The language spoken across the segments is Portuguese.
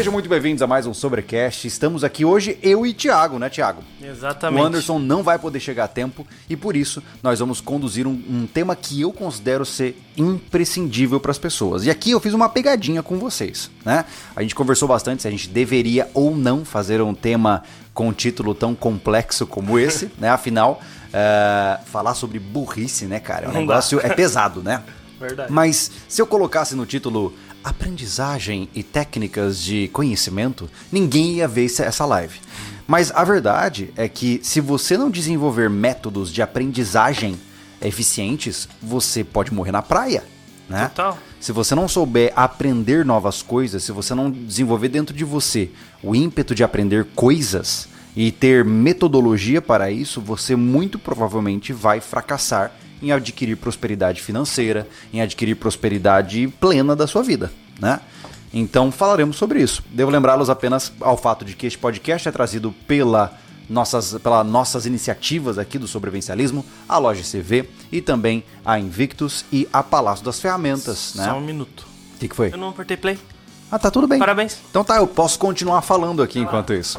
Sejam muito bem-vindos a mais um Sobrecast. Estamos aqui hoje, eu e Thiago, né, Thiago? Exatamente. O Anderson não vai poder chegar a tempo e por isso nós vamos conduzir um, um tema que eu considero ser imprescindível para as pessoas. E aqui eu fiz uma pegadinha com vocês, né? A gente conversou bastante se a gente deveria ou não fazer um tema com um título tão complexo como esse, né? Afinal, uh, falar sobre burrice, né, cara? O negócio é pesado, né? Verdade. Mas se eu colocasse no título aprendizagem e técnicas de conhecimento, ninguém ia ver essa live. Mas a verdade é que se você não desenvolver métodos de aprendizagem eficientes, você pode morrer na praia. Né? Total. Se você não souber aprender novas coisas, se você não desenvolver dentro de você o ímpeto de aprender coisas e ter metodologia para isso, você muito provavelmente vai fracassar em adquirir prosperidade financeira, em adquirir prosperidade plena da sua vida, né? Então falaremos sobre isso. Devo lembrá-los apenas ao fato de que este podcast é trazido pela nossas, pelas nossas iniciativas aqui do sobrevivencialismo, a loja CV e também a Invictus e a Palácio das Ferramentas, né? Só um minuto. O que, que foi? Eu não apertei play. Ah, tá tudo bem. Parabéns. Então tá, eu posso continuar falando aqui enquanto isso.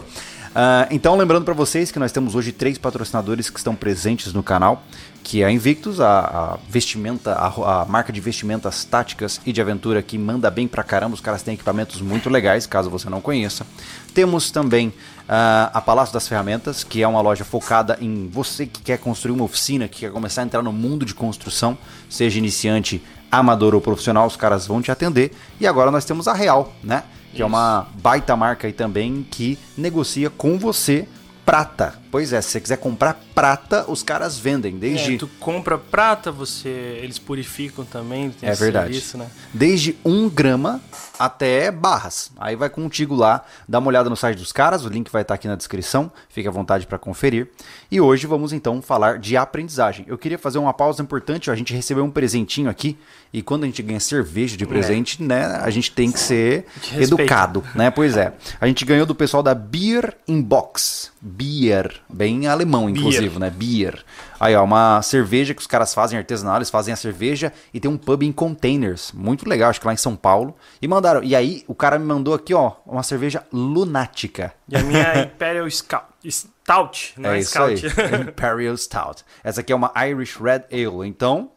Uh, então, lembrando para vocês que nós temos hoje três patrocinadores que estão presentes no canal, que é a Invictus, a, a vestimenta, a, a, marca de vestimentas táticas e de aventura que manda bem pra caramba. Os caras têm equipamentos muito legais, caso você não conheça. Temos também uh, a Palácio das Ferramentas, que é uma loja focada em você que quer construir uma oficina, que quer começar a entrar no mundo de construção, seja iniciante, amador ou profissional, os caras vão te atender. E agora nós temos a Real, né? que Isso. é uma baita marca aí também que negocia com você prata. Pois é, se você quiser comprar prata, os caras vendem. Desde. É, tu compra prata, você eles purificam também. é verdade. Serviço, né? Desde um grama até barras. Aí vai contigo lá, dá uma olhada no site dos caras, o link vai estar aqui na descrição, fique à vontade para conferir. E hoje vamos então falar de aprendizagem. Eu queria fazer uma pausa importante, a gente recebeu um presentinho aqui, e quando a gente ganha cerveja de presente, é. né, a gente tem que ser educado, né? Pois é. A gente ganhou do pessoal da Beer Inbox. Beer Bem alemão, inclusive, Beer. né? Beer. Aí, ó, uma cerveja que os caras fazem artesanal, eles fazem a cerveja e tem um pub em containers. Muito legal, acho que lá em São Paulo. E mandaram. E aí, o cara me mandou aqui, ó, uma cerveja lunática. E a minha é Imperial Scout. Stout, né? É Scout. isso aí. Imperial Stout. Essa aqui é uma Irish Red Ale. Então,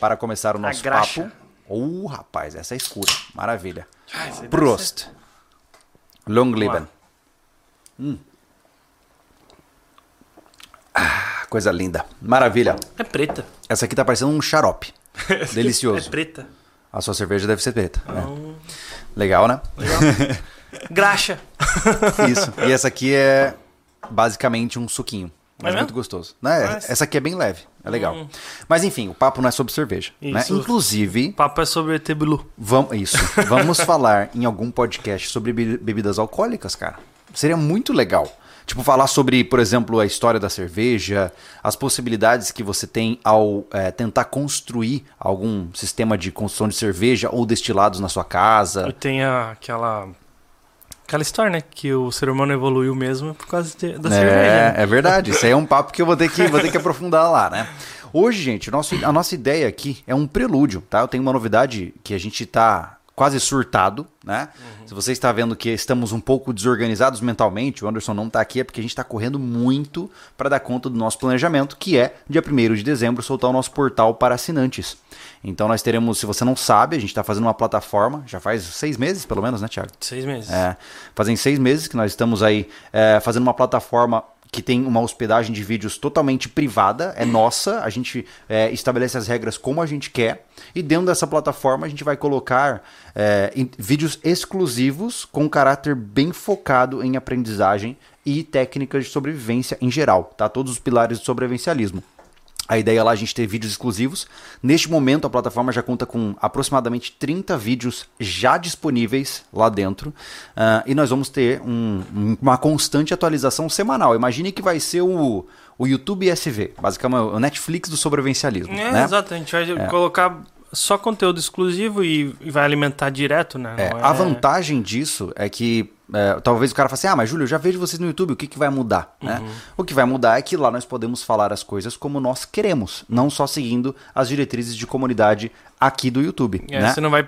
para começar o nosso papo. Oh, rapaz, essa é escura. Maravilha. Prost. Long Leben. Hum. Ah, coisa linda. Maravilha. É preta. Essa aqui tá parecendo um xarope. Delicioso. É preta. A sua cerveja deve ser preta. Né? Legal, né? Legal. Graxa. Isso. E essa aqui é basicamente um suquinho. Mas é muito gostoso. Né? Mas... Essa aqui é bem leve. É legal. Hum. Mas enfim, o papo não é sobre cerveja. Né? Inclusive. O papo é sobre ET Blue. Vamos, isso. Vamos falar em algum podcast sobre bebidas alcoólicas, cara. Seria muito legal. Tipo, falar sobre, por exemplo, a história da cerveja, as possibilidades que você tem ao é, tentar construir algum sistema de construção de cerveja ou destilados na sua casa. E tem aquela Aquela história, né? Que o ser humano evoluiu mesmo por causa de, da é, cerveja. Né? É verdade. Isso aí é um papo que eu vou ter que, vou ter que aprofundar lá, né? Hoje, gente, nosso, a nossa ideia aqui é um prelúdio, tá? Eu tenho uma novidade que a gente tá quase surtado, né? Uhum. Se você está vendo que estamos um pouco desorganizados mentalmente, o Anderson não está aqui, é porque a gente está correndo muito para dar conta do nosso planejamento, que é, dia 1 de dezembro, soltar o nosso portal para assinantes. Então nós teremos, se você não sabe, a gente está fazendo uma plataforma, já faz seis meses pelo menos, né, Thiago? Seis meses. É, fazem seis meses que nós estamos aí é, fazendo uma plataforma que tem uma hospedagem de vídeos totalmente privada, é nossa, a gente é, estabelece as regras como a gente quer, e dentro dessa plataforma a gente vai colocar é, vídeos exclusivos com caráter bem focado em aprendizagem e técnicas de sobrevivência em geral, tá? Todos os pilares do sobrevivencialismo. A ideia lá é a gente ter vídeos exclusivos. Neste momento, a plataforma já conta com aproximadamente 30 vídeos já disponíveis lá dentro. Uh, e nós vamos ter um, uma constante atualização semanal. Imagine que vai ser o, o YouTube SV, basicamente o Netflix do sobrevivencialismo. É, né? exato. A gente vai é. colocar só conteúdo exclusivo e, e vai alimentar direto, né? É, Não A vantagem disso é que é, talvez o cara fale assim: ah, mas Júlio, eu já vejo vocês no YouTube, o que, que vai mudar? Né? Uhum. O que vai mudar é que lá nós podemos falar as coisas como nós queremos, não só seguindo as diretrizes de comunidade aqui do YouTube. É, né? Você não vai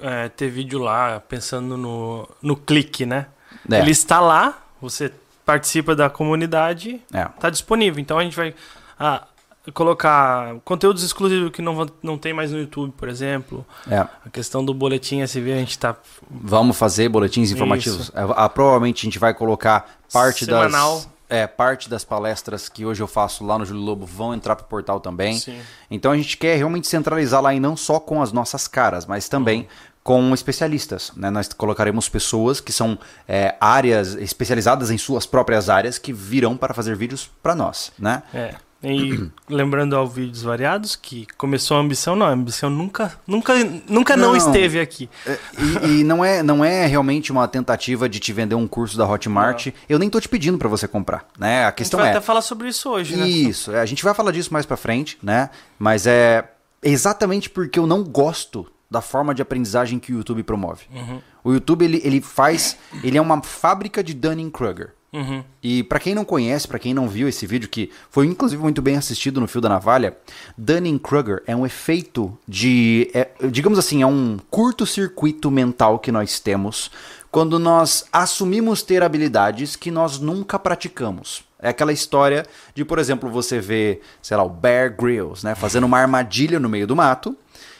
é, ter vídeo lá pensando no, no clique, né? É. Ele está lá, você participa da comunidade, É. está disponível. Então a gente vai ah, colocar conteúdos exclusivos que não, não tem mais no YouTube, por exemplo. É. A questão do boletim SV, a gente está Vamos fazer boletins informativos. É, ah, provavelmente a gente vai colocar parte Semanal. das. É, parte das palestras que hoje eu faço lá no Júlio Lobo vão entrar pro portal também. Sim. Então a gente quer realmente centralizar lá e não só com as nossas caras, mas também com especialistas. Né? Nós colocaremos pessoas que são é, áreas especializadas em suas próprias áreas que virão para fazer vídeos para nós, né? É. E lembrando ao vídeos variados que começou a ambição, não, a ambição nunca, nunca, nunca não, Não. esteve aqui. É, E, e não, é, não é realmente uma tentativa de te vender um curso da Hotmart. Eu nem tô te pedindo para você comprar, né? A A gente questão vai é até falar sobre isso hoje, né? Isso, é, a gente vai falar disso mais pra frente, né? Mas é exatamente porque eu não gosto da forma de aprendizagem que o YouTube promove. Uhum. O YouTube ele, ele faz, ele é uma fábrica de Dunning-Kruger. Uhum. E pra quem não conhece, pra quem não viu esse vídeo que foi inclusive muito bem assistido no Fio da Navalha, Dunning-Kruger é um efeito de, é, digamos assim, é um curto-circuito mental que nós temos quando nós assumimos ter habilidades que nós nunca praticamos. É aquela história de, por exemplo, você vê, sei lá, o Bear Grylls, né, fazendo uma armadilha no meio do mato,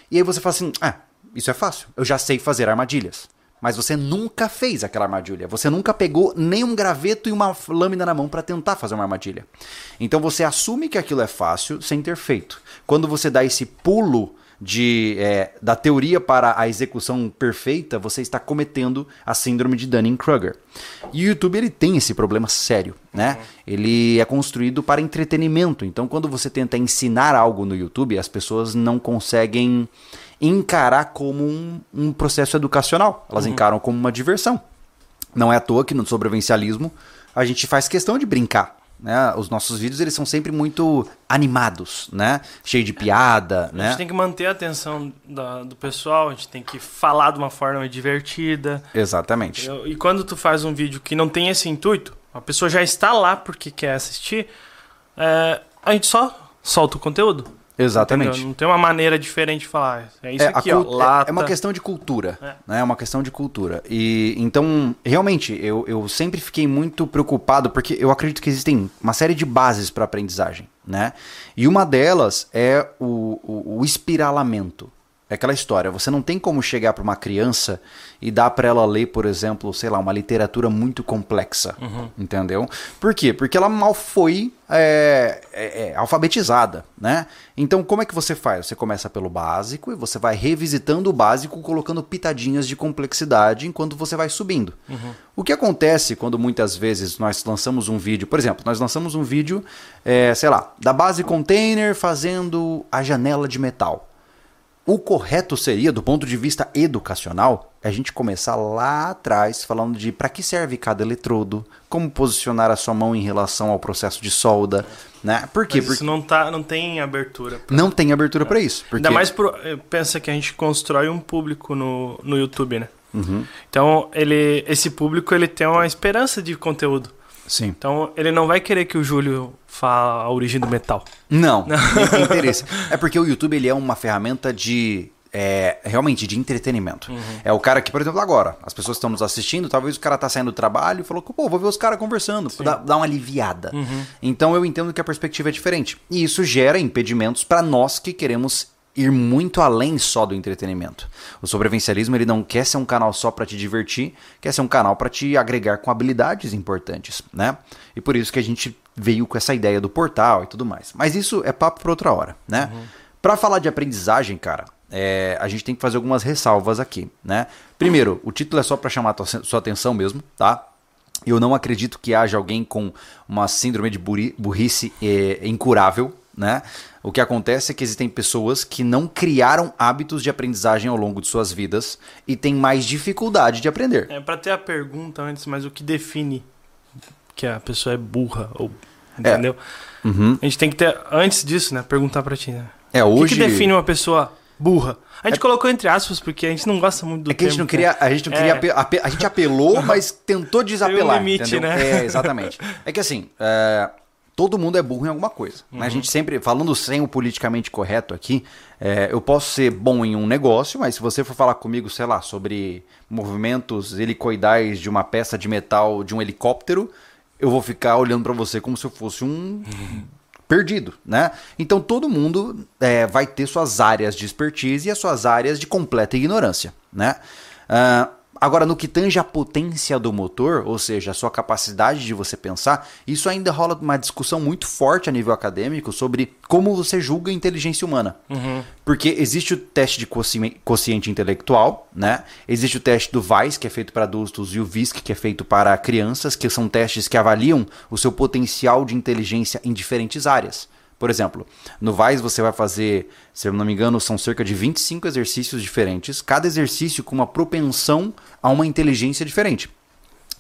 e aí você fala assim: "Ah, isso é fácil. Eu já sei fazer armadilhas." Mas você nunca fez aquela armadilha. Você nunca pegou nem um graveto e uma lâmina na mão para tentar fazer uma armadilha. Então você assume que aquilo é fácil sem ter feito. Quando você dá esse pulo de, é, da teoria para a execução perfeita, você está cometendo a síndrome de Dunning-Kruger. E o YouTube ele tem esse problema sério, né? Ele é construído para entretenimento. Então quando você tenta ensinar algo no YouTube, as pessoas não conseguem encarar como um, um processo educacional. Elas encaram como uma diversão. Não é à toa que no sobrevivencialismo a gente faz questão de brincar. Né? Os nossos vídeos eles são sempre muito animados, né? Cheio de piada, A né? gente tem que manter a atenção da- do pessoal, a gente tem que falar de uma forma divertida. Exatamente. entendeu? E quando tu faz um vídeo que não tem esse intuito, a pessoa já está lá porque quer assistir, é, a gente só solta o conteúdo. Exatamente. entendeu? Não tem uma maneira diferente de falar. É isso É, aqui, ó. é- Lata. é uma questão de cultura, É. né? É uma questão de cultura. E então, realmente, eu, eu sempre fiquei muito preocupado porque eu acredito que existem uma série de bases para aprendizagem, né? E uma delas é o, o, o espiralamento. É aquela história, você não tem como chegar para uma criança e dar para ela ler, por exemplo, sei lá, uma literatura muito complexa, entendeu? Por quê? Porque ela mal foi é, é, é, alfabetizada, né? Então, como é que você faz? Você começa pelo básico e você vai revisitando o básico, colocando pitadinhas de complexidade enquanto você vai subindo. O que acontece quando muitas vezes nós lançamos um vídeo, por exemplo, nós lançamos um vídeo, é, sei lá, da base container fazendo a janela de metal. O correto seria, do ponto de vista educacional, a gente começar lá atrás falando de para que serve cada eletrodo, como posicionar a sua mão em relação ao processo de solda, né? Por quê? Mas Porque isso não, tá, não tem abertura. pra- não tem abertura para isso. Porque... Ainda mais pro, eh, pensa que a gente constrói um público no, no YouTube, né? Uhum. Então, ele, esse público ele tem uma esperança de conteúdo. Sim. Então, ele não vai querer que o Júlio fale a origem do metal. Não, nem tem interesse. É porque o YouTube ele é uma ferramenta de. É, realmente de entretenimento. É o cara que, por exemplo, agora, as pessoas estão nos assistindo, talvez o cara tá saindo do trabalho e falou, pô, vou ver os caras conversando, dá, dá uma aliviada. Então eu entendo que a perspectiva é diferente. E isso gera impedimentos para nós que queremos ir muito além só do entretenimento. O sobrevivencialismo ele não quer ser um canal só para te divertir, quer ser um canal para te agregar com habilidades importantes, né? E por isso que a gente veio com essa ideia do portal e tudo mais. Mas isso é papo para outra hora, né? Para falar de aprendizagem, cara, é, a gente tem que fazer algumas ressalvas aqui, né? Primeiro, o título é só para chamar sua atenção mesmo, tá? Eu não acredito que haja alguém com uma síndrome de burrice é, incurável, né? O que acontece é que existem pessoas que não criaram hábitos de aprendizagem ao longo de suas vidas e têm mais dificuldade de aprender. É para ter a pergunta antes, mas o que define que a pessoa é burra ou É. entendeu? Uhum. A gente tem que ter antes disso, né, perguntar para ti, né? É, O hoje. que, que define uma pessoa burra. A gente colocou entre aspas porque a gente não gosta muito do É que a gente não queria, a gente não queria, É. ape- a gente apelou, mas tentou desapelar, limite, entendeu? né? É, exatamente. É que assim, é, todo mundo é burro em alguma coisa. né? A Uhum. gente sempre, falando sem o politicamente correto aqui, é, eu posso ser bom em um negócio, mas se você for falar comigo, sei lá, sobre movimentos helicoidais de uma peça de metal de um helicóptero, eu vou ficar olhando pra você como se eu fosse um perdido, né? Então todo mundo é, vai ter suas áreas de expertise e as suas áreas de completa ignorância, né? Ah, agora, no que tange a potência do motor, ou seja, a sua capacidade de você pensar, isso ainda rola uma discussão muito forte a nível acadêmico sobre como você julga a inteligência humana. Porque existe o teste de quociente intelectual, né? Existe o teste do VICE, que é feito para adultos, e o VISC, que é feito para crianças, que são testes que avaliam o seu potencial de inteligência em diferentes áreas. Por exemplo, no VICE você vai fazer, se eu não me engano, são cerca de 25 exercícios diferentes, cada exercício com uma propensão a uma inteligência diferente.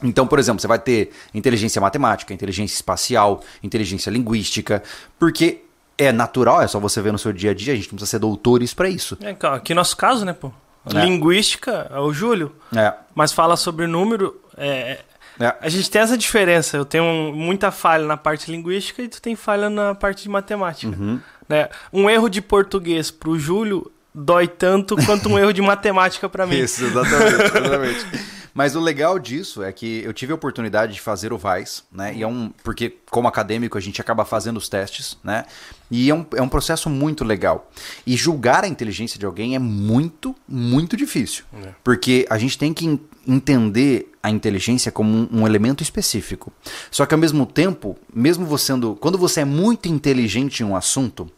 Então, por exemplo, você vai ter inteligência matemática, inteligência espacial, inteligência linguística, porque é natural, é só você ver no seu dia a dia, a gente não precisa ser doutores para isso. É, cara, aqui no nosso caso, né, pô? É. Linguística é o Júlio, É, mas fala sobre número. É, é. a gente tem essa diferença. Eu tenho muita falha na parte linguística e tu tem falha na parte de matemática. Uhum. Né? Um erro de português pro Júlio dói tanto quanto um erro de matemática para mim. Isso, exatamente, exatamente. Mas o legal disso é que eu tive a oportunidade de fazer o VAIS, né? E é um. Porque, como acadêmico, a gente acaba fazendo os testes, né? E é um, é um processo muito legal. E julgar a inteligência de alguém é muito, muito difícil. Porque a gente tem que en- entender a inteligência como um, elemento específico. Só que ao mesmo tempo, mesmo você sendo. Quando você é muito inteligente em um assunto,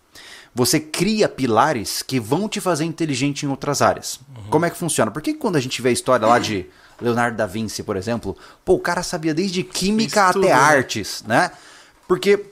você cria pilares que vão te fazer inteligente em outras áreas. Como é que funciona? Por que quando a gente vê a história lá de Leonardo da Vinci, por exemplo, pô, o cara sabia desde química até né? artes, né? Porque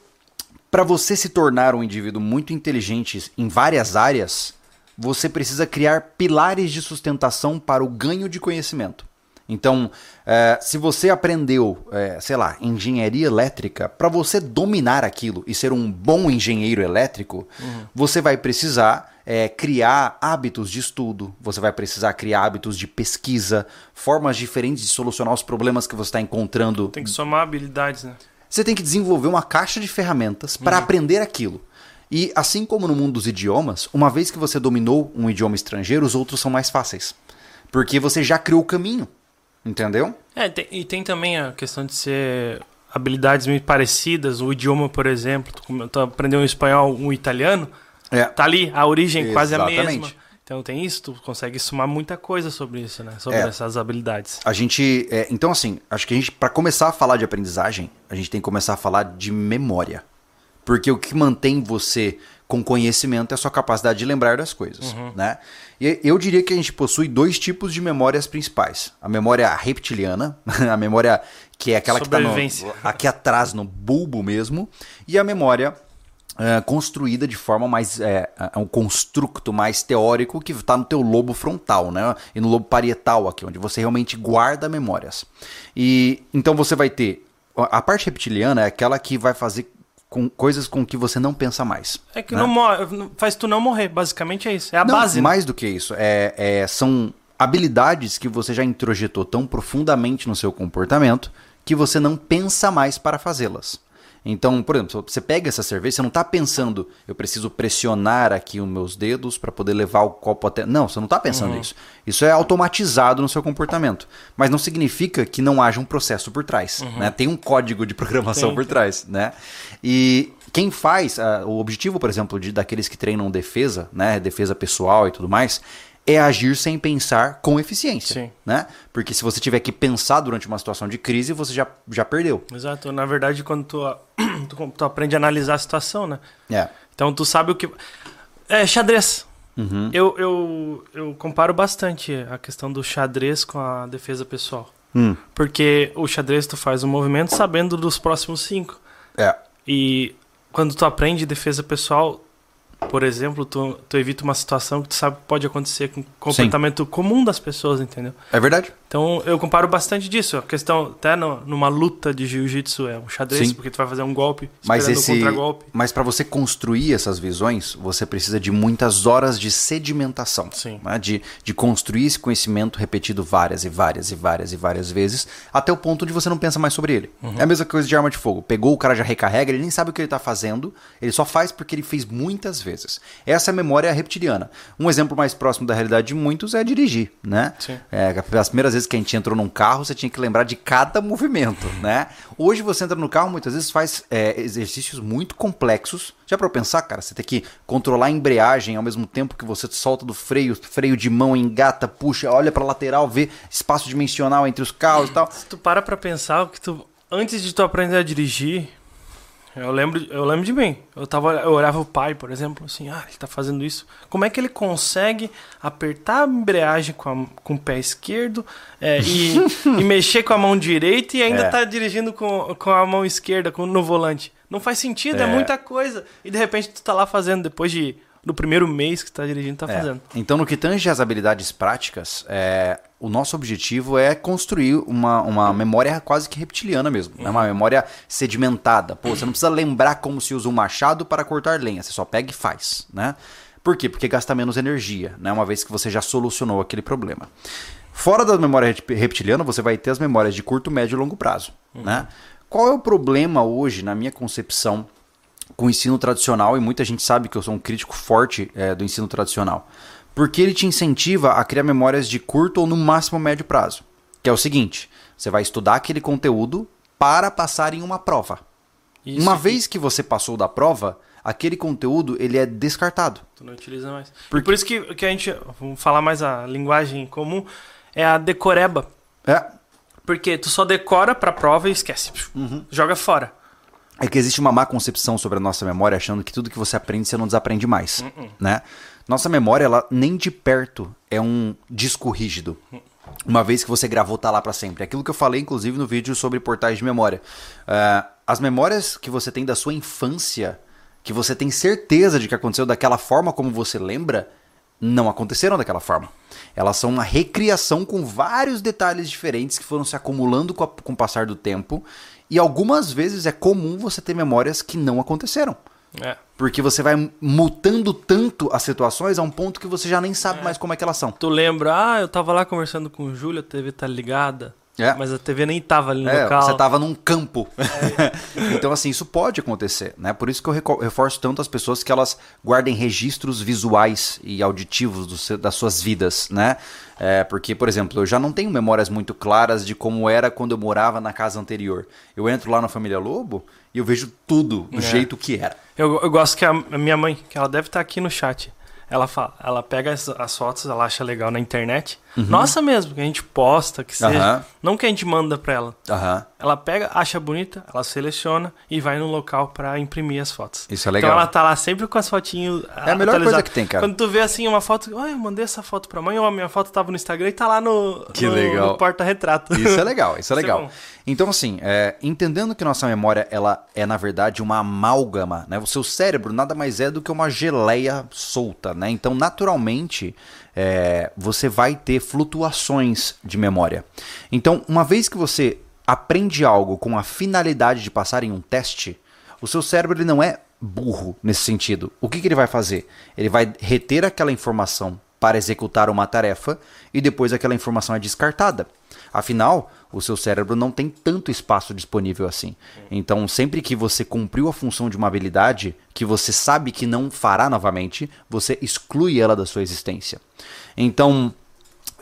para você se tornar um indivíduo muito inteligente em várias áreas, você precisa criar pilares de sustentação para o ganho de conhecimento. Então, eh, se você aprendeu, eh, sei lá, engenharia elétrica, para você dominar aquilo e ser um bom engenheiro elétrico, você vai precisar eh, criar hábitos de estudo, você vai precisar criar hábitos de pesquisa, formas diferentes de solucionar os problemas que você está encontrando Tem que somar habilidades, né? você tem que desenvolver uma caixa de ferramentas para aprender aquilo. E assim como no mundo dos idiomas, uma vez que você dominou um idioma estrangeiro, os outros são mais fáceis. Porque você já criou o caminho. Entendeu? É, tem- e tem também a questão de ser habilidades meio parecidas. O idioma, por exemplo, tu, tu aprendeu um espanhol, um italiano, É. tá ali, a origem quase a Exatamente. mesma. Então tem isso, tu consegue somar muita coisa sobre isso, né? Sobre É. essas habilidades. A gente. é, então, assim, acho que a gente, para começar a falar de aprendizagem, a gente tem que começar a falar de memória. Porque o que mantém você com conhecimento é a sua capacidade de lembrar das coisas, né? E eu diria que a gente possui dois tipos de memórias principais. A memória reptiliana, a memória que é aquela que está aqui atrás no bulbo mesmo, e a memória é, construída de forma mais é, é um construto mais teórico que está no teu lobo frontal, né? E no lobo parietal aqui, onde você realmente guarda memórias. E então você vai ter a parte reptiliana é aquela que vai fazer com coisas com que você não pensa mais. É que né? não morre, faz tu não morrer, basicamente é isso. É a Não, base. né? mais do que isso, é, é- são habilidades que você já introjetou tão profundamente no seu comportamento que você não pensa mais para fazê-las. Então, por exemplo, se você pega essa cerveja, você não está pensando, eu preciso pressionar aqui os meus dedos para poder levar o copo até. Não, você não está pensando isso. Isso é automatizado no seu comportamento. Mas não significa que não haja um processo por trás. Né? Tem um código de programação por trás. Né? E quem faz, ah, o objetivo, por exemplo, de, daqueles que treinam defesa, né? defesa pessoal e tudo mais, é agir sem pensar com eficiência. Sim. Né? Porque se você tiver que pensar durante uma situação de crise, você já, já perdeu. Exato. Na verdade, quando tu, tu, tu aprende a analisar a situação, né? É. Então tu sabe o que. É, xadrez. Uhum. Eu, eu, eu comparo bastante a questão do xadrez com a defesa pessoal. Hum. Porque o xadrez tu faz um movimento sabendo dos próximos cinco. É. E quando tu aprende defesa pessoal, por exemplo, tu, tu evita uma situação que tu sabe que pode acontecer com o comportamento comum das pessoas, entendeu? É verdade. Então eu comparo bastante disso. A questão, até no, numa luta de jiu-jitsu, é um xadrez, Sim. porque tu vai fazer um golpe, Mas esse, um contra-golpe. mas para você construir essas visões, você precisa de muitas horas de sedimentação, Sim. né? de, de construir esse conhecimento repetido várias e várias e várias e várias vezes, até o ponto onde você não pensa mais sobre ele. Uhum. É a mesma coisa de arma de fogo. Pegou, o cara já recarrega, ele nem sabe o que ele tá fazendo, ele só faz porque ele fez muitas vezes. Essa é a memória reptiliana. Um exemplo mais próximo da realidade de muitos é dirigir, né? Sim. É, as primeiras vezes que a gente entrou num carro, você tinha que lembrar de cada movimento, né? Hoje você entra no carro, muitas vezes faz é, exercícios muito complexos. Já para pensar, cara, você tem que controlar a embreagem ao mesmo tempo que você solta do freio, freio de mão, engata, puxa, olha para lateral, vê espaço dimensional entre os carros e tal. Se tu para pra pensar, o que tu, antes de tu aprender a dirigir, eu lembro, eu lembro de mim. Eu, tava, eu olhava o pai, por exemplo, assim, ah, ele tá fazendo isso. Como é que ele consegue apertar a embreagem com, a- com o pé esquerdo é, e, e mexer com a mão direita e ainda É. tá dirigindo com, com a mão esquerda com, no volante? Não faz sentido, é. É. muita coisa. E de repente tu tá lá fazendo, depois de do primeiro mês que tu tá dirigindo, tá É. fazendo. Então, no que tange às habilidades práticas, é, o nosso objetivo é construir uma, uma memória quase que reptiliana mesmo. né? Uma memória sedimentada. Pô, você não precisa lembrar como se usa um machado para cortar lenha. Você só pega e faz, né? Por quê? Porque gasta menos energia, né? Uma vez que você já solucionou aquele problema. Fora da memória rep- reptiliana, você vai ter as memórias de curto, médio e longo prazo, né? Qual é o problema hoje, na minha concepção, com o ensino tradicional, e muita gente sabe que eu sou um crítico forte eh, do ensino tradicional, porque ele te incentiva a criar memórias de curto ou no máximo médio prazo. Que é o seguinte: você vai estudar aquele conteúdo para passar em uma prova. Isso uma vez que você passou da prova, aquele conteúdo ele é descartado. Tu não utiliza mais. Por E por isso que, que a gente, vamos falar mais a linguagem comum, é a decoreba. É, Porque tu só decora pra prova e esquece. Uhum. Joga fora. É que existe uma má concepção sobre a nossa memória, achando que tudo que você aprende você não desaprende mais, né? Nossa memória, ela nem de perto é um disco rígido. Uma vez que você gravou, tá lá pra sempre. Aquilo que eu falei, inclusive, no vídeo sobre portais de memória. Ah, as memórias que você tem da sua infância, que você tem certeza de que aconteceu daquela forma como você lembra, não aconteceram daquela forma. Elas são uma recriação com vários detalhes diferentes que foram se acumulando com, a- com o passar do tempo. E algumas vezes é comum você ter memórias que não aconteceram. É. Porque você vai mutando tanto as situações a um ponto que você já nem sabe mais como é que elas são. Tu lembra, ah, eu tava lá conversando com o Júlio, a TV tá ligada. É. Mas a TV nem tava ali no É, local. você tava num campo. então, assim, isso pode acontecer, né? Por isso que eu reforço tanto as pessoas que elas guardem registros visuais e auditivos seu- das suas vidas, né? É, porque, por exemplo, eu já não tenho memórias muito claras de como era quando eu morava na casa anterior. Eu entro lá na Família Lobo e eu vejo tudo do É. jeito que era. Eu, eu gosto que a, a minha mãe, que ela deve estar aqui no chat, ela fala, ela pega as, as fotos, ela acha legal na internet. Nossa mesmo, que a gente posta, que seja. Uhum. Não que a gente manda pra ela. Aham. Ela pega, acha bonita, ela seleciona e vai no local pra imprimir as fotos. Isso é legal. Então ela tá lá sempre com as fotinhas. É a melhor coisa que tem, cara. Quando tu vê assim uma foto, olha, eu mandei essa foto pra mãe, ou a minha foto tava no Instagram e tá lá no, Que no- legal. no porta-retrato. Isso é legal, isso é é legal. então, assim, é, entendendo que nossa memória ela é, na verdade, uma amálgama, né? O seu cérebro nada mais é do que uma geleia solta, né? Então, naturalmente, é, você vai ter flutuações de memória. Então, uma vez que você aprende algo com a finalidade de passar em um teste, o seu cérebro ele não é burro nesse sentido. O que, que ele vai fazer? Ele vai reter aquela informação para executar uma tarefa e depois aquela informação é descartada. Afinal, o seu cérebro não tem tanto espaço disponível assim. Então, sempre que você cumpriu a função de uma habilidade que você sabe que não fará novamente, você exclui ela da sua existência. Então,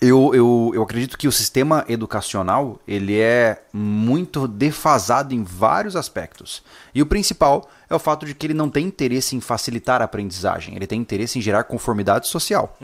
eu, eu, eu acredito que o sistema educacional ele é muito defasado em vários aspectos. E o principal é o fato de que ele não tem interesse em facilitar a aprendizagem, ele tem interesse em gerar conformidade social.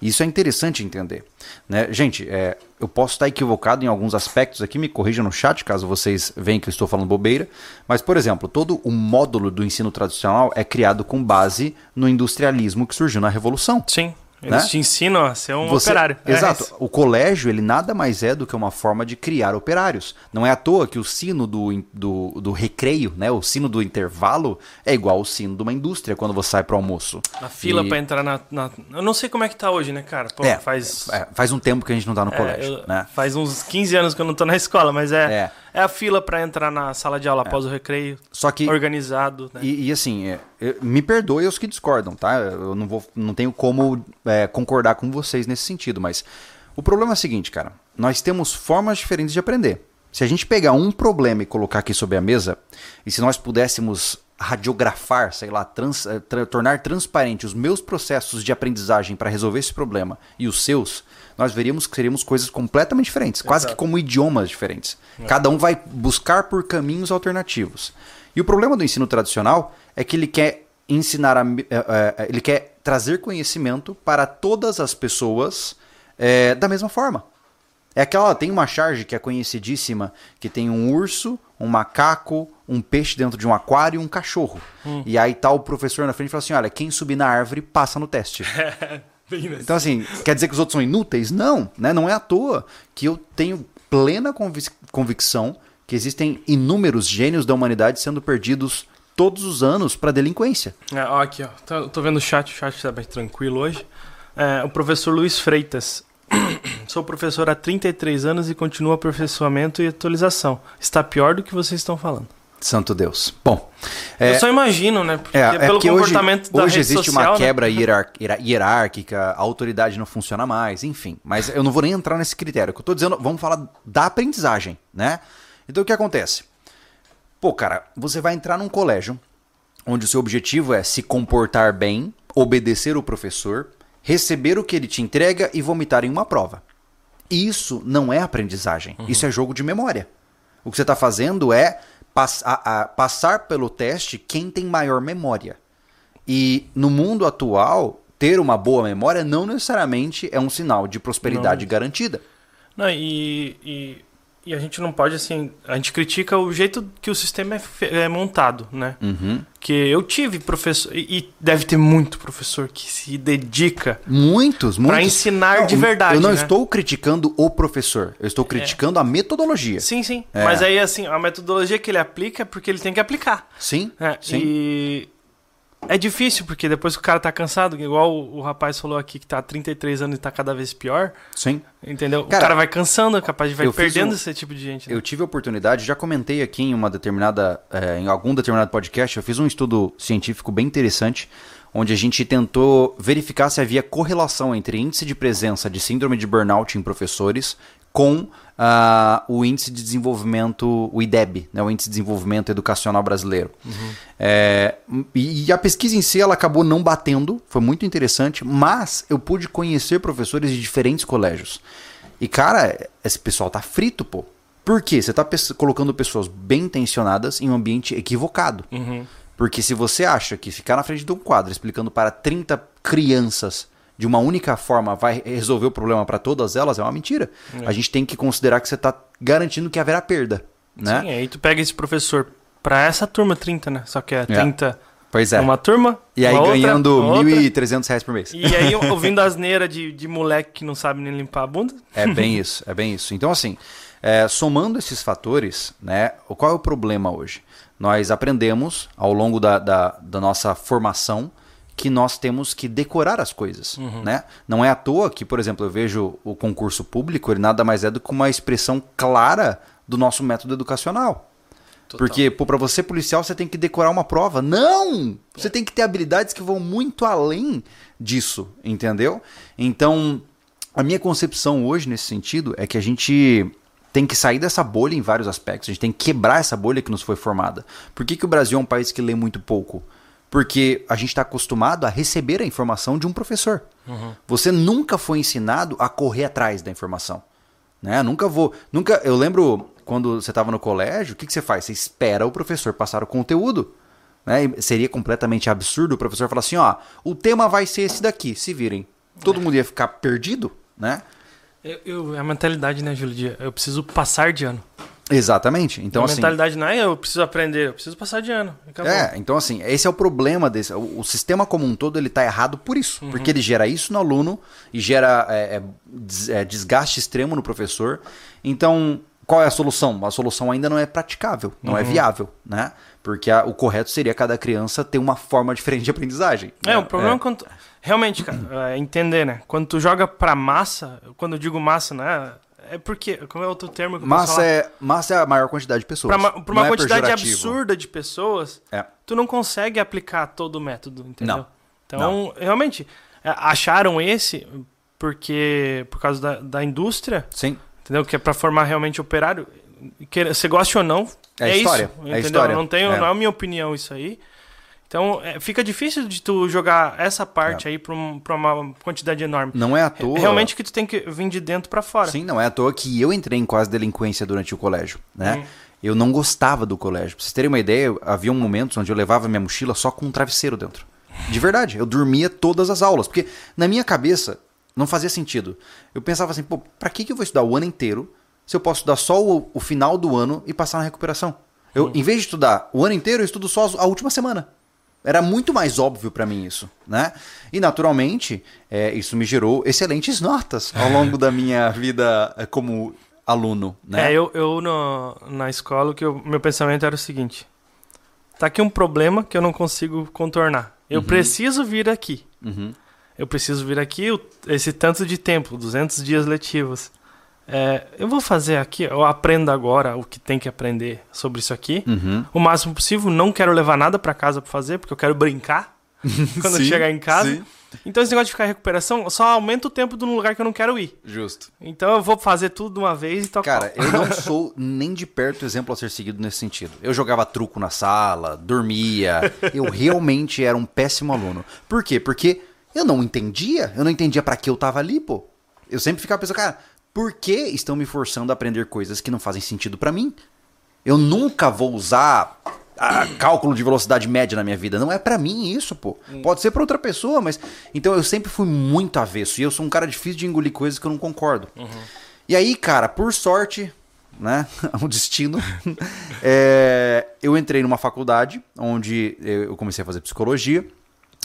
Isso é interessante entender. Né? Gente, é, eu posso estar equivocado em alguns aspectos aqui, me corrijam no chat caso vocês veem que eu estou falando bobeira. Mas, por exemplo, todo o módulo do ensino tradicional é criado com base no industrialismo que surgiu na Revolução. Sim. Eles né? te ensinam a ser um Você- operário. É Exato. isso. o colégio, ele nada mais é do que uma forma de criar operários. Não é à toa que o sino do, do, do recreio, né? O sino do intervalo é igual ao sino de uma indústria quando você sai para almoço. A fila E- pra entrar na, na- Eu não sei como é que tá hoje, né, cara? Pô, É, faz. é, faz um tempo que a gente não tá no é, colégio, eu- né? Faz uns 15 anos que eu não tô na escola, mas é, É. é. a fila pra entrar na sala de aula após o recreio. Só que Organizado, né? E, e assim, é, é, me perdoe os que discordam, tá? Eu não, vou, não tenho como é, concordar com vocês nesse sentido, mas o problema é o seguinte, cara. Nós temos formas diferentes de aprender. Se a gente pegar um problema e colocar aqui sobre a mesa, e se nós pudéssemos radiografar, sei lá, trans- eh, tra- tornar transparente os meus processos de aprendizagem para resolver esse problema e os seus, nós veríamos que seríamos coisas completamente diferentes, quase que Exato. como idiomas diferentes. Cada um vai buscar por caminhos alternativos. E o problema do ensino tradicional é que ele quer ensinar, a, eh, eh, ele quer trazer conhecimento para todas as pessoas eh, da mesma forma. É aquela, tem uma charge que é conhecidíssima, que tem um urso, um macaco, um peixe dentro de um aquário e um cachorro. E aí tá o professor na frente e fala assim, olha, quem subir na árvore passa no teste. Nesse- Então, assim, quer dizer que os outros são inúteis? Não, né? Não é à toa que eu tenho plena convic- convicção que existem inúmeros gênios da humanidade sendo perdidos todos os anos para delinquência. É, ó, aqui, ó. Tô, tô vendo o chat, o chat tá bem tranquilo hoje. É, o professor Luiz Freitas. Sou professor há 33 anos e continuo aperfeiçoamento e atualização. Está pior do que vocês estão falando. Santo Deus. Bom, é, Eu só imagino, né? Porque é, é pelo hoje, comportamento da hoje rede existe social, uma né? quebra hierárquica, a autoridade não funciona mais, enfim. Mas eu não vou nem entrar nesse critério. O que eu tô dizendo, vamos falar da aprendizagem, né? Então o que acontece? Pô, cara, você vai entrar num colégio onde o seu objetivo é se comportar bem, obedecer o professor, receber o que ele te entrega e vomitar em uma prova. Isso não é aprendizagem, isso é jogo de memória. O que você está fazendo é pass- a- a- passar pelo teste quem tem maior memória. E no mundo atual, ter uma boa memória não necessariamente é um sinal de prosperidade garantida. Não, e, e, e a gente não pode, assim. A gente critica o jeito que o sistema é, é montado, né? Uhum. Que eu tive professor. E, deve ter muito professor que se dedica Muitos, muitos. pra ensinar de Não, verdade. Eu não né? estou criticando o professor, eu estou criticando a metodologia. Sim, sim. É. Mas aí, assim, a metodologia que ele aplica é porque ele tem que aplicar. Sim, É, sim. E é difícil, porque depois que o cara tá cansado, igual o, o rapaz falou aqui que tá há 33 anos e tá cada vez pior, sim. entendeu? Cara, o cara vai cansando, é capaz de vai perdendo um- esse tipo de gente. né? Eu tive a oportunidade, já comentei aqui em uma determinada, eh, em algum determinado podcast, eu fiz um estudo científico bem interessante, onde a gente tentou verificar se havia correlação entre índice de presença de síndrome de burnout em professores com ah, o índice de desenvolvimento, o IDEB, né, o índice de desenvolvimento educacional brasileiro. É, e, e a pesquisa em si ela acabou não batendo, foi muito interessante, mas eu pude conhecer professores de diferentes colégios. E cara, esse pessoal tá frito, pô. Por quê? Você tá colocando pessoas bem intencionadas em um ambiente equivocado. Uhum. Porque se você acha que ficar na frente de um quadro explicando para 30 crianças de uma única forma vai resolver o problema para todas elas, é uma mentira. A gente tem que considerar que você está garantindo que haverá perda. Né? Sim, aí tu pega esse professor pra essa turma 30, né? Só que é 30 Pois é. numa turma, E aí uma outra, ganhando uma outra. 1.300 reais por mês. E aí ouvindo asneira de, de moleque que não sabe nem limpar a bunda. É bem isso, é bem isso. Então, assim, é, somando esses fatores, né, qual é o problema hoje? Nós aprendemos ao longo da, da, da nossa formação que nós temos que decorar as coisas, né? Não é à toa que, por exemplo, eu vejo o concurso público, ele nada mais é do que uma expressão clara do nosso método educacional. Porque, pô, pra você policial, você tem que decorar uma prova. Não! Você tem que ter habilidades que vão muito além disso, entendeu? Então, a minha concepção hoje nesse sentido é que a gente tem que sair dessa bolha em vários aspectos. A gente tem que quebrar essa bolha que nos foi formada. Por que, que o Brasil é um país que lê muito pouco? Porque a gente está acostumado a receber a informação de um professor. Você nunca foi ensinado a correr atrás da informação. Né? Nunca vou. Nunca. Eu lembro quando você estava no colégio, o que, que você faz? Você espera o professor passar o conteúdo. Né? Seria completamente absurdo o professor falar assim: ó, o tema vai ser esse daqui, se virem. Todo mundo ia ficar perdido, né? Eu, eu- é a mentalidade, né, Júlio? Eu preciso passar de ano. Exatamente. Então, a assim. mentalidade não é eu preciso aprender, eu preciso passar de ano. Acabou. É, então assim, esse é o problema desse. O, o sistema como um todo ele tá errado por isso. Uhum. Porque ele gera isso no aluno e gera é, é, é, desgaste extremo no professor. Então, qual é a solução? A solução ainda não é praticável, não Uhum. é viável, né? Porque a- o correto seria cada criança ter uma forma diferente de aprendizagem. É, né? o problema é quando. Realmente, cara, é entender, né? Quando tu joga pra massa, quando eu digo massa, né? É porque. Como é outro termo que eu Massa falar? é, massa é a maior quantidade de pessoas. Pra, pra uma Não é quantidade pejorativo. absurda de pessoas, É. tu não consegue aplicar todo o método, entendeu? Não. Então, realmente, é, acharam esse porque. Por causa da, da indústria, Sim. entendeu? Que é pra formar realmente operário. Que, você goste ou não, É é, história, isso. é entendeu? história. Não, tenho, É. não é a minha opinião isso aí. Então, é, fica difícil de tu jogar essa parte É. aí pra, um- pra uma quantidade enorme. Não é à toa. Realmente que tu tem que vir de dentro pra fora. Sim, não é à toa que eu entrei em quase delinquência durante o colégio, né? Uhum. Eu não gostava do colégio. Pra vocês terem uma ideia, havia momentos onde eu levava minha mochila só com um travesseiro dentro. De verdade, eu dormia todas as aulas, porque na minha cabeça não fazia sentido. Eu pensava assim, pô, pra que que eu vou estudar o ano inteiro se eu posso estudar só o, o final do ano e passar na recuperação? Eu, em vez de estudar o ano inteiro, eu estudo só a última semana. Era muito mais óbvio pra mim isso, né? E naturalmente, é, isso me gerou excelentes notas ao longo da minha vida é, como aluno, né? É, eu, eu no- na escola, que eu- meu pensamento era o seguinte: tá aqui um problema que eu não consigo contornar. Eu preciso vir aqui. Uhum. Eu preciso vir aqui esse tanto de tempo, 200 dias letivos. É, eu vou fazer aqui, eu aprendo agora o que tem que aprender sobre isso aqui. Uhum. O máximo possível, não quero levar nada pra casa pra fazer, porque eu quero brincar quando Sim, chegar em casa. sim. Então esse negócio de ficar em recuperação só aumenta o tempo de um lugar que eu não quero ir. Justo. Então eu vou fazer tudo de uma vez e tocar. Cara, eu não sou nem de perto exemplo a ser seguido nesse sentido. Eu jogava truco na sala, dormia. Eu realmente era um péssimo aluno. Por quê? Porque eu não entendia. Eu não entendia pra que eu tava ali, pô. Eu sempre ficava pensando, cara, por que estão me forçando a aprender coisas que não fazem sentido pra mim? Eu nunca vou usar ah, cálculo de velocidade média na minha vida. Não é pra mim isso, pô. Pode ser pra outra pessoa, mas. Então eu sempre fui muito avesso. E eu sou um cara difícil de engolir coisas que eu não concordo. E aí, cara, por sorte, né? O destino. é, eu entrei numa faculdade onde eu comecei a fazer psicologia.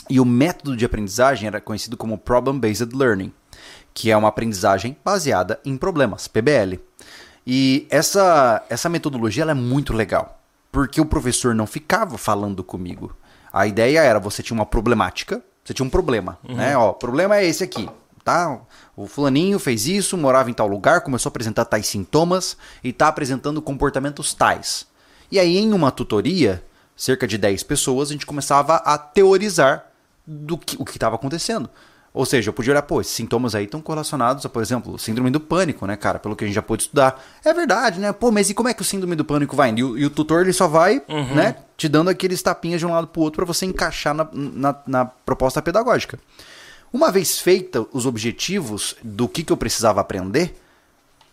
E o método de aprendizagem era conhecido como Problem Based Learning, que é uma aprendizagem baseada em problemas, PBL. E essa, essa metodologia ela é muito legal, porque o professor não ficava falando comigo. A ideia era você tinha uma problemática, você tinha um problema, né? Ó, o problema é esse aqui, tá? O fulaninho fez isso, morava em tal lugar, começou a apresentar tais sintomas e tá apresentando comportamentos tais. E aí em uma tutoria, cerca de 10 pessoas, a gente começava a teorizar do que o que estava acontecendo. Ou seja, eu podia olhar, pô, esses sintomas aí estão correlacionados a, por exemplo, síndrome do pânico, né, cara? Pelo que a gente já pôde estudar. É verdade, né? Pô, mas e como é que o síndrome do pânico vai? E o, e o tutor, ele só vai, né, te dando aqueles tapinhas de um lado pro outro para você encaixar na, na, na proposta pedagógica. Uma vez feita os objetivos do que, que eu precisava aprender,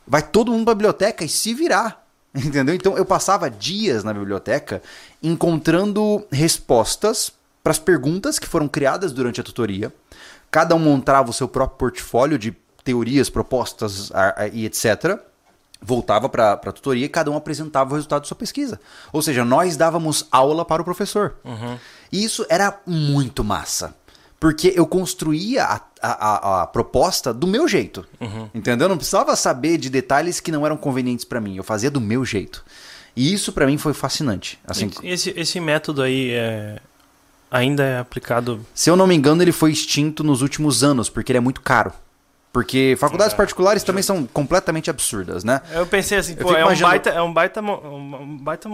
vai todo mundo pra biblioteca e se virar. Entendeu? Então eu passava dias na biblioteca encontrando respostas para as perguntas que foram criadas durante a tutoria. Cada um montava o seu próprio portfólio de teorias, propostas e etc. Voltava para a tutoria e cada um apresentava o resultado de sua pesquisa. Ou seja, nós dávamos aula para o professor. E isso era muito massa. Porque eu construía a, a- a- a proposta do meu jeito. Entendeu? Eu não precisava saber de detalhes que não eram convenientes para mim. Eu fazia do meu jeito. E isso para mim foi fascinante. Assim, Esse, esse método aí é, ainda é aplicado. se eu não me engano, ele foi extinto nos últimos anos, porque ele é muito caro. Porque faculdades É, particulares também são completamente absurdas, né? Eu pensei assim, Eu pô, é um imaginando- baita, é um baita, um baita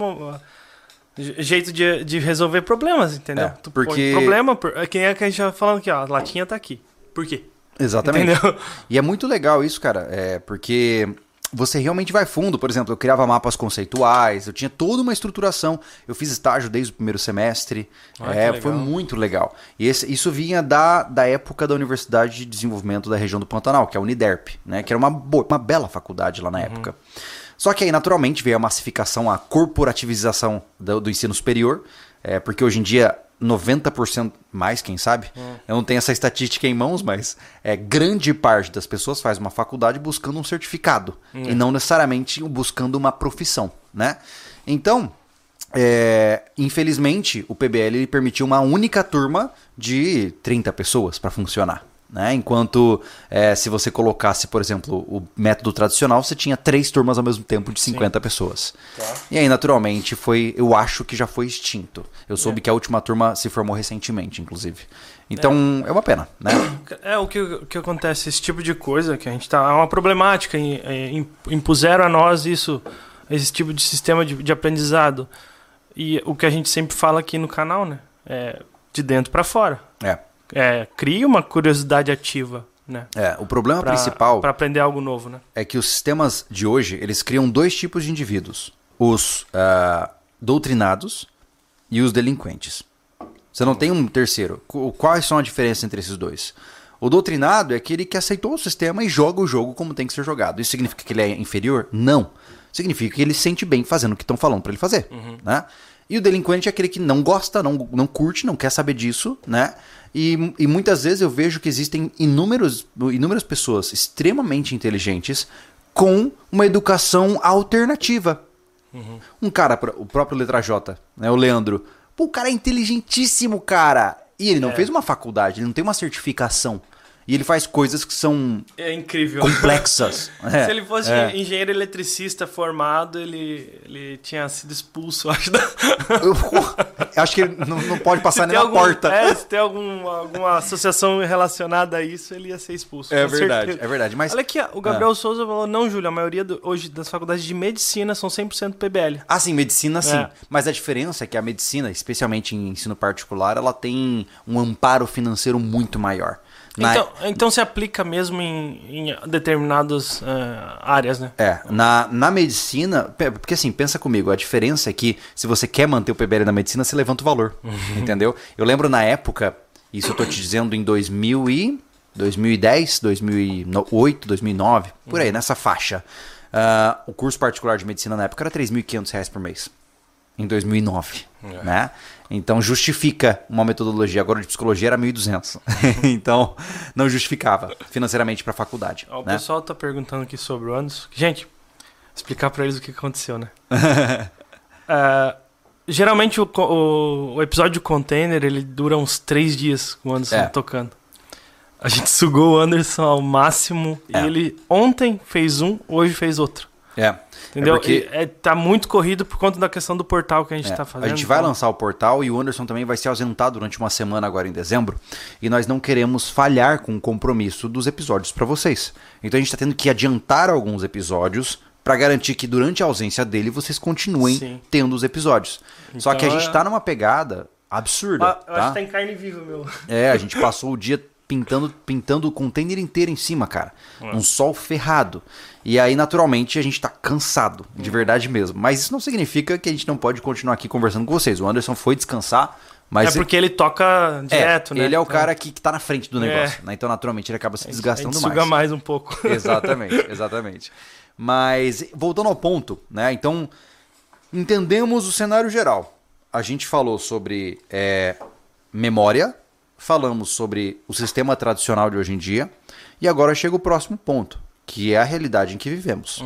jeito de, de resolver problemas, entendeu? É, tu porque- problema, quem é que a gente tá falando aqui, ó, a latinha tá aqui. Por quê? Exatamente. Entendeu? E é muito legal isso, cara, é porque você realmente vai fundo. Por exemplo, eu criava mapas conceituais, eu tinha toda uma estruturação. Eu fiz estágio desde o primeiro semestre. É, foi muito legal. E esse- isso vinha da, da época da Universidade de Desenvolvimento da Região do Pantanal, que é a Uniderp, né? Que era uma, bo- uma bela faculdade lá na época. Só que aí, naturalmente, veio a massificação, a corporativização do, do ensino superior, é, porque hoje em dia 90% mais, quem sabe? Eu não tenho essa estatística em mãos, mas é grande parte das pessoas faz uma faculdade buscando um certificado e não necessariamente buscando uma profissão, né? Então, é, infelizmente, o PBL permitiu uma única turma de 30 pessoas para funcionar. Né? Enquanto é, se você colocasse, por exemplo, o método tradicional, você tinha três turmas ao mesmo tempo de 50 pessoas. Tá. E aí, naturalmente, foi. Eu acho que já foi extinto. Eu soube que a última turma se formou recentemente, inclusive. Então, é, uma pena, né? É o que, o que acontece, esse tipo de coisa que a gente tá. É uma problemática. em- em- Impuseram a nós isso, esse tipo de sistema de, de aprendizado. E o que a gente sempre fala aqui no canal, né? É de dentro para fora. É. É, cria uma curiosidade ativa, né? É, o problema Pra- principal Pra aprender algo novo, né? é que os sistemas de hoje, eles criam dois tipos de indivíduos. Os ah, doutrinados e os delinquentes. Você não tem um terceiro. Qu- Quais são a diferença entre esses dois? O doutrinado é aquele que aceitou o sistema e joga o jogo como tem que ser jogado. Isso significa que ele é inferior? Não. Significa que ele se sente bem fazendo o que estão falando para ele fazer. Né? E o delinquente é aquele que não gosta, não, não curte, não quer saber disso, né? E, e muitas vezes eu vejo que existem inúmeros, inúmeras pessoas extremamente inteligentes com uma educação alternativa. Um cara, o próprio letra J, né? O Leandro. Pô, o cara é inteligentíssimo, cara. E ele não É. fez uma faculdade, ele não tem uma certificação. E ele faz coisas que são É incrível. complexas. É, Se ele fosse é. engenheiro eletricista formado, ele, ele tinha sido expulso, acho. Da... Eu, acho que ele não, não pode passar Se nem na algum- porta. É, se tem algum, alguma associação relacionada a isso, ele ia ser expulso. É verdade, certeza. é verdade. Mas Olha aqui, o Gabriel Souza falou, não, Júlio, a maioria do- hoje das faculdades de medicina são 100% PBL. Ah, sim, medicina sim. É. Mas a diferença é que a medicina, especialmente em ensino particular, ela tem um amparo financeiro muito maior. Então, então se aplica mesmo em, em determinadas eh, áreas, né? É, na, na medicina, porque assim, pensa comigo, a diferença é que se você quer manter o PBL na medicina, você levanta o valor, entendeu? Eu lembro na época, isso eu tô te dizendo em 2000 e 2010, 2008, 2009, por aí, nessa faixa. Ah, o curso particular de medicina na época era 3.500 reais por mês. Em 2009, né? Então justifica uma metodologia. Agora de psicologia era 1.200. então não justificava financeiramente para a faculdade. Ó, o né? pessoal tá perguntando aqui sobre o Anderson. Gente, explicar pra eles o que aconteceu, né? Ah, geralmente o, o, o episódio container ele dura uns três dias com o Anderson É. tocando. A gente sugou o Anderson ao máximo É. e ele ontem fez um, hoje fez outro. É. Entendeu? É porque- E, é, tá muito corrido por conta da questão do portal que a gente É, tá fazendo. A gente vai então- lançar o portal e o Anderson também vai se ausentar durante uma semana agora em dezembro. E nós não queremos falhar com o compromisso dos episódios para vocês. Então a gente está tendo que adiantar alguns episódios para garantir que durante a ausência dele vocês continuem Sim. tendo os episódios. Só que a Então gente é- tá numa pegada absurda. Ah, eu tá? acho que tá em carne viva, meu. É, a gente passou o dia pintando, pintando o container inteiro em cima, cara. Um sol ferrado. E aí, naturalmente, a gente tá cansado, de verdade mesmo. Mas isso não significa que a gente não pode continuar aqui conversando com vocês. O Anderson foi descansar, mas. é porque ele toca é, direto, né? Ele é o Então, cara que, que tá na frente do É. negócio. né? Então, naturalmente, ele acaba se a gente desgastando suga mais. mais um pouco. Exatamente, exatamente. Mas, voltando ao ponto, né? Então, entendemos o cenário geral. A gente falou sobre é, memória, falamos sobre o sistema tradicional de hoje em dia, e agora chega o próximo ponto, que é a realidade em que vivemos.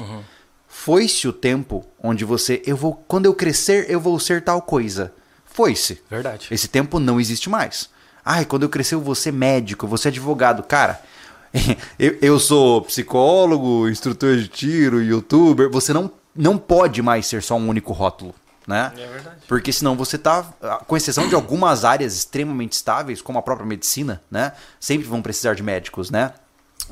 Foi-se o tempo onde você, eu vou, quando eu crescer, eu vou ser tal coisa. Foi-se. Verdade. Esse tempo não existe mais. Ai, quando eu crescer eu vou ser médico, eu vou ser advogado. Cara, eu, eu sou psicólogo, instrutor de tiro, youtuber. Você não, não pode mais ser só um único rótulo, né? É verdade. Porque senão você tá, com exceção de algumas áreas extremamente estáveis, como a própria medicina, né? Sempre vão precisar de médicos, né?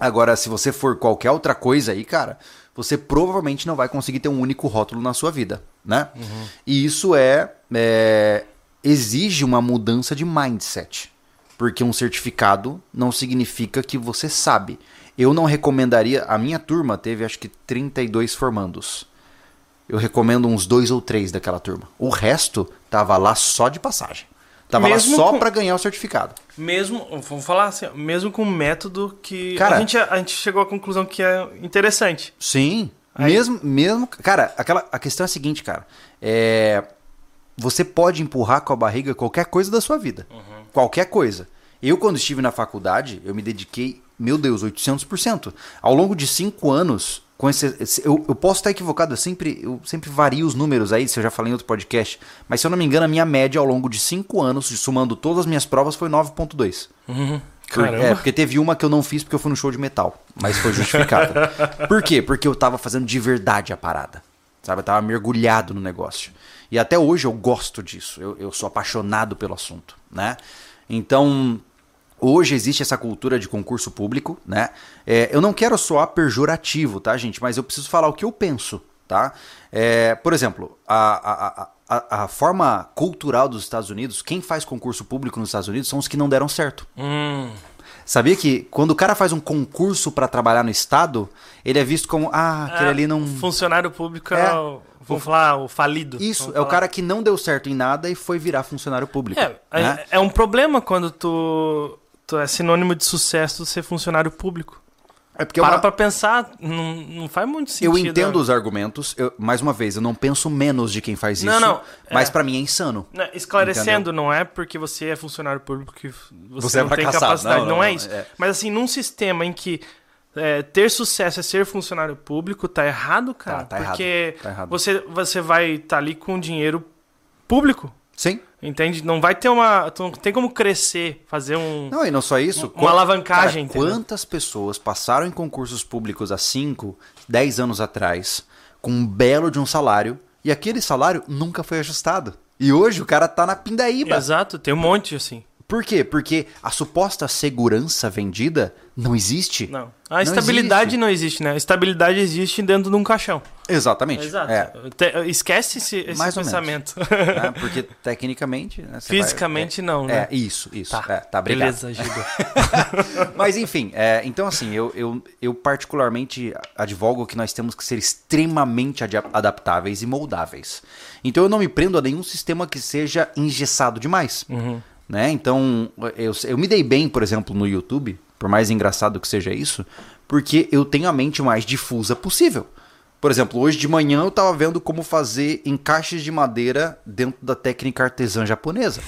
Agora, se você for qualquer outra coisa aí, cara, você provavelmente não vai conseguir ter um único rótulo na sua vida, né? E isso é, é exige uma mudança de mindset. Porque um certificado não significa que você sabe. Eu não recomendaria. A minha turma teve acho que 32 formandos. Eu recomendo uns dois ou três daquela turma. O resto tava lá só de passagem. Tava Mesmo lá só com- pra ganhar o certificado. Mesmo, vamos falar assim, mesmo com um método que Cara- a, gente, a gente chegou à conclusão que é interessante. Sim. Aí- Mesmo, mesmo. Cara, aquela, a questão é a seguinte, cara. É, você pode empurrar com a barriga qualquer coisa da sua vida. Qualquer coisa. Eu, quando estive na faculdade, eu me dediquei, meu Deus, 800%. Ao longo de cinco anos, com esse, eu, eu posso estar equivocado, eu sempre, eu sempre vario os números aí, se eu já falei em outro podcast. Mas se eu não me engano, a minha média ao longo de cinco anos, somando todas as minhas provas, foi 9,2. Por- Caramba. É, porque teve uma que eu não fiz porque eu fui no show de metal. Mas foi justificado. Por quê? Porque eu tava fazendo de verdade a parada. Sabe? Eu tava mergulhado no negócio. E até hoje eu gosto disso. Eu, eu sou apaixonado pelo assunto, né? Então, hoje existe essa cultura de concurso público, né? É, eu não quero soar pejorativo, tá, gente? Mas eu preciso falar o que eu penso, tá? É, por exemplo, a, a, a, a, forma cultural dos Estados Unidos, quem faz concurso público nos Estados Unidos são os que não deram certo. Hum, Sabia que quando o cara faz um concurso pra trabalhar no estado, ele é visto como, ah, aquele é, ali não. Funcionário público é, É. o, vamos falar, o falido. Isso, é o falar. cara que não deu certo em nada e foi virar funcionário público. É, né? é, é um problema quando tu é sinônimo de sucesso ser funcionário público. É porque é Para uma- pra pensar, não, não faz muito sentido. eu entendo né? os argumentos. eu- mais uma vez, eu não penso menos de quem faz isso. Não, não, Mas é. pra mim é insano. Né, Esclarecendo, não é porque você é funcionário público que você, Você é não tem fracassado. capacidade. Não, Não, não, é não, isso. é. Mas assim, num sistema em que é, ter sucesso é ser funcionário público, tá errado, cara. tá errado, porque tá errado. Você, você vai estar ali com dinheiro público. Sim. Entende? Não vai ter uma. Não tem como crescer, fazer um. Não, e não só isso. Uma alavancagem, Cara, quantas pessoas passaram em concursos públicos há 5, 10 anos atrás com um belo de um salário e aquele salário nunca foi ajustado. E hoje o cara tá na pindaíba. Exato, tem um monte assim. Por quê? Porque a suposta segurança vendida não existe. Não. A estabilidade existe. não existe, né? A estabilidade existe dentro de um caixão. Exatamente. Exato. É. Esquece esse, esse Mais pensamento. né? Porque tecnicamente. né, você vai- Fisicamente é, não, né? É, isso, isso. É, tá, obrigado. Beleza, Giba. Mas enfim, é, então assim, eu, eu, eu particularmente advogo que nós temos que ser extremamente adaptáveis e moldáveis. Então eu não me prendo a nenhum sistema que seja engessado demais. Né? Então eu, eu me dei bem, por exemplo, no YouTube, por mais engraçado que seja isso, porque eu tenho a mente mais difusa possível. Por exemplo, hoje de manhã eu tava vendo como fazer encaixes de madeira dentro da técnica artesã japonesa.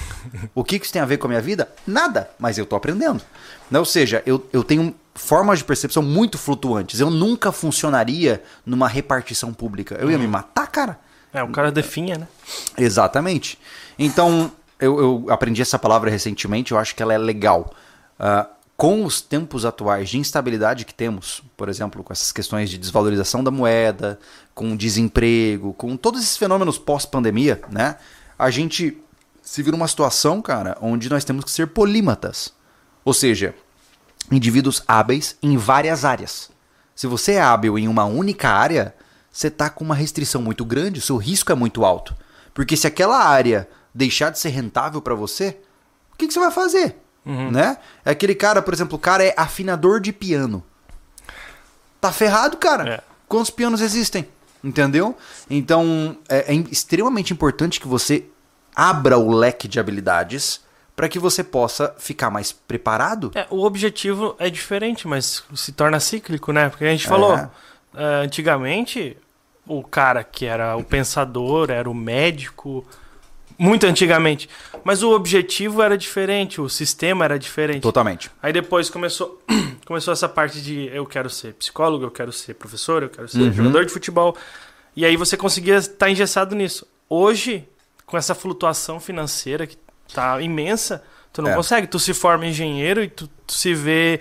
O que que isso tem a ver com a minha vida? Nada, mas eu tô aprendendo. Né? Ou seja, eu, eu tenho formas de percepção muito flutuantes. Eu nunca funcionaria numa repartição pública. Eu ia me matar, cara. É, o cara definha, né? Exatamente. Então, eu, eu aprendi essa palavra recentemente, eu acho que ela é legal. Ah, com os tempos atuais de instabilidade que temos, por exemplo, com essas questões de desvalorização da moeda, com desemprego, com todos esses fenômenos pós-pandemia, né? A gente se vira uma situação, cara, onde nós temos que ser polímatas. Ou seja, indivíduos hábeis em várias áreas. Se você é hábil em uma única área, você está com uma restrição muito grande, o seu risco é muito alto. Porque se aquela área deixar de ser rentável para você, o que, que você vai fazer? Né? É aquele cara, por exemplo, o cara é afinador de piano. Tá ferrado, cara. É. Quantos pianos existem? Entendeu? Então, é, é extremamente importante que você abra o leque de habilidades para que você possa ficar mais preparado. É, o objetivo é diferente, mas se torna cíclico, né? Porque a gente falou, É. é, antigamente, o cara que era o pensador, era o médico, muito antigamente. Mas o objetivo era diferente, o sistema era diferente. Totalmente. Aí depois começou, começou essa parte de eu quero ser psicólogo, eu quero ser professor, eu quero ser Uhum. jogador de futebol. E aí você conseguia estar engessado nisso. Hoje, com essa flutuação financeira que tá imensa, tu não É. consegue. Tu se forma engenheiro e tu, tu se vê.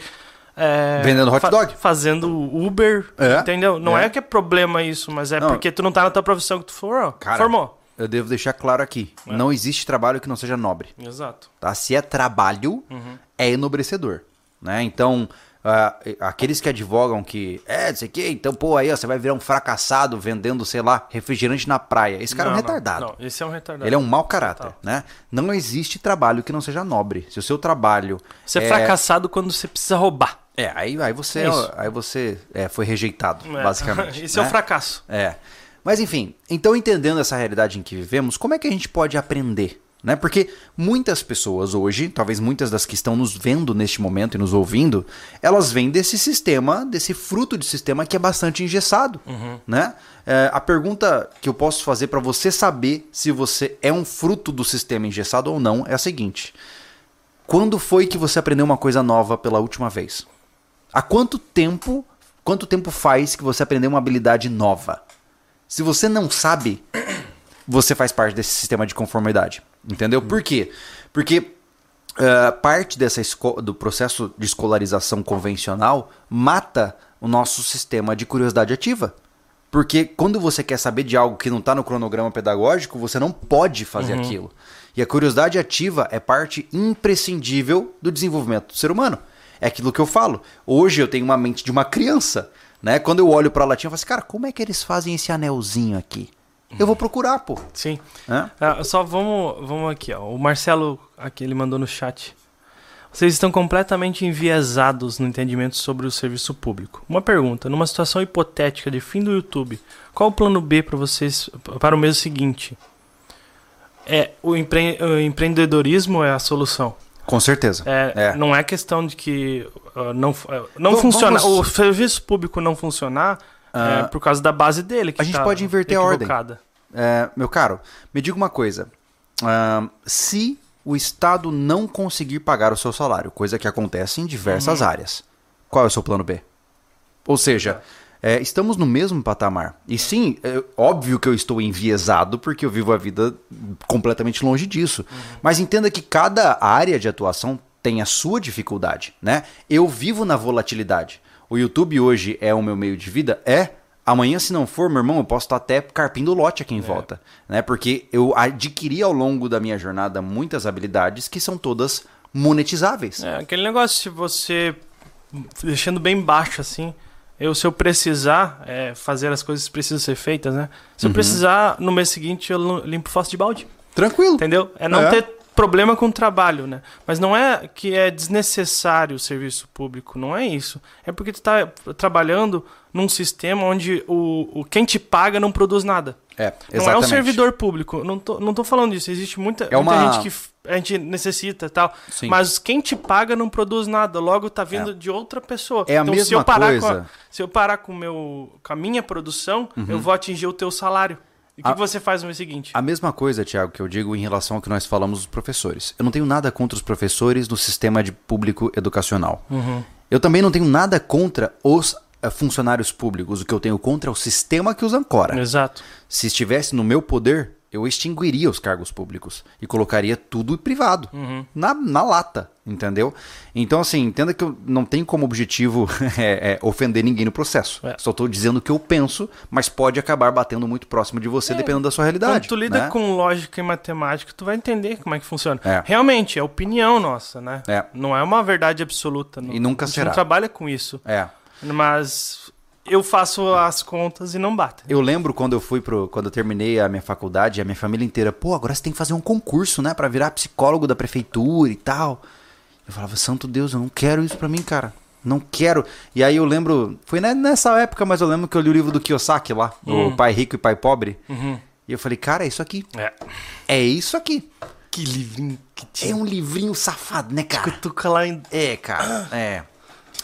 é, Vendendo hot dog. Fazendo Uber, É. entendeu? Não É. é. que é problema isso, mas é Não. porque tu não tá na tua profissão que tu for, Cara, formou. Eu devo deixar claro aqui: É. não existe trabalho que não seja nobre. Exato. Tá? Se é trabalho, Uhum. é enobrecedor. Né? Então, ah, aqueles que advogam que, é, não sei o quê, então, pô, aí ó, você vai virar um fracassado vendendo, sei lá, refrigerante na praia. Esse cara é um Não, retardado. Não, não, esse é um retardado. Ele é um mau caráter, Total. né? Não existe trabalho que não seja nobre. Se o seu trabalho Você é fracassado quando você precisa roubar. é, aí, aí você, É isso. aí você é, foi rejeitado, É. basicamente. Esse é né? o fracasso. É. Mas enfim, então entendendo essa realidade em que vivemos, como é que a gente pode aprender? Né? Porque muitas pessoas hoje, talvez muitas das que estão nos vendo neste momento e nos ouvindo, elas vêm desse sistema, desse fruto de sistema que é bastante engessado. Né? É, a pergunta que eu posso fazer para você saber se você é um fruto do sistema engessado ou não é a seguinte: quando foi que você aprendeu uma coisa nova pela última vez? Há quanto tempo, quanto tempo faz que você aprendeu uma habilidade nova? Se você não sabe, você faz parte desse sistema de conformidade. Entendeu? Por quê? Porque uh, parte dessa do processo de escolarização convencional mata o nosso sistema de curiosidade ativa. Porque quando você quer saber de algo que não está no cronograma pedagógico, você não pode fazer uhum. aquilo. E a curiosidade ativa é parte imprescindível do desenvolvimento do ser humano. É aquilo que eu falo. Hoje eu tenho uma mente de uma criança. Né? Quando eu olho para a latinha, eu falo assim, cara, como é que eles fazem esse anelzinho aqui? Eu vou procurar, pô. Sim. Ah, só vamos, vamos aqui, ó. O Marcelo aqui ele mandou no chat. Vocês estão completamente enviesados no entendimento sobre o serviço público. Uma pergunta: numa situação hipotética de fim do YouTube, qual o plano B para vocês para o mês seguinte? É o, empre o empreendedorismo é a solução. Com certeza. É, é. Não é questão de que uh, não, uh, não funciona. Vamos... O serviço público não funcionar Uh, é por causa da base dele. Que a gente tá pode inverter a ordem. É, meu caro, me diga uma coisa. Uh, se o Estado não conseguir pagar o seu salário, coisa que acontece em diversas uhum. áreas, qual é o seu plano B? Ou seja, é, estamos no mesmo patamar. E sim, é óbvio que eu estou enviesado porque eu vivo a vida completamente longe disso. Uhum. Mas entenda que cada área de atuação tem a sua dificuldade, né? Eu vivo na volatilidade o YouTube hoje é o meu meio de vida? É. Amanhã, se não for, meu irmão, eu posso estar até carpindo lote aqui em é. volta. Né? Porque eu adquiri ao longo da minha jornada muitas habilidades que são todas monetizáveis. É, aquele negócio, se você. Deixando bem baixo assim. Eu, se eu precisar é, fazer as coisas que precisam ser feitas, né? Se eu uhum. precisar, no mês seguinte eu limpo fósforo de balde. Tranquilo. Entendeu? É não é. ter problema com o trabalho, né? Mas não é que é desnecessário o serviço público, não é isso. É porque tu está trabalhando num sistema onde o, o quem te paga não produz nada. É, exatamente. Não é um servidor público. Não tô, não tô falando disso. Existe muita, é muita gente que a gente necessita tal. Sim. Mas quem te paga não produz nada. Logo tá vindo é. de outra pessoa. É a então, mesma se eu parar coisa. Com a, se eu parar com, meu, com a minha produção, uhum. eu vou atingir o teu salário. E o que, você faz no mês seguinte? A mesma coisa, Tiago, que eu digo em relação ao que nós falamos dos professores. Eu não tenho nada contra os professores no sistema de público educacional. Uhum. Eu também não tenho nada contra os uh, funcionários públicos. O que eu tenho contra é o sistema que os ancora. Exato. Se estivesse no meu poder, eu extinguiria os cargos públicos e colocaria tudo privado, uhum. na, na lata, entendeu? Então, assim, entenda que eu não tenho como objetivo é, é, ofender ninguém no processo. É. Só estou dizendo o que eu penso, mas pode acabar batendo muito próximo de você, é. dependendo da sua realidade. Quando tu lida né? com lógica e matemática, tu vai entender como é que funciona. É. Realmente, é opinião nossa, né? É. Não é uma verdade absoluta. e nunca a gente será. não trabalha com isso. É. Mas eu faço as contas e não bato. Eu lembro quando eu fui pro. Quando eu terminei a minha faculdade, a minha família inteira, pô, agora você tem que fazer um concurso, né? para virar psicólogo da prefeitura e tal. Eu falava, santo Deus, eu não quero isso pra mim, cara. Não quero. E aí eu lembro. Foi nessa época, mas eu lembro que eu li o livro do Kiyosaki lá, hum. o Pai Rico e Pai Pobre. Uhum. E eu falei, cara, é isso aqui. É. É isso aqui. Que livrinho que tinha. É um livrinho safado, né, cara? Cutuca lá em... É, cara. É.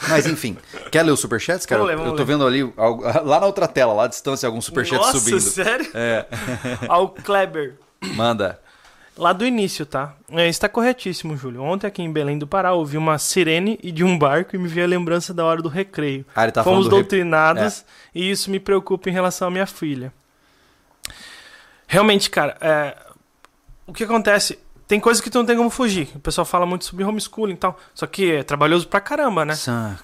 Mas enfim, quer ler os superchats, cara? Vamos ler, vamos eu tô vendo ali, lá na outra tela, lá à distância, alguns superchats Nossa, subindo. sério? É. Ao Kleber. Manda. Lá do início, tá? É, está corretíssimo, Júlio. Ontem aqui em Belém do Pará ouvi uma sirene e de um barco e me veio a lembrança da hora do recreio. Ah, ele tá Fomos do doutrinados é. e isso me preocupa em relação à minha filha. Realmente, cara, é... o que acontece? Tem coisas que tu não tem como fugir. O pessoal fala muito sobre homeschooling e tal. Só que é trabalhoso pra caramba, né?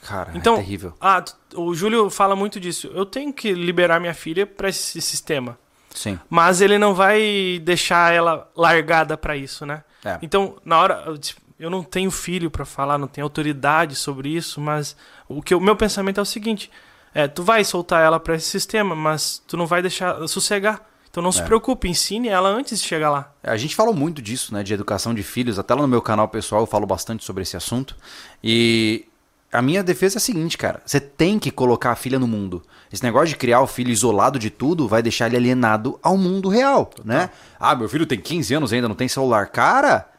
cara, é então, é terrível. Ah, o Júlio fala muito disso. Eu tenho que liberar minha filha para esse sistema. Sim. Mas ele não vai deixar ela largada para isso, né? É. Então, na hora. Eu não tenho filho para falar, não tenho autoridade sobre isso, mas o que o meu pensamento é o seguinte: é, tu vai soltar ela para esse sistema, mas tu não vai deixar sossegar. Então não se é. preocupe, ensine ela antes de chegar lá. A gente falou muito disso, né, de educação de filhos. Até lá no meu canal pessoal eu falo bastante sobre esse assunto. E a minha defesa é a seguinte, cara. Você tem que colocar a filha no mundo. Esse negócio de criar o filho isolado de tudo vai deixar ele alienado ao mundo real, né? Ah, meu filho tem 15 anos ainda não tem celular. Cara,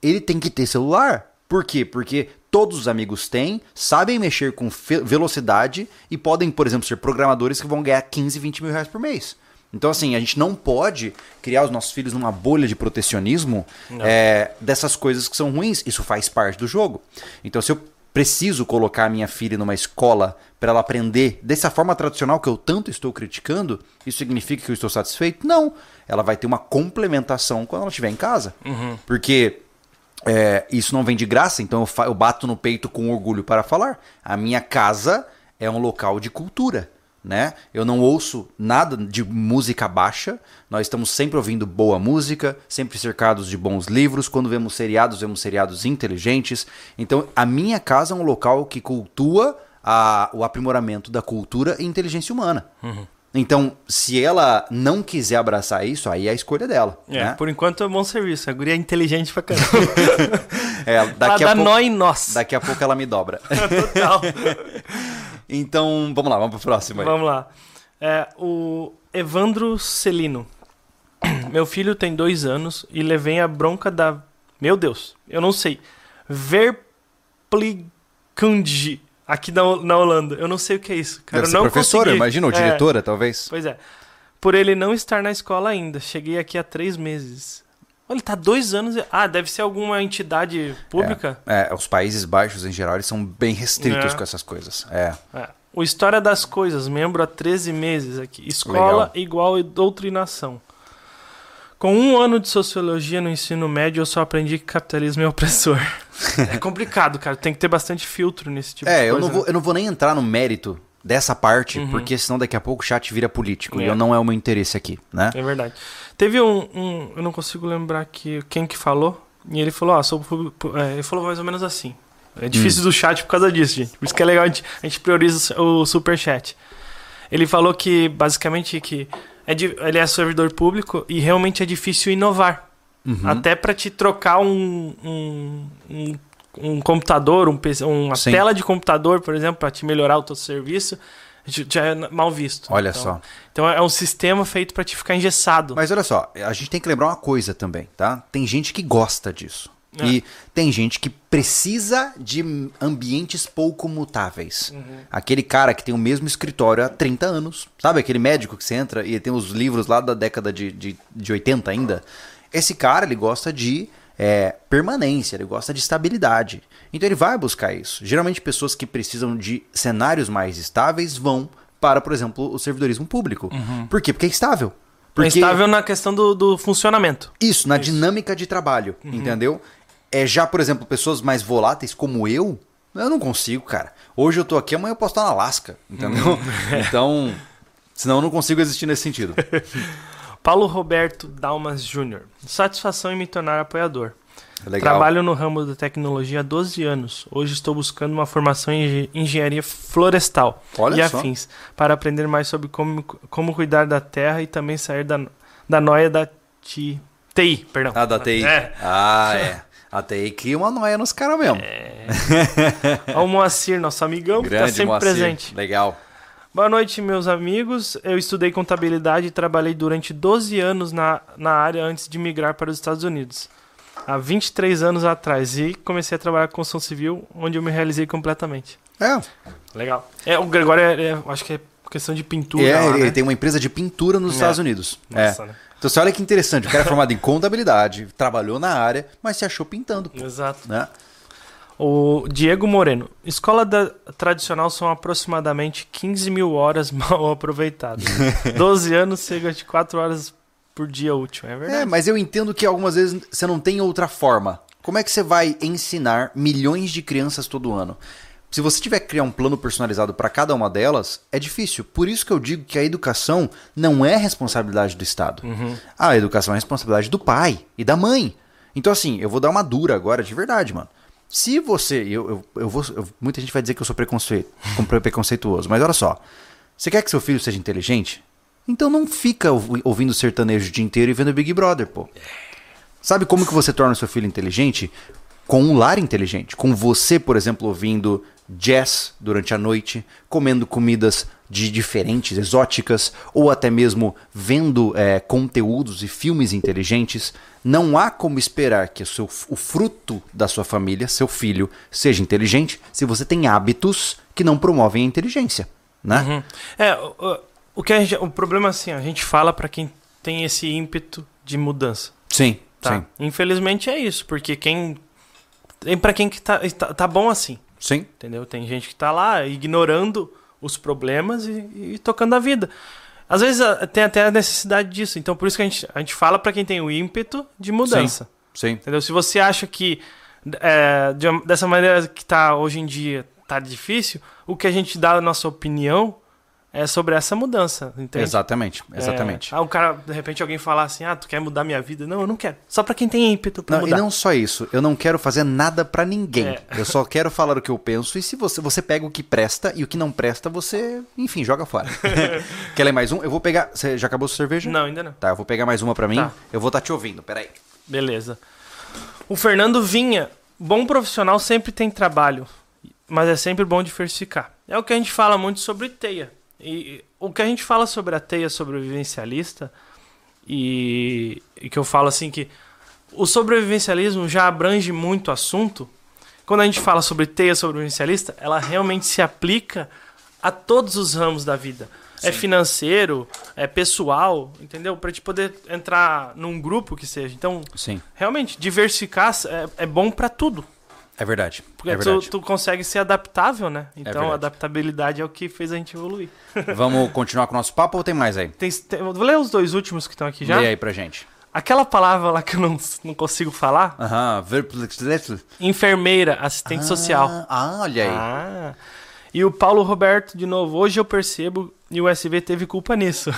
ele tem que ter celular. Por quê? Porque todos os amigos têm, sabem mexer com velocidade e podem, por exemplo, ser programadores que vão ganhar 15, 20 mil reais por mês. Então, assim, a gente não pode criar os nossos filhos numa bolha de protecionismo é, dessas coisas que são ruins. Isso faz parte do jogo. Então, se eu preciso colocar a minha filha numa escola para ela aprender dessa forma tradicional que eu tanto estou criticando, isso significa que eu estou satisfeito? Não. Ela vai ter uma complementação quando ela estiver em casa. Porque é, isso não vem de graça, então eu, eu bato no peito com orgulho para falar. A minha casa é um local de cultura, né? Eu não ouço nada de música baixa. Nós estamos sempre ouvindo boa música, sempre cercados de bons livros. Quando vemos seriados, vemos seriados inteligentes. Então, a minha casa é um local que cultua a- o aprimoramento da cultura e inteligência humana. Então, se ela não quiser abraçar isso, aí é a escolha dela. É, né? por enquanto é bom serviço. A guria é inteligente pra caramba. É, daqui, dar a pouco, nó em nós. daqui a pouco ela me dobra. Total. Então, vamos lá, vamos pro próximo aí. Vamos lá. É, o Evandro Celino. Meu filho tem dois anos e levei a bronca da. Meu Deus, eu não sei. Verpligkundige, aqui na, na Holanda. Eu não sei o que é isso. Cara, Deve eu não professora, consegui. imagina, ou É, diretora, talvez. Pois é. Por ele não estar na escola ainda. Cheguei aqui há três meses. Ele tá dois anos. e- Ah, deve ser alguma entidade pública. É, os Países Baixos, em geral, eles são bem restritos É. com essas coisas. É. É. O História das Coisas, membro há 13 meses aqui. Escola Legal. igual doutrinação. Com um ano de sociologia no ensino médio, eu só aprendi que capitalismo é opressor. é complicado, cara. Tem que ter bastante filtro nesse tipo de É, eu coisa. não, vou, né? eu não vou nem entrar no mérito dessa parte, porque senão daqui a pouco o chat vira político. E É. eu não é o meu interesse aqui, né? É verdade. Teve um, um- Eu não consigo lembrar aqui quem que falou. E ele falou, ah, sou. é, ele falou mais ou menos assim. É difícil Hum. do chat por causa disso, gente. Por isso que é legal a gente, a gente prioriza o super chat. Ele falou que, basicamente, que é ele é servidor público e realmente é difícil inovar. Uhum. Até para te trocar um, um, um, um computador, um PC, uma Sim. tela de computador, por exemplo, para te melhorar o teu serviço, já é mal visto. Olha Então- só. Então é um sistema feito para te ficar engessado. Mas olha só, a gente tem que lembrar uma coisa também, tá? Tem gente que gosta disso. É. E tem gente que precisa de ambientes pouco mutáveis. Uhum. Aquele cara que tem o mesmo escritório há 30 anos. Sabe aquele médico que você entra e tem os livros lá da década de, de, de 80 ainda? Esse cara, ele gosta de é, permanência, ele gosta de estabilidade. Então ele vai buscar isso. Geralmente pessoas que precisam de cenários mais estáveis vão para, por exemplo, o servidorismo público. Por quê? Porque é estável. É estável na questão do, do funcionamento. Isso, na dinâmica de trabalho, Uhum. entendeu? É já, por exemplo, pessoas mais voláteis como eu, eu não consigo, cara. Hoje eu tô aqui, amanhã eu posso estar na Alasca, entendeu? Uhum. então, senão eu não consigo existir nesse sentido. Paulo Roberto Dalmas Jr. Satisfação em me tornar apoiador. Legal. Trabalho no ramo da tecnologia há 12 anos. Hoje estou buscando uma formação em engen- engenharia florestal Olha e só. afins para aprender mais sobre como, como cuidar da terra e também sair da, da noia da ti, TI. Perdão. Ah, da TI. É. Ah, é. A TI cria uma noia nos caras mesmo. Ao Moacir, nosso amigão, que está Grande sempre Moacir. presente. Legal. Boa noite, meus amigos. Eu estudei contabilidade e trabalhei durante 12 anos na, na área antes de migrar para os Estados Unidos. Há 23 anos atrás. E comecei a trabalhar com construção civil, onde eu me realizei completamente. É, Legal. É, o Gregório, é, é- acho que é questão de pintura. é lá, ele, né? tem uma empresa de pintura nos É. Estados Unidos. É. Nossa, né? Então você olha que interessante, o cara é formado em contabilidade, trabalhou na área, mas se achou pintando, pô, Exato. né? O Diego Moreno. Escola da- tradicional são aproximadamente 15 mil horas mal aproveitadas. 12 anos, cerca de 4 horas por dia útil. É verdade. É, mas eu entendo que algumas vezes você não tem outra forma. Como é que você vai ensinar milhões de crianças todo ano? Se você tiver que criar um plano personalizado para cada uma delas, é difícil. Por isso que eu digo que a educação não é responsabilidade do Estado. A educação é responsabilidade do pai e da mãe. Então, assim, eu vou dar uma dura agora, de verdade, mano. Se você. Eu, eu, eu vou, eu- muita gente vai dizer que eu sou preconceito, preconceituoso, mas olha só. Você quer que seu filho seja inteligente? Então não fica ouvi- ouvindo sertanejo o dia inteiro e vendo Big Brother, pô. Sabe como que você torna seu filho inteligente? Com um lar inteligente. Com você, por exemplo, ouvindo jazz durante a noite, comendo comidas de diferentes, exóticas, ou até mesmo vendo é, conteúdos e filmes inteligentes, não há como esperar que o, seu, o fruto da sua família, seu filho, seja inteligente se você tem hábitos que não promovem a inteligência, né? Uhum. É, o, o, que gente, o problema assim, a gente fala para quem tem esse ímpeto de mudança. Sim, tá? sim. Infelizmente é isso, porque quem para quem que tá, tá, tá bom assim. Sim. Entendeu? Tem gente que tá lá ignorando os problemas e, e tocando a vida. Às vezes tem até a necessidade disso. Então, por isso que a gente, a gente fala para quem tem o ímpeto de mudança. Sim. Sim. Entendeu? Se você acha que é, de, dessa maneira que tá hoje em dia tá difícil, o que a gente dá a nossa opinião é sobre essa mudança, entende? Exatamente, exatamente. É, ah, o cara, de repente, alguém falar assim, ah, tu quer mudar minha vida? Não, eu não quero. Só para quem tem ímpeto pra não, mudar. E não só isso, eu não quero fazer nada para ninguém. É. Eu só quero falar o que eu penso e se você, você pega o que presta e o que não presta, você, enfim, joga fora. quer ler mais um? Eu vou pegar, você já acabou sua cerveja? Não, ainda não. Tá, eu vou pegar mais uma para mim. Tá. Eu vou estar tá te ouvindo, peraí. Beleza. O Fernando Vinha, bom profissional sempre tem trabalho, mas é sempre bom diversificar. É o que a gente fala muito sobre teia. E o que a gente fala sobre a teia sobrevivencialista, e, e que eu falo assim que o sobrevivencialismo já abrange muito assunto. Quando a gente fala sobre teia sobrevivencialista, ela realmente se aplica a todos os ramos da vida. É Sim. É financeiro, é pessoal, entendeu? Para te poder entrar num grupo que seja. Então, Sim. realmente, diversificar é, é bom para tudo. É verdade. Porque é verdade. Tu, tu, consegue ser adaptável, né? Então, é a adaptabilidade é o que fez a gente evoluir. Vamos continuar com o nosso papo ou tem mais aí? Tem, tem, vou ler os dois últimos que estão aqui já. Lê aí pra gente. Aquela palavra lá que eu não, não consigo falar. Aham, uh Enfermeira, assistente ah, social. Ah, olha aí. Ah. E o Paulo Roberto, de novo, hoje eu percebo e o SV teve culpa nisso.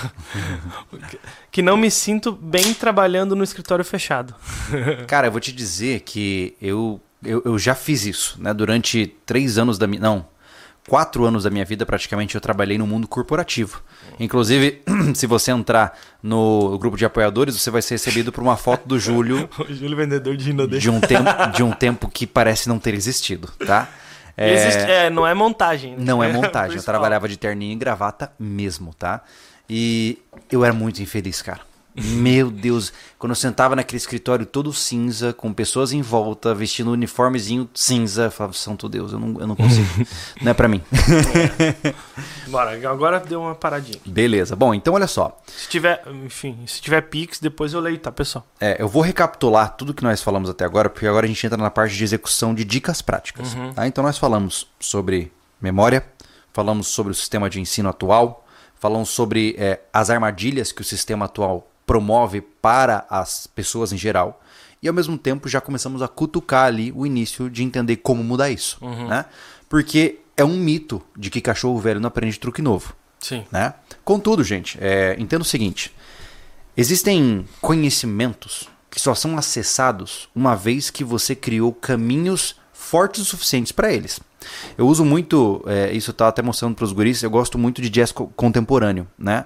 que não me sinto bem trabalhando no escritório fechado. Cara, eu vou te dizer que eu eu, eu já fiz isso, né? Durante três anos da minha. Não, quatro anos da minha vida, praticamente, eu trabalhei no mundo corporativo. Inclusive, se você entrar no grupo de apoiadores, você vai ser recebido por uma foto do Júlio. o Júlio vendedor de Inodê. De um, tempo, de um tempo que parece não ter existido, tá? É, Existe, é não é montagem. Né? Não é montagem. eu trabalhava de terninho e gravata mesmo, tá? E eu era muito infeliz, cara. Meu Deus, quando eu sentava naquele escritório todo cinza, com pessoas em volta, vestindo um uniformezinho cinza, eu falava, Santo Deus, eu não, eu não consigo. não é para mim. É. Bora, agora deu uma paradinha. Beleza. Bom, então olha só. Se tiver, enfim, se tiver Pix, depois eu leio, tá, pessoal? É, eu vou recapitular tudo que nós falamos até agora, porque agora a gente entra na parte de execução de dicas práticas. Uhum. Tá? Então nós falamos sobre memória, falamos sobre o sistema de ensino atual, falamos sobre é, as armadilhas que o sistema atual promove para as pessoas em geral. E ao mesmo tempo já começamos a cutucar ali o início de entender como mudar isso. Uhum. Né? Porque é um mito de que cachorro velho não aprende truque novo. Sim. Né? Contudo, gente, é, entenda o seguinte: existem conhecimentos que só são acessados uma vez que você criou caminhos fortes o suficientes para eles. Eu uso muito, é, isso eu estava até mostrando para os guris, eu gosto muito de jazz co contemporâneo, né?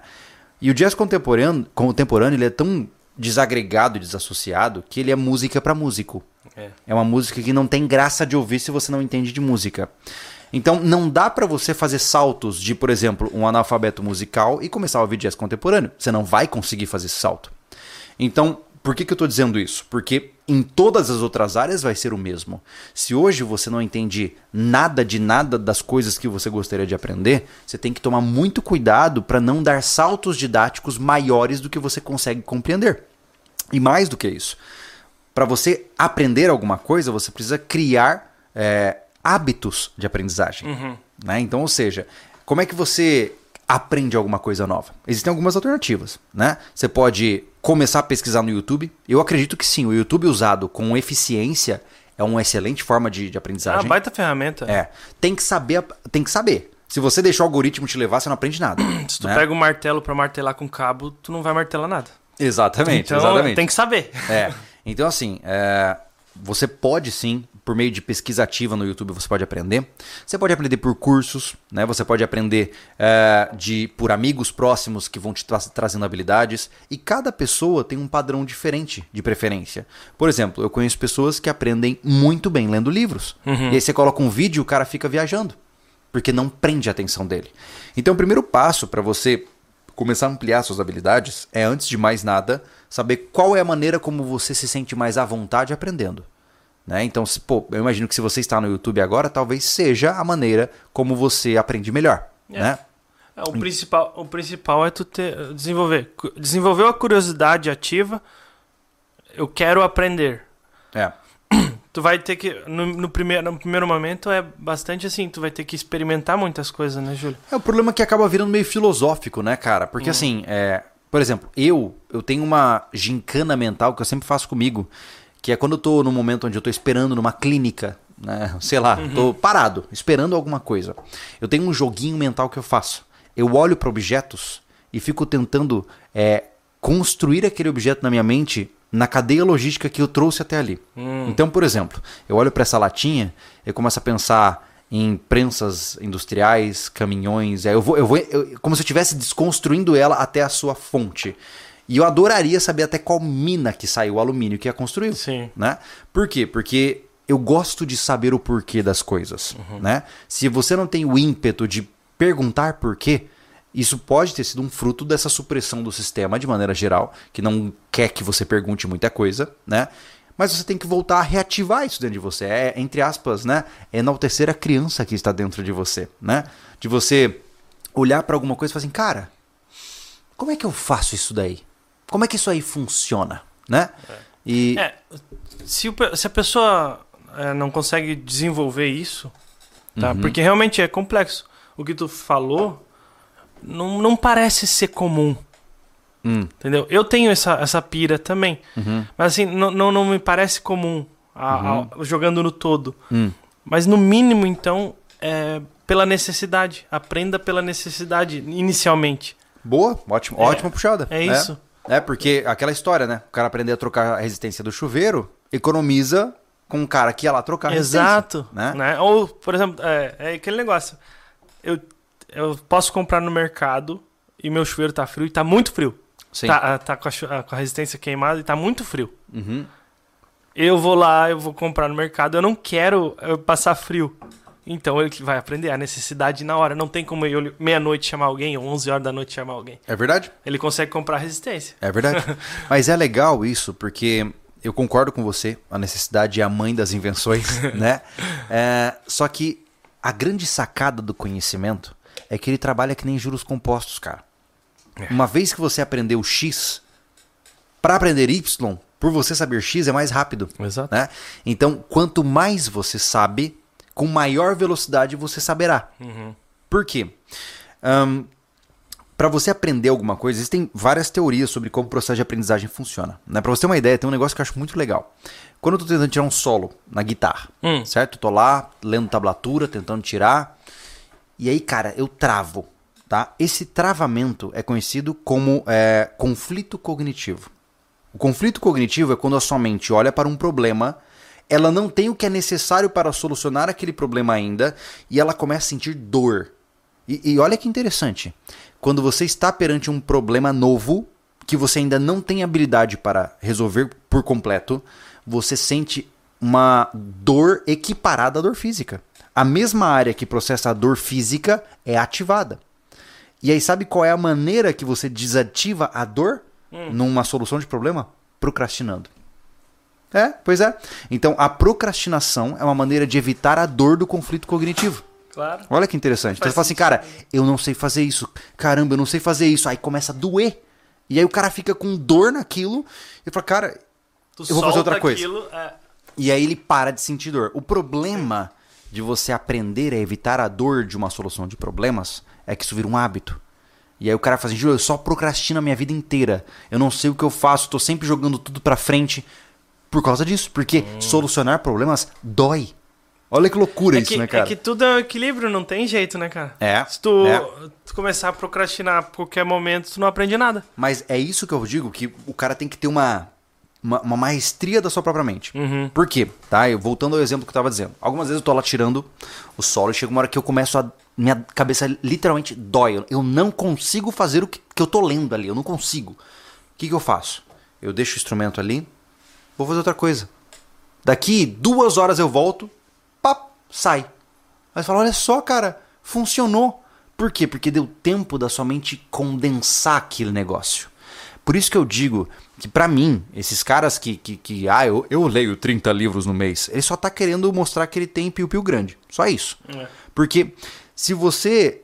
E o jazz contemporâneo, contemporâneo ele é tão desagregado e desassociado que ele é música para músico. É. é uma música que não tem graça de ouvir se você não entende de música. Então não dá para você fazer saltos de, por exemplo, um analfabeto musical e começar a ouvir jazz contemporâneo. Você não vai conseguir fazer esse salto. Então, por que, que eu estou dizendo isso? Porque em todas as outras áreas vai ser o mesmo. Se hoje você não entende nada de nada das coisas que você gostaria de aprender, você tem que tomar muito cuidado para não dar saltos didáticos maiores do que você consegue compreender. E mais do que isso, para você aprender alguma coisa, você precisa criar é, hábitos de aprendizagem. Uhum. Né? Então, ou seja, como é que você aprende alguma coisa nova? Existem algumas alternativas, né? Você pode começar a pesquisar no YouTube. Eu acredito que sim, o YouTube usado com eficiência é uma excelente forma de, de aprendizagem. É uma baita ferramenta. É. Tem que saber, tem que saber. Se você deixar o algoritmo te levar, você não aprende nada. Se tu né? pega um martelo para martelar com cabo, tu não vai martelar nada. Exatamente, então, exatamente. Tem que saber. É. Então, assim, é, você pode sim por meio de pesquisa ativa no YouTube você pode aprender. Você pode aprender por cursos, né? Você pode aprender é, de por amigos próximos que vão te tra trazendo habilidades. E cada pessoa tem um padrão diferente de preferência. Por exemplo, eu conheço pessoas que aprendem muito bem lendo livros. Uhum. E aí você coloca um vídeo e o cara fica viajando. Porque não prende a atenção dele. Então, o primeiro passo para você começar a ampliar suas habilidades é, antes de mais nada, saber qual é a maneira como você se sente mais à vontade aprendendo. Né? Então, se, pô, eu imagino que se você está no YouTube agora, talvez seja a maneira como você aprende melhor. É. Né? É, o, principal, o principal é tu ter, desenvolver. Desenvolveu a curiosidade ativa. Eu quero aprender. É. Tu vai ter que. No, no, primeiro, no primeiro momento é bastante assim, tu vai ter que experimentar muitas coisas, né, Júlio? É o problema é que acaba virando meio filosófico, né, cara? Porque hum. assim, é, por exemplo, eu, eu tenho uma gincana mental que eu sempre faço comigo que é quando eu tô no momento onde eu tô esperando numa clínica, né? Sei lá, uhum. tô parado, esperando alguma coisa. Eu tenho um joguinho mental que eu faço. Eu olho para objetos e fico tentando é, construir aquele objeto na minha mente na cadeia logística que eu trouxe até ali. Hum. Então, por exemplo, eu olho para essa latinha e começo a pensar em prensas industriais, caminhões, eu vou, eu vou eu, como se eu estivesse desconstruindo ela até a sua fonte. E eu adoraria saber até qual mina que saiu o alumínio que a construiu. Sim. Né? Por quê? Porque eu gosto de saber o porquê das coisas. Uhum. Né? Se você não tem o ímpeto de perguntar por quê, isso pode ter sido um fruto dessa supressão do sistema de maneira geral, que não quer que você pergunte muita coisa, né? Mas você tem que voltar a reativar isso dentro de você. É, entre aspas, né? Enaltecer a criança que está dentro de você, né? De você olhar para alguma coisa e falar assim, cara, como é que eu faço isso daí? Como é que isso aí funciona, né? É. E... É, se, o, se, a pessoa é, não consegue desenvolver isso, tá? Uhum. Porque realmente é complexo. O que tu falou não, não parece ser comum. Hum. Entendeu? Eu tenho essa, essa pira também. Uhum. Mas assim, não, não, não me parece comum a, uhum. a, jogando no todo. Hum. Mas no mínimo, então, é pela necessidade. Aprenda pela necessidade, inicialmente. Boa, ótimo, é, ótima puxada. É isso. É, porque aquela história, né? O cara aprender a trocar a resistência do chuveiro, economiza com um cara que ia lá trocar a Exato, né? né? Ou, por exemplo, é, é aquele negócio. Eu, eu posso comprar no mercado e meu chuveiro tá frio e tá muito frio. Sim. Tá, tá com, a, com a resistência queimada e tá muito frio. Uhum. Eu vou lá, eu vou comprar no mercado, eu não quero passar frio. Então ele vai aprender a necessidade na hora. Não tem como eu meia-noite chamar alguém ou 11 horas da noite chamar alguém. É verdade? Ele consegue comprar resistência. É verdade. Mas é legal isso, porque eu concordo com você. A necessidade é a mãe das invenções, né? É, só que a grande sacada do conhecimento é que ele trabalha que nem juros compostos, cara. É. Uma vez que você aprendeu X, para aprender Y, por você saber X é mais rápido. Exato. Né? Então, quanto mais você sabe, com maior velocidade você saberá. Uhum. Por quê? Um, para você aprender alguma coisa, existem várias teorias sobre como o processo de aprendizagem funciona. Né? Para você ter uma ideia, tem um negócio que eu acho muito legal. Quando eu tô tentando tirar um solo na guitarra, hum. certo? Eu tô lá lendo tablatura, tentando tirar. E aí, cara, eu travo. Tá? Esse travamento é conhecido como é, conflito cognitivo. O conflito cognitivo é quando a sua mente olha para um problema ela não tem o que é necessário para solucionar aquele problema ainda e ela começa a sentir dor. E, e olha que interessante. Quando você está perante um problema novo que você ainda não tem habilidade para resolver por completo, você sente uma dor equiparada à dor física. A mesma área que processa a dor física é ativada. E aí, sabe qual é a maneira que você desativa a dor hum. numa solução de problema? Procrastinando. É, pois é. Então, a procrastinação é uma maneira de evitar a dor do conflito cognitivo. Claro. Olha que interessante. Então, você fala assim, cara, eu não sei fazer isso. Caramba, eu não sei fazer isso. Aí começa a doer. E aí o cara fica com dor naquilo e fala, cara, tu eu vou fazer outra coisa. Aquilo, é... E aí ele para de sentir dor. O problema de você aprender a evitar a dor de uma solução de problemas é que isso vira um hábito. E aí o cara fala assim, Júlio, eu só procrastino a minha vida inteira. Eu não sei o que eu faço, tô sempre jogando tudo pra frente por causa disso. Porque hum. solucionar problemas dói. Olha que loucura é isso, que, né, cara? É que tudo é um equilíbrio, não tem jeito, né, cara? É. Se tu, é. tu começar a procrastinar a qualquer momento, tu não aprende nada. Mas é isso que eu digo, que o cara tem que ter uma uma, uma maestria da sua própria mente. Uhum. Por quê? Tá? Eu, voltando ao exemplo que eu tava dizendo. Algumas vezes eu tô lá tirando o solo e chega uma hora que eu começo a. Minha cabeça literalmente dói. Eu- Eu não consigo fazer o que, que eu tô lendo ali. Eu não consigo. O que, que eu faço? Eu deixo o instrumento ali, vou fazer outra coisa. Daqui duas horas eu volto, pá, sai. Você fala, olha só, cara, funcionou. Por quê? Porque deu tempo da sua mente condensar aquele negócio. Por isso que eu digo que pra mim, esses caras que, que, que ah, eu, eu leio 30 livros no mês, ele só tá querendo mostrar que ele tem piu-piu grande. Só isso. É. Porque se você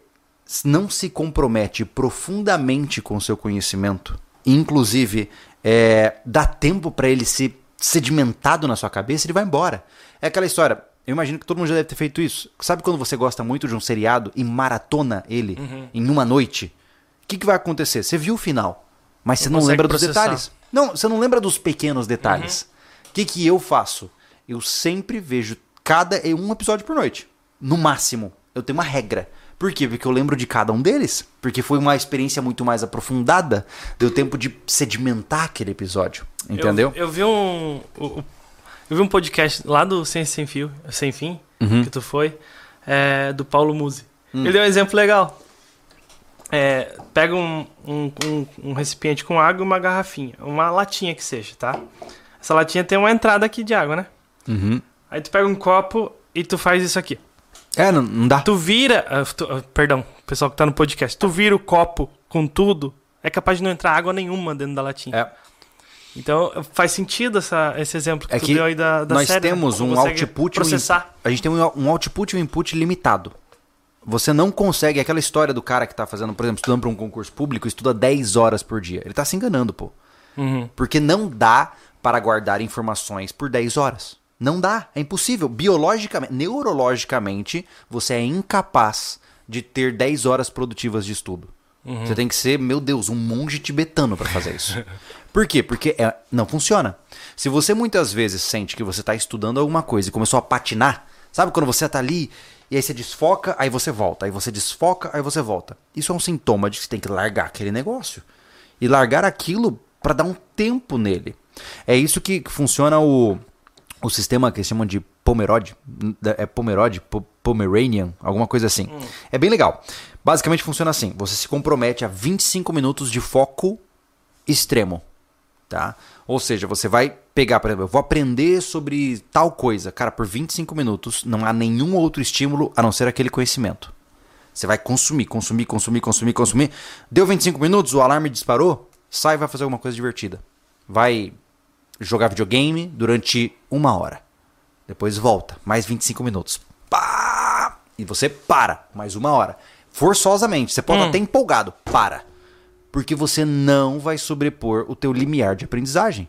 não se compromete profundamente com o seu conhecimento, inclusive é, dá tempo para ele ser sedimentado na sua cabeça, ele vai embora. É aquela história. Eu imagino que todo mundo já deve ter feito isso. Sabe quando você gosta muito de um seriado e maratona ele em uma noite? O que, que vai acontecer? Você viu o final, mas você Não não lembra dos processar. detalhes. Não, você não lembra dos pequenos detalhes. O que, que eu faço? Eu sempre vejo cada um episódio por noite. No máximo. Eu tenho uma regra. Por quê? Porque eu lembro de cada um deles. Porque foi uma experiência muito mais aprofundada. Deu tempo de sedimentar aquele episódio. Entendeu? Eu, eu vi um. Eu vi um podcast lá do Ciência Sem Fio, Sem Fim, Uhum. que tu foi, é, do Paulo Musi. Hum. Ele deu um exemplo legal. É, pega um, um, um- um recipiente com água e uma garrafinha. Uma latinha que seja, tá? Essa latinha tem uma entrada aqui de água, né? Uhum. Aí tu pega um copo e tu faz isso aqui. É, não, não dá. Tu vira. ah, tu- ah, perdão, pessoal que tá no podcast. Tu vira o copo com tudo, é capaz de não entrar água nenhuma dentro da latinha. É. Então faz sentido essa, esse exemplo que É tu que deu aí da, da nós série, né? temos um output e um processar. a gente tem um, um output e um input limitado. Você não consegue, aquela história do cara que tá fazendo, por exemplo, estudando para um concurso público, estuda 10 horas por dia. Ele tá se enganando, pô. Uhum. Porque não dá para guardar informações por 10 horas. Não dá, é impossível. Biologicamente, neurologicamente, você é incapaz de ter 10 horas produtivas de estudo. Você tem que ser, meu Deus, um monge tibetano para fazer isso. Por quê? Porque é- não funciona. Se você muitas vezes sente que você está estudando alguma coisa e começou a patinar, sabe quando você tá ali e aí você desfoca, aí você volta, aí você desfoca, aí você volta. Isso é um sintoma de que você tem que largar aquele negócio e largar aquilo para dar um tempo nele. É isso que funciona o, o sistema que eles chamam de Pomerode. É Pomerode? Po- Pomeranian? Alguma coisa assim. É bem legal. Basicamente funciona assim: você se compromete a 25 minutos de foco extremo. Tá? Ou seja, você vai pegar, por exemplo, eu vou aprender sobre tal coisa. Cara, por 25 minutos não há nenhum outro estímulo a não ser aquele conhecimento. Você vai consumir, consumir, consumir, consumir, consumir. Deu 25 minutos, o alarme disparou, sai e vai fazer alguma coisa divertida. Vai jogar videogame durante uma hora. Depois volta, mais 25 minutos. Pá! E você para, mais uma hora. Forçosamente, você pode Hum. estar até empolgado, para. Porque você não vai sobrepor o teu limiar de aprendizagem.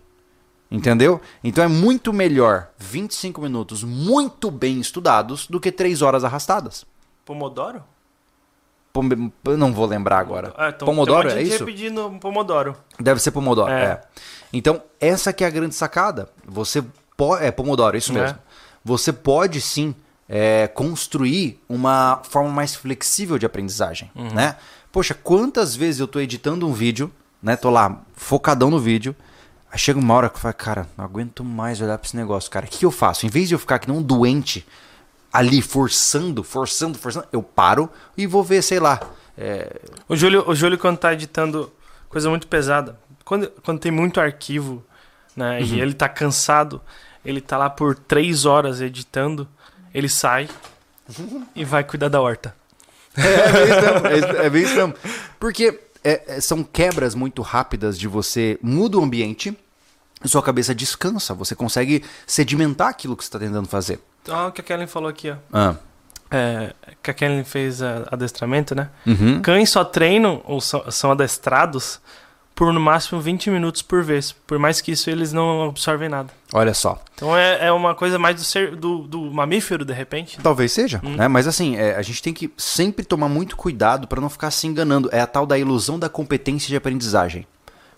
Entendeu? Então é muito melhor 25 minutos muito bem estudados do que 3 horas arrastadas. Pomodoro? Pom- eu não vou lembrar agora. Ah, então, Pomodoro, é monte de isso? pedindo Pomodoro. Deve ser Pomodoro, É. é. Então, essa que é a grande sacada. Você pode. É Pomodoro, isso É. mesmo. Você pode sim é, construir uma forma mais flexível de aprendizagem. Uhum. Né? Poxa, quantas vezes eu tô editando um vídeo, né? Tô lá, focadão no vídeo. Aí chega uma hora que eu falo, cara, não aguento mais olhar pra esse negócio, cara. O que eu faço? Em vez de eu ficar que nem um doente ali forçando, forçando, forçando, eu paro e vou ver, sei lá. é, O Júlio, o Júlio quando tá editando coisa muito pesada, quando, quando tem muito arquivo, né, Uhum. e ele tá cansado, ele tá lá por três horas editando, ele sai e vai cuidar da horta. É bem isso mesmo. É, é. Porque é, é, são quebras muito rápidas de você muda o ambiente sua cabeça descansa. Você consegue sedimentar aquilo que você está tentando fazer. Então, o que a Kellen falou aqui, ó. Ah. É, que a Kellen fez ah, adestramento, né? Uhum. Cães só treinam ou são, são adestrados por no máximo 20 minutos por vez. Por mais que isso eles não absorvem nada. Olha só. Então é, é uma coisa mais do, ser, do, do mamífero, de repente. Talvez seja, né? Mas assim, é, a gente tem que sempre tomar muito cuidado para não ficar se enganando. É a tal da ilusão da competência de aprendizagem.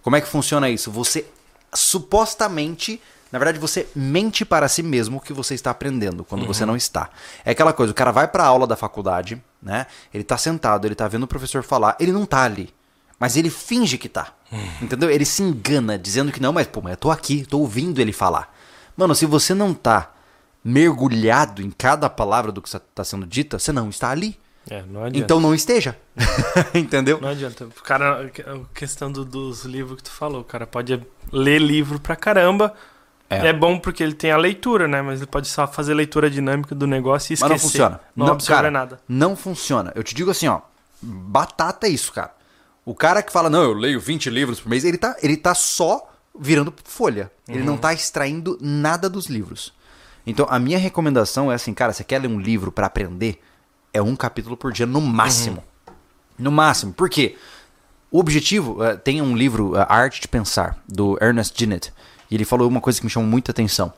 Como é que funciona isso? Você supostamente, na verdade, você mente para si mesmo que você está aprendendo quando você não está. É aquela coisa, o cara vai para a aula da faculdade, né? Ele tá sentado, ele tá vendo o professor falar, ele não tá ali. Mas ele finge que tá. Entendeu? Ele se engana dizendo que não, mas pô, mas eu tô aqui, tô ouvindo ele falar. Mano, se você não tá mergulhado em cada palavra do que está sendo dita, você não está ali. É, não adianta. Então não esteja. Entendeu? Não adianta. O cara, a questão do- dos livros que tu falou, o cara pode ler livro pra caramba. É. É. bom porque ele tem a leitura, né? Mas ele pode só fazer leitura dinâmica do negócio e Mas esquecer. não funciona. Não, Não, cara, nada. Não funciona. Eu te digo assim, ó. Batata é isso, cara. O cara que fala, não, eu leio 20 livros por mês, ele tá, ele tá só virando folha. Ele Uhum. não tá extraindo nada dos livros. Então, a minha recomendação é assim, cara, você quer ler um livro pra aprender? É um capítulo por dia no máximo. Uhum. No máximo. Por quê? O objetivo, eh, tem um livro, A Arte de Pensar, do Ernest Dennett, e ele falou uma coisa que me chamou muita atenção.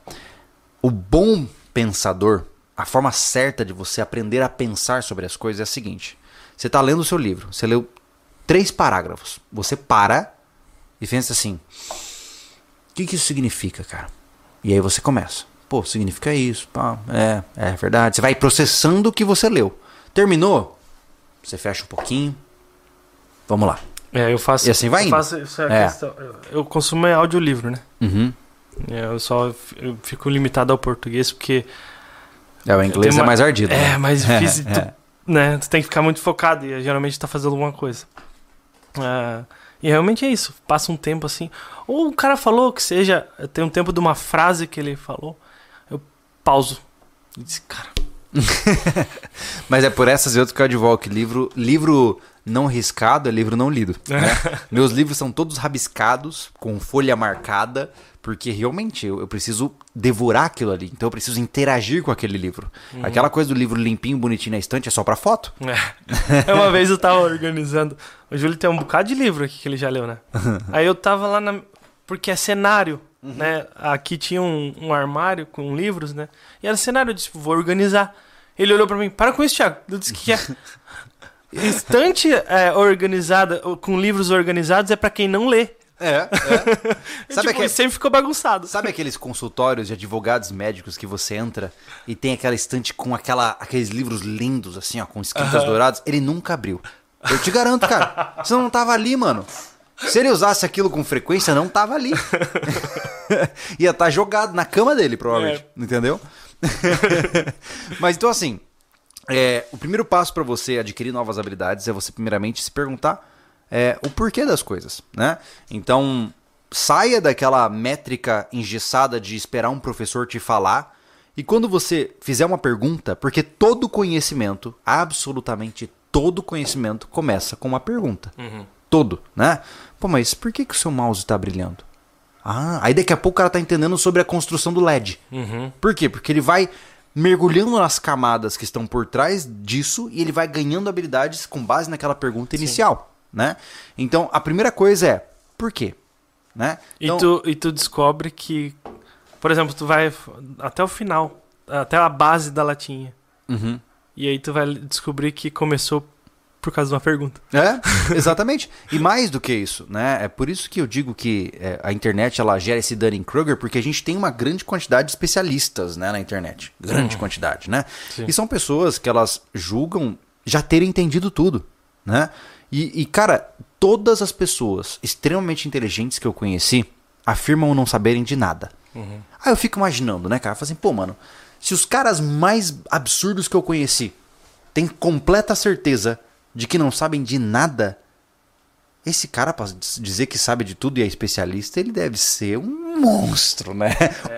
O bom pensador, a forma certa de você aprender a pensar sobre as coisas é a seguinte: você está lendo o seu livro, você leu três parágrafos, você para e pensa assim: o que, que isso significa, cara? E aí você começa. Pô, significa isso, pá, é, é verdade. Você vai processando o que você leu. Terminou? Você fecha um pouquinho. Vamos lá. É, eu faço. E assim vai eu indo. faço isso é É. questão. Eu, eu consumo é audiolivro, né? Uhum. É, Eu só eu fico limitado ao português porque É, o inglês Tem é uma- mais ardido. é né? mais difícil. É, tu, né? tu tem que ficar muito focado e geralmente tá fazendo alguma coisa. Ah, e realmente é isso. Passa um tempo assim. Ou o cara falou que seja. Tem um tempo de uma frase que ele falou. Pauso. E disse, cara. Mas é por essas e outras que eu advogo que livro, livro não riscado é livro não lido. né? Meus livros são todos rabiscados, com folha marcada, porque realmente eu, eu preciso devorar aquilo ali. Então eu preciso interagir com aquele livro. Aquela coisa do livro limpinho, bonitinho na estante é só pra foto. É. Uma vez eu tava organizando. O Júlio tem um bocado de livro aqui que ele já leu, né? Aí eu tava lá na. Porque é cenário, né? Aqui tinha um, um armário com livros, né? E era cenário, eu disse, vou organizar. Ele olhou pra mim, para com isso, Thiago. Eu disse, que é? Estante é, organizada, com livros organizados, é pra quem não lê. É, E, Sabe tipo, aquele- sempre ficou bagunçado. Sabe aqueles consultórios de advogados médicos que você entra e tem aquela estante com aquela, aqueles livros lindos, assim, ó, com escritas douradas? Ele nunca abriu. Eu te garanto, cara. Você não tava ali, mano. Se ele usasse aquilo com frequência, não tava ali. Ia estar jogado na cama dele, provavelmente. Entendeu? Mas então, assim, é, o primeiro passo para você adquirir novas habilidades é você, primeiramente, se perguntar é, o porquê das coisas, né? Então, saia daquela métrica engessada de esperar um professor te falar. E quando você fizer uma pergunta, porque todo conhecimento, absolutamente todo conhecimento, começa com uma pergunta. Todo, né? Pô, mas por que, que o seu mouse tá brilhando? Ah, aí daqui a pouco o cara tá entendendo sobre a construção do LED. Uhum. Por quê? Porque ele vai mergulhando nas camadas que estão por trás disso e ele vai ganhando habilidades com base naquela pergunta inicial, né? Então, a primeira coisa é, por quê? Né? E, Então, tu, e tu descobre que, por exemplo, tu vai até o final, até a base da latinha. Uhum. E aí tu vai descobrir que começou por causa de uma pergunta. É, exatamente. E mais do que isso, né? É por isso que eu digo que é, a internet ela gera esse Dunning-Kruger, porque a gente tem uma grande quantidade de especialistas né, na internet. Grande quantidade, né? Sim. E são pessoas que elas julgam já terem entendido tudo, né? E, e, cara, todas as pessoas extremamente inteligentes que eu conheci afirmam não saberem de nada. Aí eu fico imaginando, né, cara? Falo assim, pô, mano, se os caras mais absurdos que eu conheci têm completa certeza de que não sabem de nada, esse cara, pra dizer que sabe de tudo e é especialista, ele deve ser um monstro, né?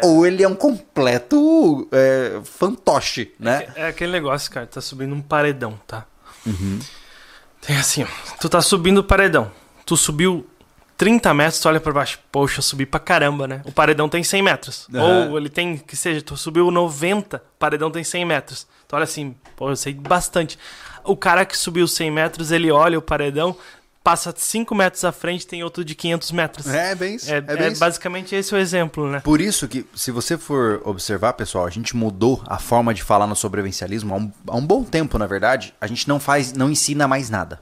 Ou ele é um completo é, fantoche, né? É aquele negócio, cara, tá subindo um paredão, tá? Tem assim, tu tá subindo o paredão. Tu subiu 30 metros, tu olha pra baixo. Poxa, eu subi pra caramba, né? O paredão tem 100 metros. Aham. Ou ele tem, que seja, tu subiu 90, o paredão tem 100 metros. Tu olha assim, pô, eu sei bastante. O cara que subiu 100 metros, ele olha o paredão, passa 5 metros à frente, tem outro de 500 metros. É bem isso. É, É, bem é isso. basicamente esse o exemplo, né? Por isso que, se você for observar, pessoal, a gente mudou a forma de falar no sobrevivencialismo há um, há um bom tempo, na verdade. A gente não faz, não ensina mais nada.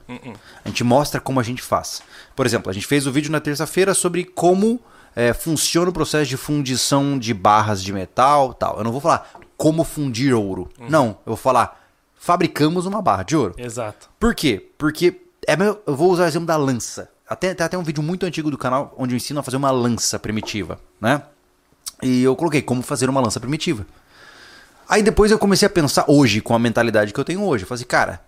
A gente mostra como a gente faz. Por exemplo, a gente fez o vídeo na terça-feira sobre como é, funciona o processo de fundição de barras de metal tal. Eu não vou falar como fundir ouro. Não, eu vou falar fabricamos uma barra de ouro. Exato. Por quê? Porque é eu vou usar o exemplo da lança. Até, tem até um vídeo muito antigo do canal onde eu ensino a fazer uma lança primitiva, né? E eu coloquei como fazer uma lança primitiva. Aí depois eu comecei a pensar hoje, com a mentalidade que eu tenho hoje. Eu falei assim, cara,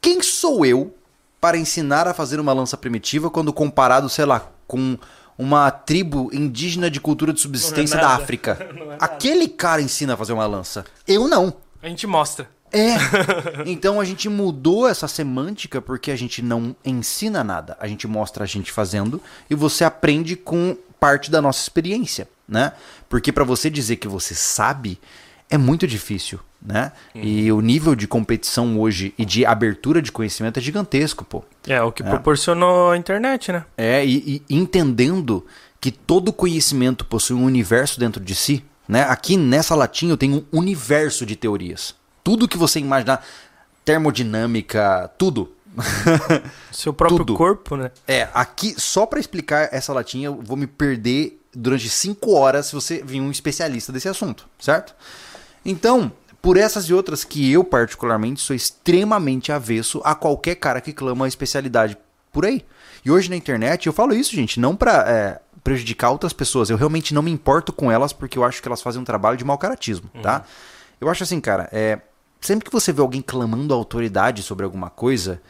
quem sou eu para ensinar a fazer uma lança primitiva quando comparado, sei lá, com uma tribo indígena de cultura de subsistência é da. África? É. Aquele cara ensina a fazer uma lança. Eu não. A gente mostra. É. Então a gente mudou essa semântica porque a gente não ensina nada. A gente mostra a gente fazendo e você aprende com parte da nossa experiência, né? Porque para você dizer que você sabe é muito difícil, né? E o nível de competição hoje e de abertura de conhecimento é gigantesco, pô. É, o que proporcionou a internet, né? É, e, e entendendo que todo conhecimento possui um universo dentro de si, né? Aqui nessa latinha eu tenho um universo de teorias. Tudo que você imaginar, termodinâmica, tudo. Seu próprio Tudo. corpo, né? É, aqui, só pra explicar essa latinha, eu vou me perder durante cinco horas se você vir um especialista desse assunto, certo? Então, por essas e outras que eu, particularmente, sou extremamente avesso a qualquer cara que clama a especialidade por aí. E hoje na internet, eu falo isso, gente, não pra é, prejudicar outras pessoas. Eu realmente não me importo com elas porque eu acho que elas fazem um trabalho de mau caratismo, tá? Eu acho assim, cara, é, sempre que você vê alguém clamando autoridade sobre alguma coisa,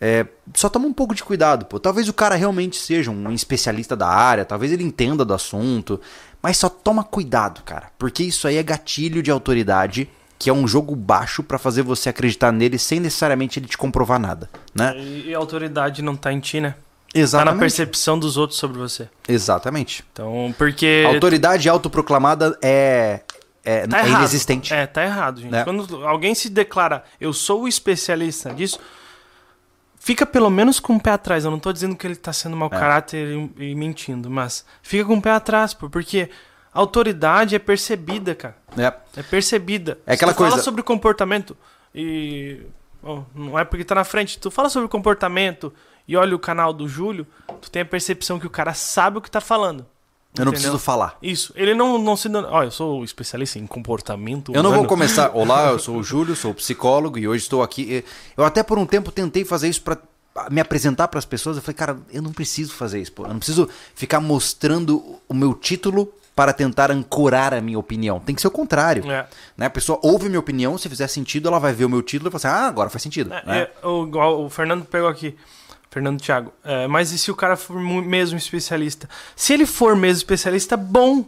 é, só toma um pouco de cuidado, pô. Talvez o cara realmente seja um especialista da área, talvez ele entenda do assunto, mas só toma cuidado, cara, porque isso aí é gatilho de autoridade, que é um jogo baixo pra fazer você acreditar nele sem necessariamente ele te comprovar nada, né? E, e a autoridade não tá em ti, né? Tá na Exatamente. percepção dos outros sobre você. Exatamente. Então, porque. A autoridade autoproclamada é, é, tá é errado. inexistente. É, tá errado, gente. Né? Quando alguém se declara, eu sou o especialista disso, fica pelo menos com o pé atrás. Eu não tô dizendo que ele tá sendo mau É. caráter e, e mentindo, mas fica com o pé atrás, porque autoridade é percebida, cara. É. É percebida. É aquela Se tu fala coisa- sobre comportamento e. bom, não é porque tá na frente. Tu fala sobre comportamento e olha o canal do Júlio, tu tem a percepção que o cara sabe o que tá falando. Eu não Entendeu? preciso falar. Isso. Ele não, não se. Ó, eu sou especialista em comportamento. Eu não vou começar. Olá, eu sou o Júlio, sou psicólogo e hoje estou aqui. Eu até por um tempo tentei fazer isso pra me apresentar pras pessoas. Eu falei, cara, eu não preciso fazer isso, pô. Eu não preciso ficar mostrando o meu título para tentar ancorar a minha opinião. Tem que ser o contrário. É. Né? A pessoa ouve minha opinião, se fizer sentido, ela vai ver o meu título e falar assim: ah, agora faz sentido. É, né? é, o, o Fernando pegou aqui. Fernando Thiago. É, mas e se o cara for mesmo especialista? Se ele for mesmo especialista, bom.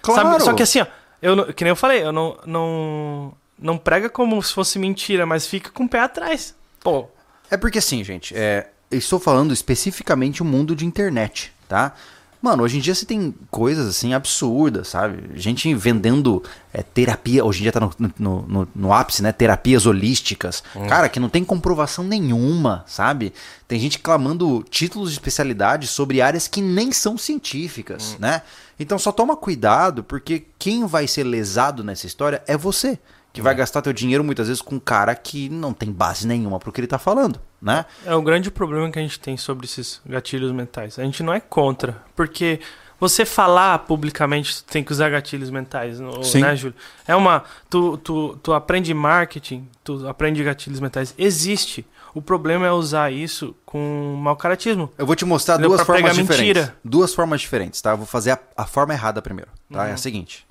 Claro. Sabe? Só que assim, ó, eu, não- que nem eu falei, eu não, não, não prega como se fosse mentira, mas fica com o pé atrás. Pô, É porque assim, gente, é, eu estou falando especificamente o mundo de internet, tá? Mano, hoje em dia você tem coisas assim absurdas, sabe? Gente vendendo é, terapia, hoje em dia tá no, no, no, no ápice, né? Terapias holísticas. Cara, que não tem comprovação nenhuma, sabe? Tem gente clamando títulos de especialidade sobre áreas que nem são científicas, né? Então só toma cuidado, porque quem vai ser lesado nessa história é você. Que vai gastar teu dinheiro muitas vezes com um cara que não tem base nenhuma pro que ele tá falando, né? é o grande problema que a gente tem sobre esses gatilhos mentais. A gente não é contra, porque você falar publicamente tem que usar gatilhos mentais, Sim. né, Júlio? É uma. Tu, tu, tu aprende marketing, tu aprende gatilhos mentais. Existe. O problema é usar isso com mau caratismo. Eu vou te mostrar Deu duas pra formas diferentes. mentira. Duas formas diferentes, tá? Eu vou fazer a, a forma errada primeiro, tá? É a seguinte.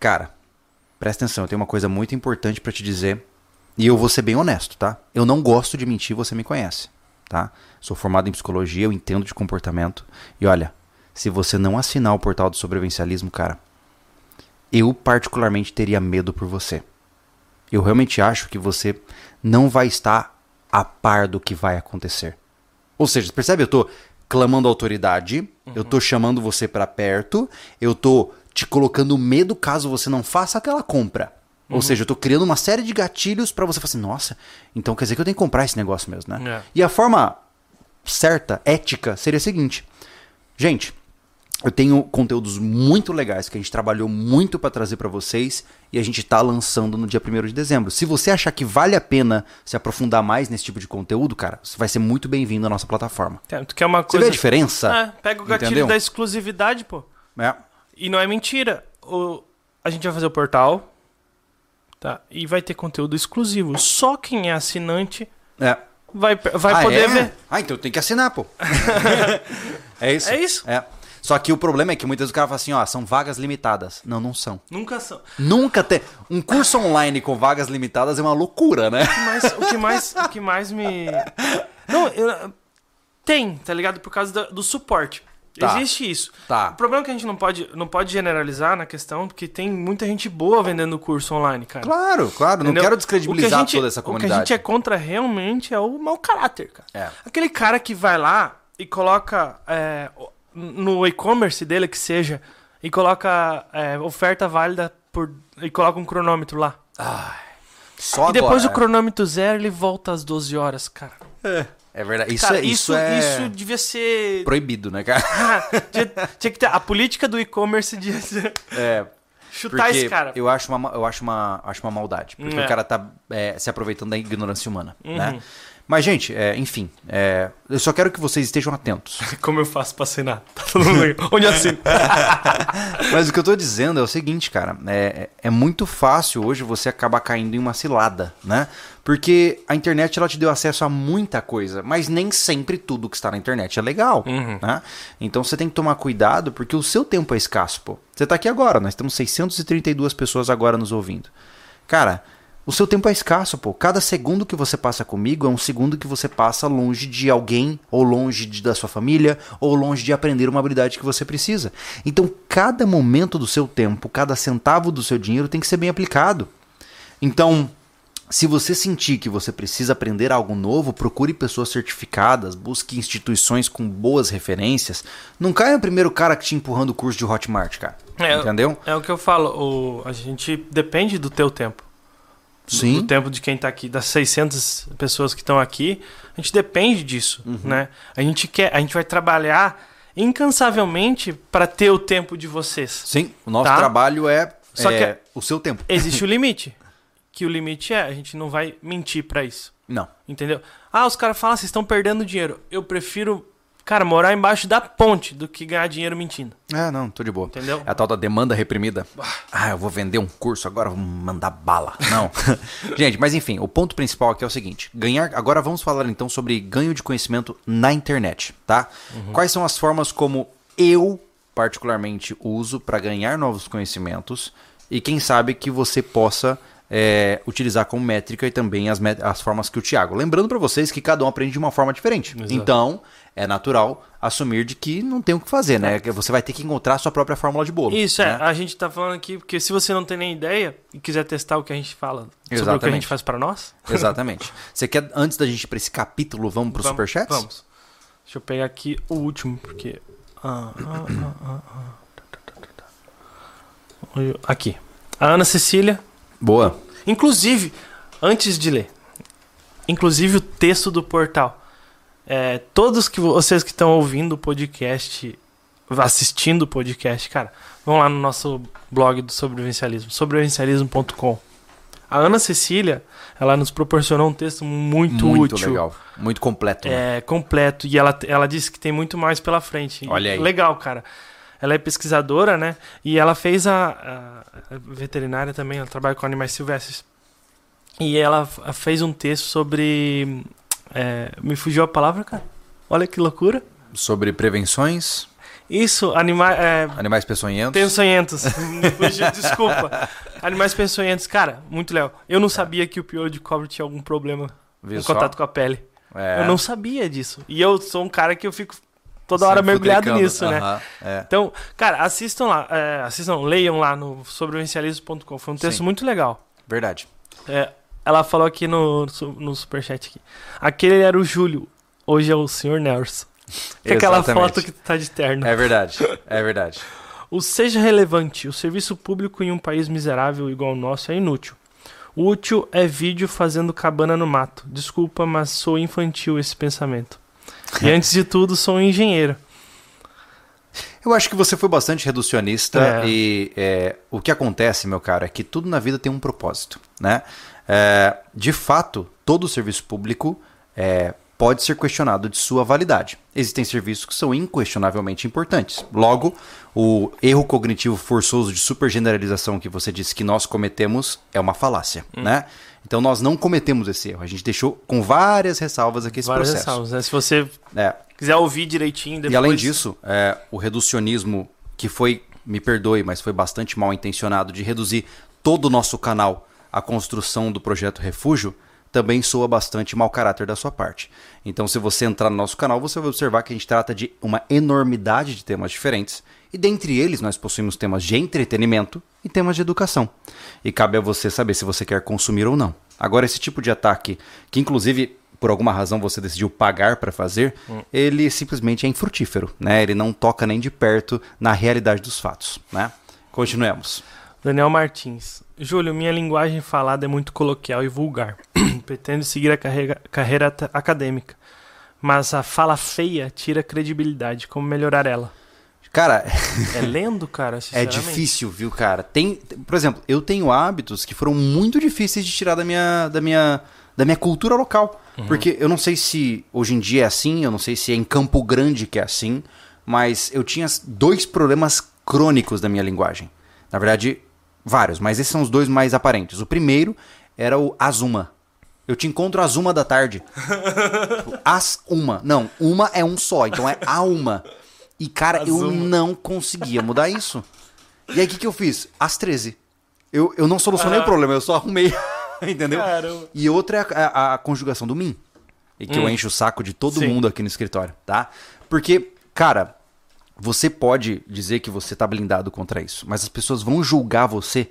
Cara, presta atenção, eu tenho uma coisa muito importante pra te dizer. E eu vou ser bem honesto, tá? Eu não gosto de mentir, você me conhece, tá? Sou formado em psicologia, eu entendo de comportamento. E olha, se você não assinar o portal do sobrevivencialismo, cara, eu particularmente teria medo por você. Eu realmente acho que você não vai estar a par do que vai acontecer. Ou seja, percebe? Eu tô clamando autoridade, eu tô chamando você pra perto, eu tô te colocando medo caso você não faça aquela compra. Ou seja, eu tô criando uma série de gatilhos pra você falar assim, nossa, então quer dizer que eu tenho que comprar esse negócio mesmo, né? É. E a forma certa, ética, seria a seguinte. Gente, eu tenho conteúdos muito legais que a gente trabalhou muito pra trazer pra vocês e a gente tá lançando no dia 1 de dezembro. Se você achar que vale a pena se aprofundar mais nesse tipo de conteúdo, cara, você vai ser muito bem-vindo à nossa plataforma. É, Tu quer uma Você coisa. vê a diferença? É, pega o gatilho Entendeu? da exclusividade, pô. É. E não é mentira. O, a gente vai fazer o portal, tá? E vai ter conteúdo exclusivo. Só quem é assinante É. vai, vai ah, poder é? ver. Ah, então tem que assinar, pô. é isso? É isso. É. Só que o problema é que muitas vezes o cara fala assim, ó, são vagas limitadas. Não, não são. Nunca são. Nunca tem. Um curso online com vagas limitadas é uma loucura, né? Mas o que mais, o que mais me. Não, eu- tem, tá ligado? Por causa do, do suporte. Tá. Existe isso. Tá. O problema é que a gente não pode, não pode generalizar na questão, porque tem muita gente boa vendendo curso online, cara. Claro, claro. Não Entendeu? quero O descredibilizar gente- toda essa O que a comunidade. gente é contra realmente é o mau caráter, cara. É. Aquele cara que vai lá e coloca é, no e-commerce dele que seja e coloca é, oferta válida por e coloca um cronômetro lá. Só e depois agora, o cronômetro zero ele volta às 12 horas, cara. É verdade. Isso, Cara, é, isso, é isso devia ser proibido, né, cara? Ah, tinha, tinha que ter a política do e-commerce de É, chutar esse cara. eu acho uma, eu acho uma, acho uma maldade. Porque É. o cara tá é, se aproveitando da ignorância humana, Uhum. né? Mas, gente, é, enfim, é, eu só quero que vocês estejam atentos. Como eu faço pra assinar? Tá todo mundo. Onde assino? Mas o que eu tô dizendo é o seguinte, cara. É, é muito fácil hoje você acabar caindo em uma cilada, né? Porque a internet ela te deu acesso a muita coisa, mas nem sempre tudo que está na internet é legal, né? Então você tem que tomar cuidado porque o seu tempo é escasso, pô. Você tá aqui agora, nós temos 632 pessoas agora nos ouvindo. Cara, o seu tempo é escasso, pô. Cada segundo que você passa comigo é um segundo que você passa longe de alguém, ou longe de- da sua família, ou longe de aprender uma habilidade que você precisa. Então, cada momento do seu tempo, cada centavo do seu dinheiro tem que ser bem aplicado. Então, se você sentir que você precisa aprender algo novo, procure pessoas certificadas, busque instituições com boas referências. Não caia no primeiro cara que te empurrando o curso de Hotmart, cara. É, Entendeu? É o que eu falo. O, a gente depende do teu tempo. Do- Sim. Do tempo de quem tá aqui, das 600 pessoas que estão aqui. A gente depende disso, Uhum. né? A gente quer, a gente vai trabalhar incansavelmente para ter o tempo de vocês. Sim, o nosso Tá. trabalho é, Só é que- o seu tempo. Existe o limite. Que o limite é, a gente não vai mentir para isso. Não. Entendeu? Ah, os caras falam, vocês estão perdendo dinheiro. Eu prefiro, cara, morar embaixo da ponte do que ganhar dinheiro mentindo. É, não, tô de boa. Entendeu? É a tal da demanda reprimida. Ah, eu vou vender um curso agora, vou mandar bala. Não. Gente, mas enfim, o ponto principal aqui é o seguinte: ganhar. Agora vamos falar então sobre ganho de conhecimento na internet, tá? Quais são as formas como eu, particularmente, uso para ganhar novos conhecimentos e quem sabe que você possa. É, utilizar como métrica e também as, as formas que o Thiago. Lembrando para vocês que cada um aprende de uma forma diferente. Exato. Então, é natural assumir de que não tem o que fazer, né? Que Você vai ter que encontrar a sua própria fórmula de bolo. Isso, é. né? A gente tá falando aqui, porque se você não tem nem ideia e quiser testar o que a gente fala sobre o que a Exatamente. gente faz pra nós, Exatamente. Você quer, antes da gente ir pra esse capítulo, vamos pro vamos, Superchats? Vamos. Deixa eu pegar aqui o último, porque. Ah, ah, ah. Aqui. A Ana Cecília. Boa. Inclusive, antes de ler, inclusive o texto do portal. É, todos que vocês que estão ouvindo o podcast, assistindo o podcast, cara, vão lá no nosso blog do sobrevivencialismo, sobrevivencialismo.com. A Ana Cecília, ela nos proporcionou um texto muito, Muito útil. legal. Muito completo. né? É, completo. E ela, ela disse que tem muito mais pela frente. Olha aí. Legal, cara. Ela é pesquisadora, né? E ela fez a, a- a veterinária também, ela trabalha com animais silvestres. E ela fez um texto sobre. é, me fugiu a palavra, cara? Olha que loucura. Sobre prevenções, Isso, anima é, animais peçonhentos. Peçonhentos. Desculpa. Animais peçonhentos. Cara, muito legal. Eu não sabia que o piolho de cobra tinha algum problema Viu só? contato com a pele. É. Eu não sabia disso. E eu sou um cara que eu fico toda hora mergulhado nisso, né? Aham, é. Então, cara, assistam lá, é, assistam, leiam lá no sobrevivencialismo.com. Foi um texto Sim. muito legal. Verdade. É, ela falou aqui no, no superchat aqui. Aquele era o Júlio, hoje é o Sr. Nelson. Que é aquela foto que tá de terno. É verdade. É verdade. O seja relevante, o serviço público em um país miserável igual o nosso é inútil. O útil é vídeo fazendo cabana no mato. Desculpa, mas sou infantil esse pensamento. E antes de tudo, sou um engenheiro. Eu acho que você foi bastante reducionista É. e é, o que acontece, meu cara, é que tudo na vida tem um propósito, né? É, de fato, todo serviço público é, pode ser questionado de sua validade. Existem serviços que são inquestionavelmente importantes. Logo, o erro cognitivo forçoso de supergeneralização que você disse que nós cometemos é uma falácia, né? Então nós não cometemos esse erro. A gente deixou com várias ressalvas aqui esse Várias processo. ressalvas, né? Se você É. quiser ouvir direitinho depois. E além disso, é, o reducionismo, que foi, me perdoe, mas foi bastante mal intencionado, de reduzir todo o nosso canal à construção do projeto Refúgio, também soa bastante mau caráter da sua parte. Então, se você entrar no nosso canal, você vai observar que a gente trata de uma enormidade de temas diferentes. E dentre eles, nós possuímos temas de entretenimento e temas de educação. E cabe a você saber se você quer consumir ou não. Agora, esse tipo de ataque, que inclusive por alguma razão você decidiu pagar para fazer, ele simplesmente é infrutífero, né? Ele não toca nem de perto na realidade dos fatos, né? Continuemos. Daniel Martins. Júlio, minha linguagem falada é muito coloquial e vulgar. Pretendo seguir a carreira, acadêmica. Mas a fala feia tira credibilidade. Como melhorar ela? Cara, É lendo, cara? é difícil, viu, cara? Tem, por exemplo, eu tenho hábitos que foram muito difíceis de tirar da minha, da minha, da minha cultura local. Porque eu não sei se hoje em dia é assim, eu não sei se é em Campo Grande que é assim, mas eu tinha dois problemas crônicos da minha linguagem. Na verdade, vários, mas esses são os dois mais aparentes. O primeiro era o Azuma. Eu te encontro às uma da tarde. As uma. Não, uma é um só, então é a uma. E, cara, eu Azuma. não conseguia mudar isso. E aí, o que, que eu fiz? Às 13. Eu, eu não solucionei o problema, eu só arrumei. Entendeu? Caramba. E outra é a, a- a conjugação do mim. E que eu encho o saco de todo Sim. mundo aqui no escritório, tá? Porque, cara, você pode dizer que você tá blindado contra isso, mas as pessoas vão julgar você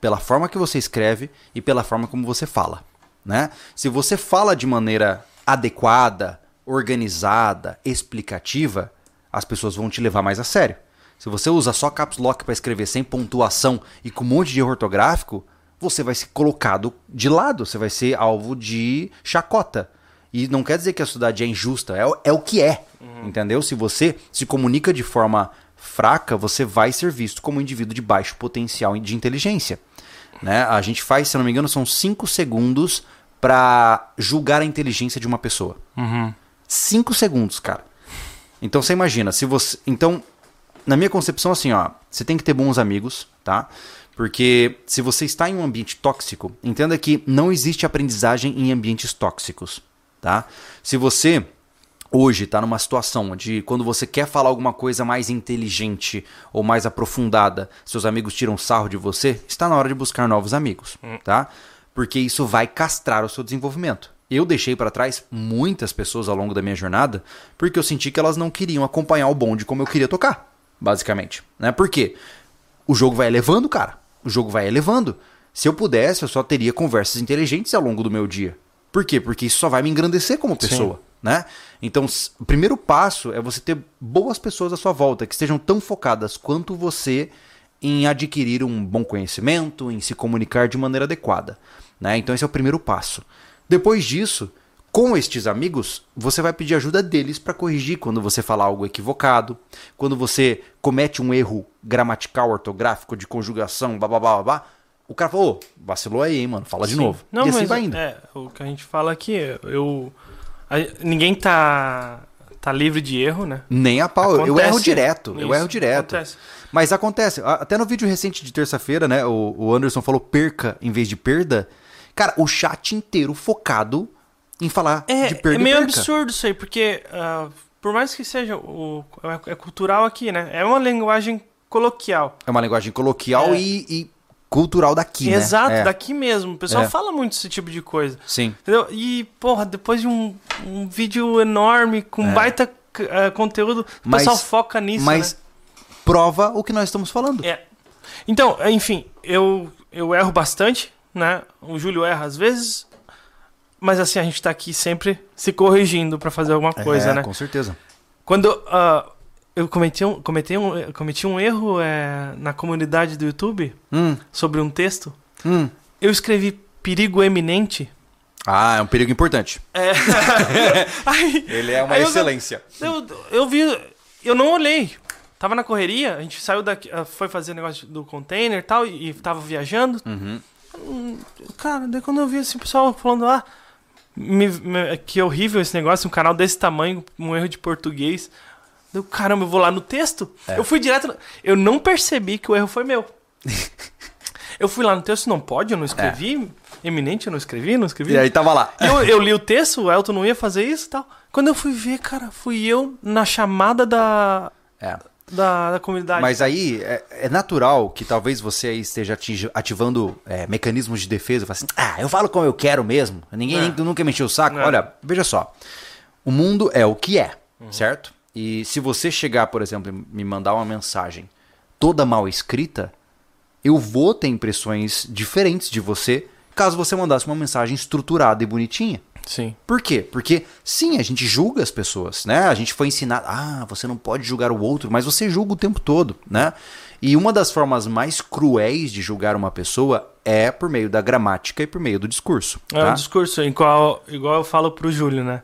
pela forma que você escreve e pela forma como você fala, né? Se você fala de maneira adequada, organizada, explicativa, as pessoas vão te levar mais a sério. Se você usa só caps lock para escrever sem pontuação e com um monte de erro ortográfico, você vai ser colocado de lado, você vai ser alvo de chacota. E não quer dizer que a sociedade é injusta, é, o- é o que é, entendeu? Se você se comunica de forma fraca, você vai ser visto como um indivíduo de baixo potencial de inteligência. Né? A gente faz, se eu não me engano, são 5 segundos para julgar a inteligência de uma pessoa. 5 segundos, cara. Então você imagina, se você. Então, na minha concepção, assim, ó, você tem que ter bons amigos, tá? Porque se você está em um ambiente tóxico, entenda que não existe aprendizagem em ambientes tóxicos, tá? Se você hoje está numa situação onde quando você quer falar alguma coisa mais inteligente ou mais aprofundada, seus amigos tiram sarro de você, está na hora de buscar novos amigos, tá? Porque isso vai castrar o seu desenvolvimento. Eu deixei para trás muitas pessoas ao longo da minha jornada porque eu senti que elas não queriam acompanhar o bonde como eu queria tocar, basicamente, né? Por quê? O jogo vai elevando, cara. O jogo vai elevando. Se eu pudesse, eu só teria conversas inteligentes ao longo do meu dia. Por quê? Porque isso só vai me engrandecer como pessoa, né? Então, o primeiro passo é você ter boas pessoas à sua volta que estejam tão focadas quanto você em adquirir um bom conhecimento, em se comunicar de maneira adequada, né? Então esse é o primeiro passo. Depois disso, com estes amigos, você vai pedir ajuda deles para corrigir quando você falar algo equivocado, quando você comete um erro gramatical, ortográfico, de conjugação, blá blá blá blá. blá. O cara falou, "Ô, vacilou aí, hein, mano, fala de Sim. novo. Não, e assim mas vai indo. É, o que a gente fala aqui, eu. a- ninguém tá. tá livre de erro, né? Nem a pau. eu Acontece. erro direto. eu Isso, erro direto. acontece. Mas acontece. Até no vídeo recente de terça-feira, né? O Anderson falou perca em vez de perda. Cara, o chat inteiro focado em falar É, de perda é meio absurdo isso aí, porque ah, por mais que seja o, é, é cultural aqui, né? É uma linguagem coloquial. É uma linguagem coloquial É. e, e cultural daqui, né? Exato, É. daqui mesmo. O pessoal É. fala muito esse tipo de coisa. Sim. Entendeu? E, porra, depois de um, um vídeo enorme, com baita ah, conteúdo, o É. Mas- pessoal foca nisso, Mas né? prova o que nós estamos falando. É. Então, enfim, eu, eu erro bastante, né? O Júlio erra às vezes, mas assim, a gente tá aqui sempre se corrigindo pra fazer alguma coisa, É, né? Com certeza. Quando ah, eu cometi um, cometi um, cometi um erro é, na comunidade do YouTube Hum, sobre um texto, hum. eu escrevi perigo eminente. Ah, é um perigo importante. É. Aí, Ele é uma Aí eu- excelência. eu, eu vi, eu não olhei. Tava na correria, a gente saiu daqui, ah, foi fazer negócio do container e tal, e, e tava viajando. Uhum. Cara, daí quando eu vi assim, o pessoal falando, ah, me- me- que horrível esse negócio, um canal desse tamanho, um erro de português. Eu, caramba, eu vou lá no texto. É. Eu fui direto. no- Eu não percebi que o erro foi meu. eu fui lá no texto, não pode, eu não escrevi. eminente, eu não escrevi, não escrevi. E aí tava lá. Eu, eu li o texto, o Elton não ia fazer isso e tal. Quando eu fui ver, cara, fui eu na chamada da, É. da, da comunidade. Mas aí é, é natural que talvez você aí esteja ativando é, mecanismos de defesa. Assim, ah, eu falo como eu quero mesmo. Ninguém É. nem- nunca mexeu o saco. É. Olha, veja só. O mundo é o que é, Uhum. certo? E se você chegar, por exemplo, e me mandar uma mensagem toda mal escrita, eu vou ter impressões diferentes de você caso você mandasse uma mensagem estruturada e bonitinha. Sim. Por quê? Porque sim, a gente julga as pessoas, né? A gente foi ensinado, ah, você não pode julgar o outro, mas você julga o tempo todo, né? E uma das formas mais cruéis de julgar uma pessoa é por meio da gramática e por meio do discurso. É tá? um discurso igual, igual eu falo pro Júlio, né?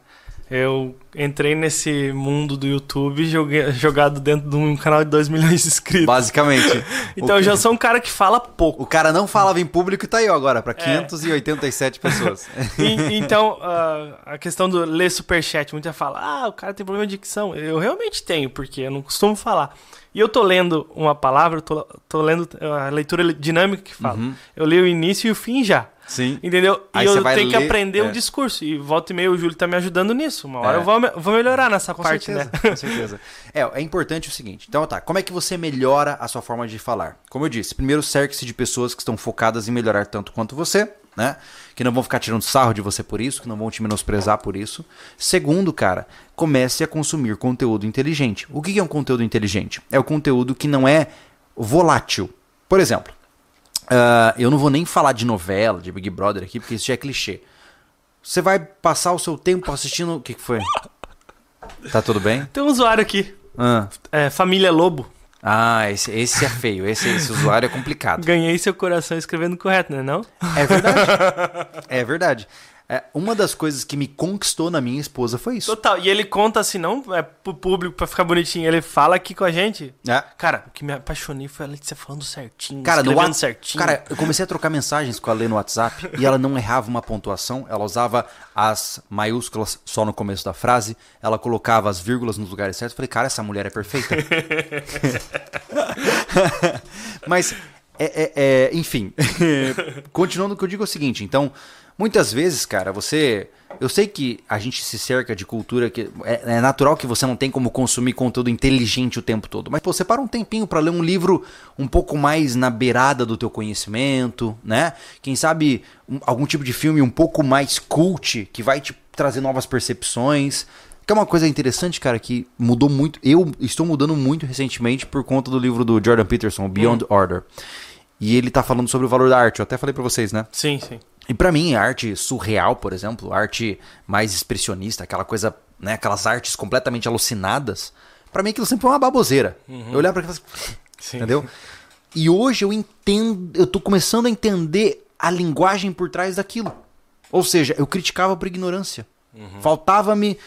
Eu entrei nesse mundo do YouTube joguei, jogado dentro de um canal de 2 milhões de inscritos. Basicamente. Então eu já sou um cara que fala pouco. o cara não falava em público e tá aí agora, É. pra 587 pessoas. E- então, ah, a questão do ler superchat, muita fala, ah, o cara tem problema de dicção. Eu realmente tenho, porque eu não costumo falar. E eu tô lendo uma palavra, eu tô, tô lendo a leitura dinâmica que fala. Eu leio o início e o fim já. Sim. Entendeu? Aí e eu tenho que ler- aprender é. o discurso. E volta e meia o Júlio tá me ajudando nisso. Uma hora É. eu vou, vou melhorar nessa Com parte, certeza, né? com certeza. É, é importante o seguinte. Então tá, como é que você melhora a sua forma de falar? Como eu disse, primeiro cerque-se de pessoas que estão focadas em melhorar tanto quanto você, né? Que não vão ficar tirando sarro de você por isso, que não vão te menosprezar por isso. Segundo, cara, comece a consumir conteúdo inteligente. O que é um conteúdo inteligente? É o conteúdo que não é volátil. Por exemplo, ah, eu não vou nem falar de novela, de Big Brother aqui, porque isso já é clichê. Você vai passar o seu tempo assistindo. O que, que foi? Tá tudo bem? Tem um usuário aqui, Ah, é, Família Lobo. Ah, esse, esse é feio. Esse, esse usuário é complicado. Ganhei seu coração escrevendo correto, né? Não? É verdade. É verdade. É, uma das coisas que me conquistou na minha esposa foi isso. Total. E ele conta assim, não é pro público pra ficar bonitinho. Ele fala aqui com a gente. É. Cara, o que me apaixonei foi a Letícia falando certinho, Cara, no escrevendo Whats- certinho. Cara, eu comecei a trocar mensagens com a Lê no WhatsApp e ela não errava uma pontuação, ela usava as maiúsculas só no começo da frase, ela colocava as vírgulas nos lugares certos. Eu falei, cara, essa mulher é perfeita. Mas, é, é- é, enfim, continuando o que eu digo é o seguinte, então, muitas vezes, cara, você. Eu sei que a gente se cerca de cultura que. É, é natural que você não tem como consumir conteúdo inteligente o tempo todo. Mas pô, você para um tempinho para ler um livro um pouco mais na beirada do teu conhecimento, né? Quem sabe um- algum tipo de filme um pouco mais cult, que vai te trazer novas percepções. Que é uma coisa interessante, cara, que mudou muito. Eu estou mudando muito recentemente por conta do livro do Jordan Peterson, Beyond Order. E ele tá falando sobre o valor da arte. Eu até falei pra vocês, né? Sim, sim. E pra mim, arte surreal, por exemplo, arte mais expressionista, aquela coisa, né, aquelas artes completamente alucinadas, pra mim aquilo sempre foi uma baboseira. Eu olhava pra aquilo entendeu? E hoje eu entendo, eu tô começando a entender a linguagem por trás daquilo. Ou seja, eu criticava por ignorância. Faltava-me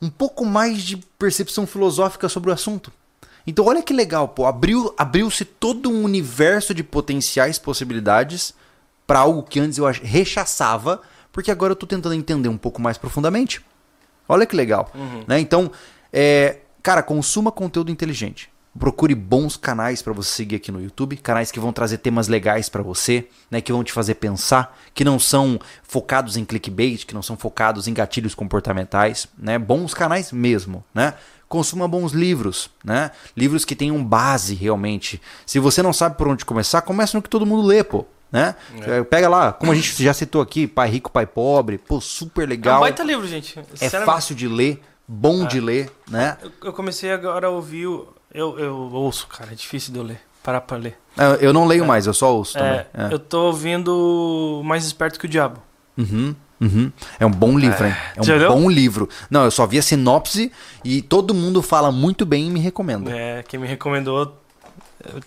um pouco mais de percepção filosófica sobre o assunto. Então olha que legal, pô, abriu, abriu-se todo um universo de potenciais possibilidades para algo que antes eu rechaçava, porque agora eu tô tentando entender um pouco mais profundamente. Olha que legal, né? Então, é, cara, consuma conteúdo inteligente. Procure bons canais para você seguir aqui no YouTube, canais que vão trazer temas legais para você, né, que vão te fazer pensar, que não são focados em clickbait, que não são focados em gatilhos comportamentais, né? Bons canais mesmo, né? Consuma bons livros, né? Livros que tenham base realmente. Se você não sabe por onde começar, comece no que todo mundo lê, pô. Né? É. Pega lá, como a gente já citou aqui, Pai Rico, Pai Pobre, pô, super É um legal. baita livro, gente. É fácil de ler, bom de ler, né? Eu, eu comecei agora a ouvir. o- Eu, eu ouço, cara. É difícil de eu ler. Parar pra ler. Eu eu não leio mais, eu só ouço também. É, É. Eu tô ouvindo Mais Esperto que o Diabo. Uhum, uhum. É um bom livro, hein? É um Já bom livro. Não, eu só vi a sinopse e todo mundo fala muito bem e me recomenda. É, quem me recomendou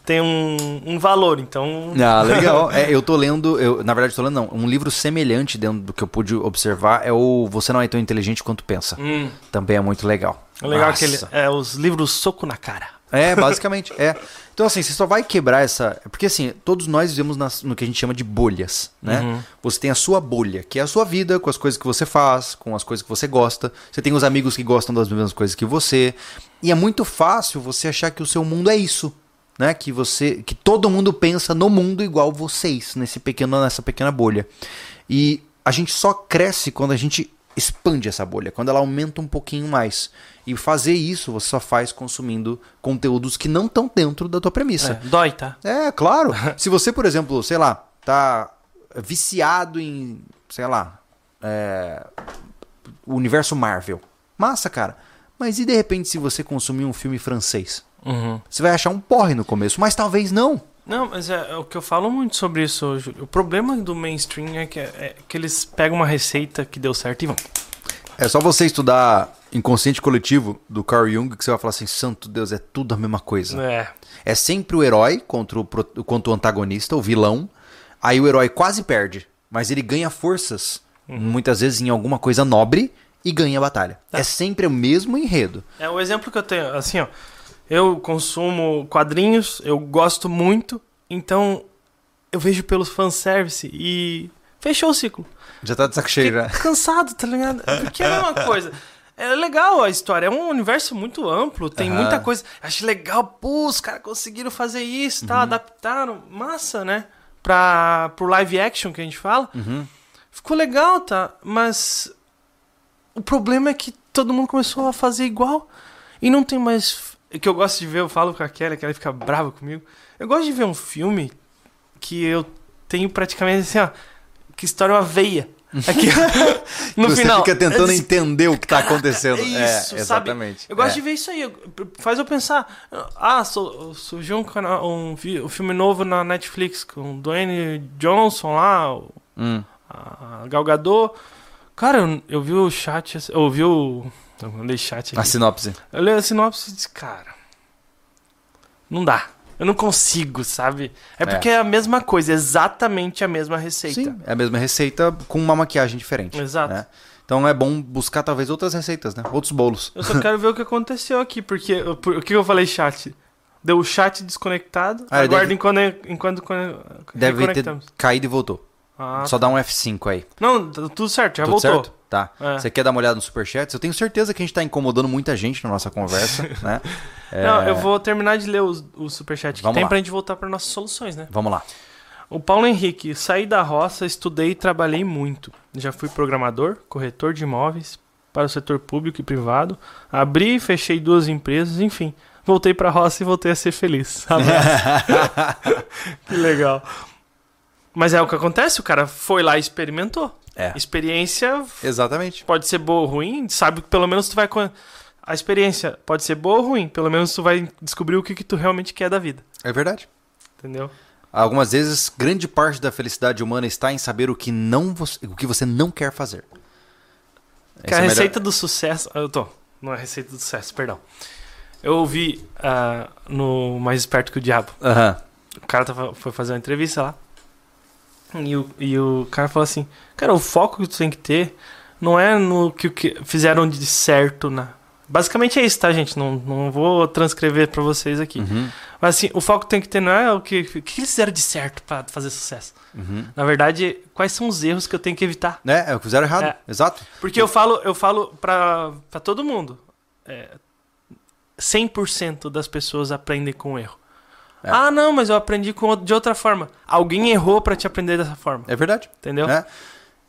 tem um, um valor, então. Ah, legal. É, eu tô lendo, eu, na verdade, tô lendo não. Um livro semelhante dentro do que eu pude observar é o Você Não É Tão Inteligente Quanto Pensa. Hum, Também é muito legal. é legal Nossa. aquele. É, os livros soco na cara. É, basicamente, é. Então, assim, você só vai quebrar essa. Porque, assim, todos nós vivemos nas- no que a gente chama de bolhas, né? Uhum. Você tem a sua bolha, que é a sua vida, com as coisas que você faz, com as coisas que você gosta. Você tem os amigos que gostam das mesmas coisas que você. E é muito fácil você achar que o seu mundo é isso. Né? Que você, que todo mundo pensa no mundo igual vocês nesse pequeno, nessa pequena bolha. E a gente só cresce quando a gente expande essa bolha, quando ela aumenta um pouquinho mais. E fazer isso você só faz consumindo conteúdos que não estão dentro da tua premissa. É, dói, tá? É, claro. Se você, por exemplo, sei lá, tá viciado em, sei lá, é, o universo Marvel. Massa, cara. Mas e de repente se você consumir um filme francês? Uhum. Você vai achar um porre no começo, mas talvez não. Não, mas é, é o que eu falo muito sobre isso, Júlio. O problema do mainstream é que, é que eles pegam uma receita que deu certo e vão. É só você estudar Inconsciente Coletivo do Carl Jung que você vai falar assim, santo Deus, é tudo a mesma coisa. É. É sempre o herói contra o, contra o antagonista, o vilão. Aí o herói quase perde, mas ele ganha forças, muitas vezes em alguma coisa nobre, e ganha a batalha. É sempre o mesmo enredo. É o exemplo que eu tenho, assim, ó. Eu consumo quadrinhos, eu gosto muito, então eu vejo pelos fanservice e fechou o ciclo. Já tá de saco cheio, já. cansado, tá ligado? Porque é a mesma coisa. É legal a história, é um universo muito amplo, tem Aham. muita coisa. Acho legal, pô, os caras conseguiram fazer isso, Uhum. tá? Adaptaram, massa, né? Pra, pro live action que a gente fala. Uhum. Ficou legal, tá? Mas o problema é que todo mundo começou a fazer igual. E não tem mais. É Que eu gosto de ver, eu falo com a Kelly, que ela fica brava comigo. Eu gosto de ver um filme que eu tenho praticamente assim, ó. Que história é uma veia. Aqui, no você final. fica tentando disse, entender o que tá acontecendo. é isso, é, sabe? exatamente. Eu gosto É. de ver isso aí. Faz eu pensar. Ah, su- surgiu um, canal, um, um filme novo na Netflix com o Dwayne Johnson lá, o- Hum. a Gal Gadot. Cara, eu, eu vi o chat, eu vi o... Eu mandei chat A aqui. sinopse. Eu li a sinopse e disse, cara... Não dá. Eu não consigo, sabe? É É. porque é a mesma coisa, exatamente a mesma receita. Sim, é a mesma receita com uma maquiagem diferente. Exato. né? Então é bom buscar talvez outras receitas, né? Outros bolos. Eu só quero ver o que aconteceu aqui, porque... por- O que eu falei chat? Deu o chat desconectado, Ah, ele aguardo deve- enquanto, enquanto, Deve ter caído e voltou. Ah, Só dá um F5 aí. Não, tá tudo certo, já Tudo voltou. certo? Tá. É. Você quer dar uma olhada no superchat? Eu tenho certeza que a gente tá incomodando muita gente na nossa conversa, né? É, Não, eu vou terminar de ler os- o superchat que Vamos tem lá. pra gente voltar para nossas soluções, né? Vamos lá. O Paulo Henrique, saí da roça, estudei e trabalhei muito. Já fui programador, corretor de imóveis para o setor público e privado. Abri e fechei duas empresas, enfim. Voltei pra roça e voltei a ser feliz. Que legal. Mas é o que acontece, o cara foi lá e experimentou. É. Experiência Exatamente. pode ser boa ou ruim, sabe que pelo menos tu vai... A experiência pode ser boa ou ruim, pelo menos tu vai descobrir o que, que tu realmente quer da vida. É verdade. Entendeu? Algumas vezes, grande parte da felicidade humana está em saber o que, não você, o que você não quer fazer. Que a é melhor- receita do sucesso. Eu tô. Não é receita do sucesso, perdão. Eu ouvi ah, no Mais Esperto que o Diabo. O cara tava, foi fazer uma entrevista lá. E o, e o cara falou assim: Cara, o foco que tu tem que ter não é no que, que fizeram de certo na. Basicamente é isso, tá, gente? Não, não vou transcrever pra vocês aqui. Uhum. Mas assim, o foco que tem que ter não é o que, o que eles fizeram de certo pra fazer sucesso. Uhum. Na verdade, quais são os erros que eu tenho que evitar? É, é o que fizeram errado. É. Exato. Porque eu falo, eu falo pra, pra todo mundo. É, 100% das pessoas aprendem com erro. É. Ah, não, mas eu aprendi com, de outra forma. Alguém errou pra te aprender dessa forma. É verdade. Entendeu? É.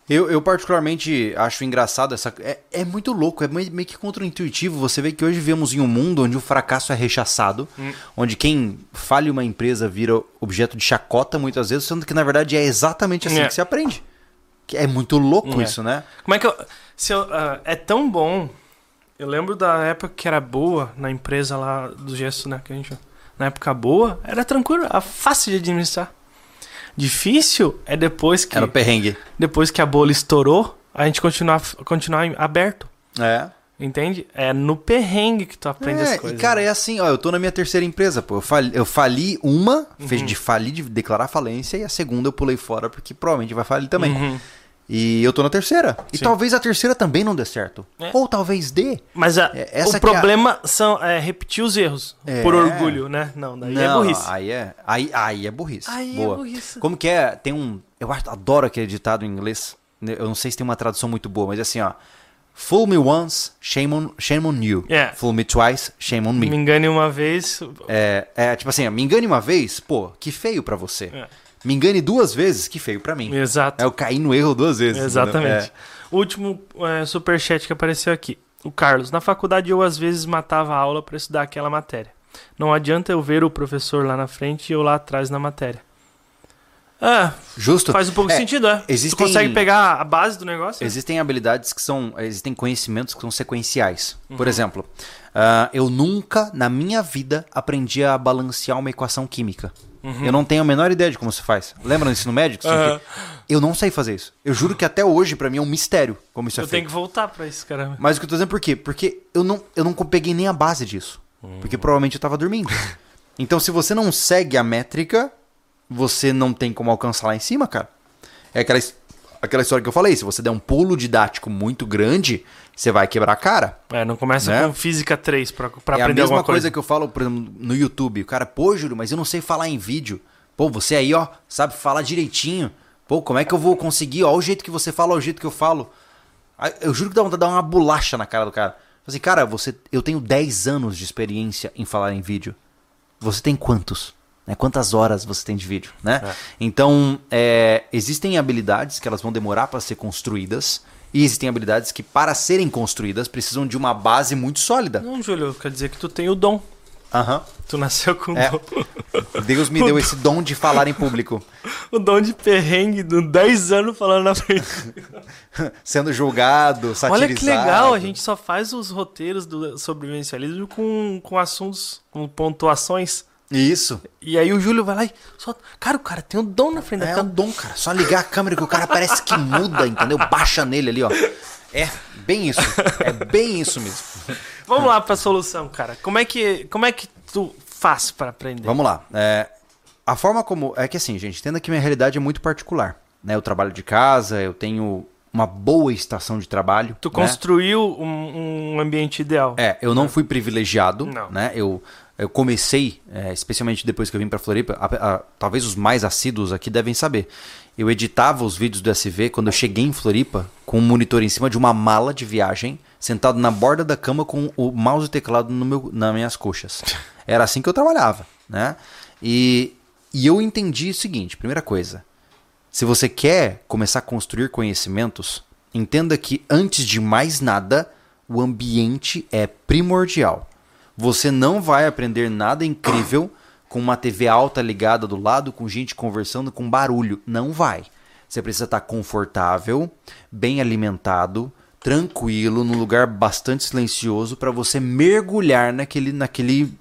Eu, eu particularmente acho engraçado essa. É, é muito louco, é meio, meio que contra-intuitivo. Você vê que hoje vivemos em um mundo onde o fracasso é rechaçado, Hum. onde quem falha uma empresa vira objeto de chacota muitas vezes, sendo que na verdade é exatamente assim É. que se aprende. Que é muito louco É. isso, né? Como é que eu. Se eu ah, é tão bom. Eu lembro da época que era boa na empresa lá do gesso, né? Que a gente, na época boa, era tranquilo, era fácil de administrar. Difícil é depois que, Era o perrengue. depois que a bola estourou, a gente continuar, continuar aberto. É. Entende? É no perrengue que tu aprende É, as coisas. e cara, né? é assim, ó, eu tô na minha terceira empresa, pô. Eu fali, eu fali uma, fez Uhum. de falir, de declarar falência, e a segunda eu pulei fora, porque provavelmente vai falir também. Uhum. E eu tô na terceira. E Sim. talvez a terceira também não dê certo. É. Ou talvez dê. Mas a- É, o é a- problema são é repetir os erros É. por orgulho, né? Não, daí é não, burrice. aí é, aí, aí é burrice. Aí é Boa. burrice. Como que é? Tem um. Eu adoro aquele ditado em inglês. né, Eu não sei se tem uma tradução muito boa, mas é assim, ó. Fool me once, shame on, shame on you. É. Fool me twice, shame on me. Me engane uma vez. É, é, tipo assim, me engane uma vez, pô, que feio pra você. É. Me engane duas vezes, que feio pra mim. Exato. É, eu caí no erro duas vezes. Exatamente. É. Último é, superchat que apareceu aqui. O Carlos. Na faculdade eu às vezes matava a aula para estudar aquela matéria. Não adianta eu ver o professor lá na frente e eu lá atrás na matéria. Ah, Justo. faz um pouco de É, sentido, é. existem- Tu consegue pegar a base do negócio? Existem habilidades que são. Existem conhecimentos que são sequenciais. Uhum. Por exemplo, ah, eu nunca na minha vida aprendi a balancear uma equação química. Eu não tenho a menor ideia de como se faz. Lembra no ensino médio? Uhum. Eu não sei fazer isso. Eu juro que até hoje, pra mim, é um mistério como isso Eu é tenho feito. que voltar pra isso, caramba. Mas o que eu tô dizendo por quê? Porque eu não, eu não peguei nem a base disso. Porque provavelmente eu tava dormindo. Então, se você não segue a métrica, você não tem como alcançar lá em cima, cara. É aquela, aquela história que eu falei. Se você der um pulo didático muito grande, você vai quebrar a cara. É, não começa Né? com física 3 pra, pra é a aprender mesma alguma coisa. coisa. que eu falo, por exemplo, no YouTube. O cara, pô, Júlio, mas eu não sei falar em vídeo. Pô, você aí, ó, sabe falar direitinho. Pô, como é que eu vou conseguir? Ó, o jeito que você fala, ó, o jeito que eu falo. Eu juro que dá vontade de dar uma bolacha na cara do cara. Assim, cara, você, eu tenho 10 anos de experiência em falar em vídeo. Você tem quantos? Né? Quantas horas você tem de vídeo, né? É. Então, é, existem habilidades que elas vão demorar para ser construídas. E existem habilidades que, para serem construídas, precisam de uma base muito sólida. Não, Júlio, quer dizer que tu tem o dom. Aham. Tu nasceu com É. dom. Deus me deu esse dom de falar em público, O dom de perrengue de 10 anos falando na frente. sendo julgado, satirizado. Olha que legal, a gente só faz os roteiros do sobrevivencialismo com, com assuntos, com pontuações. Isso. E aí o Júlio vai lá e só. Cara, o cara tem um dom na frente da É um dom, cara. Só ligar a câmera que o cara parece que muda, entendeu? Baixa nele ali, ó. É, bem isso. É bem isso mesmo. Vamos lá pra solução, cara. Como é que, como é que tu faz pra aprender? Vamos lá. É, a forma como. É que assim, gente, entenda que minha realidade é muito particular. Né? Eu trabalho de casa, eu tenho uma boa estação de trabalho. Tu né? construiu um, um ambiente ideal. É, eu não fui privilegiado, Não. né? Eu, eu comecei, é, especialmente depois que eu vim pra Floripa, a- a- talvez os mais assíduos aqui devem saber. Eu editava os vídeos do SV quando eu cheguei em Floripa com um monitor em cima de uma mala de viagem, sentado na borda da cama com o mouse e teclado no meu, nas minhas coxas. Era assim que eu trabalhava, né? E, e eu entendi o seguinte, primeira coisa, se você quer começar a construir conhecimentos, entenda que antes de mais nada, o ambiente é primordial. Você não vai aprender nada incrível com uma TV alta ligada do lado, com gente conversando, com barulho. Não vai. Você precisa estar confortável, bem alimentado, tranquilo, num lugar bastante silencioso para você mergulhar naquele, naquele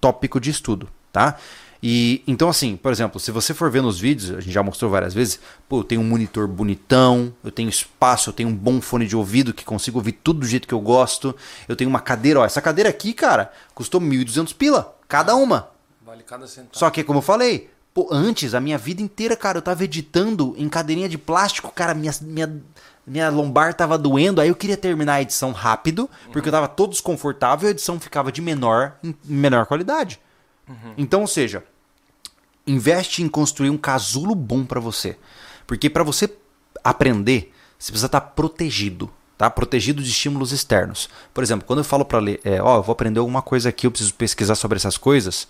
tópico de estudo, tá? E então assim, por exemplo, se você for ver nos vídeos, a gente já mostrou várias vezes, pô, eu tenho um monitor bonitão, eu tenho espaço, eu tenho um bom fone de ouvido que consigo ouvir tudo do jeito que eu gosto. Eu tenho uma cadeira, ó, essa cadeira aqui, cara, custou 1.200 pila, cada uma. Vale cada centavo. Só que, como eu falei, pô, antes, a minha vida inteira, cara, eu tava editando em cadeirinha de plástico, cara, minha, minha, minha lombar tava doendo, aí eu queria terminar a edição rápido, porque eu tava todo desconfortável e a edição ficava de menor, menor qualidade. Então, ou seja, investe em construir um casulo bom pra você. Porque pra você aprender, você precisa estar protegido, tá? Protegido de estímulos externos. Por exemplo, quando eu falo pra ler, é, ó, eu vou aprender alguma coisa aqui, eu preciso pesquisar sobre essas coisas,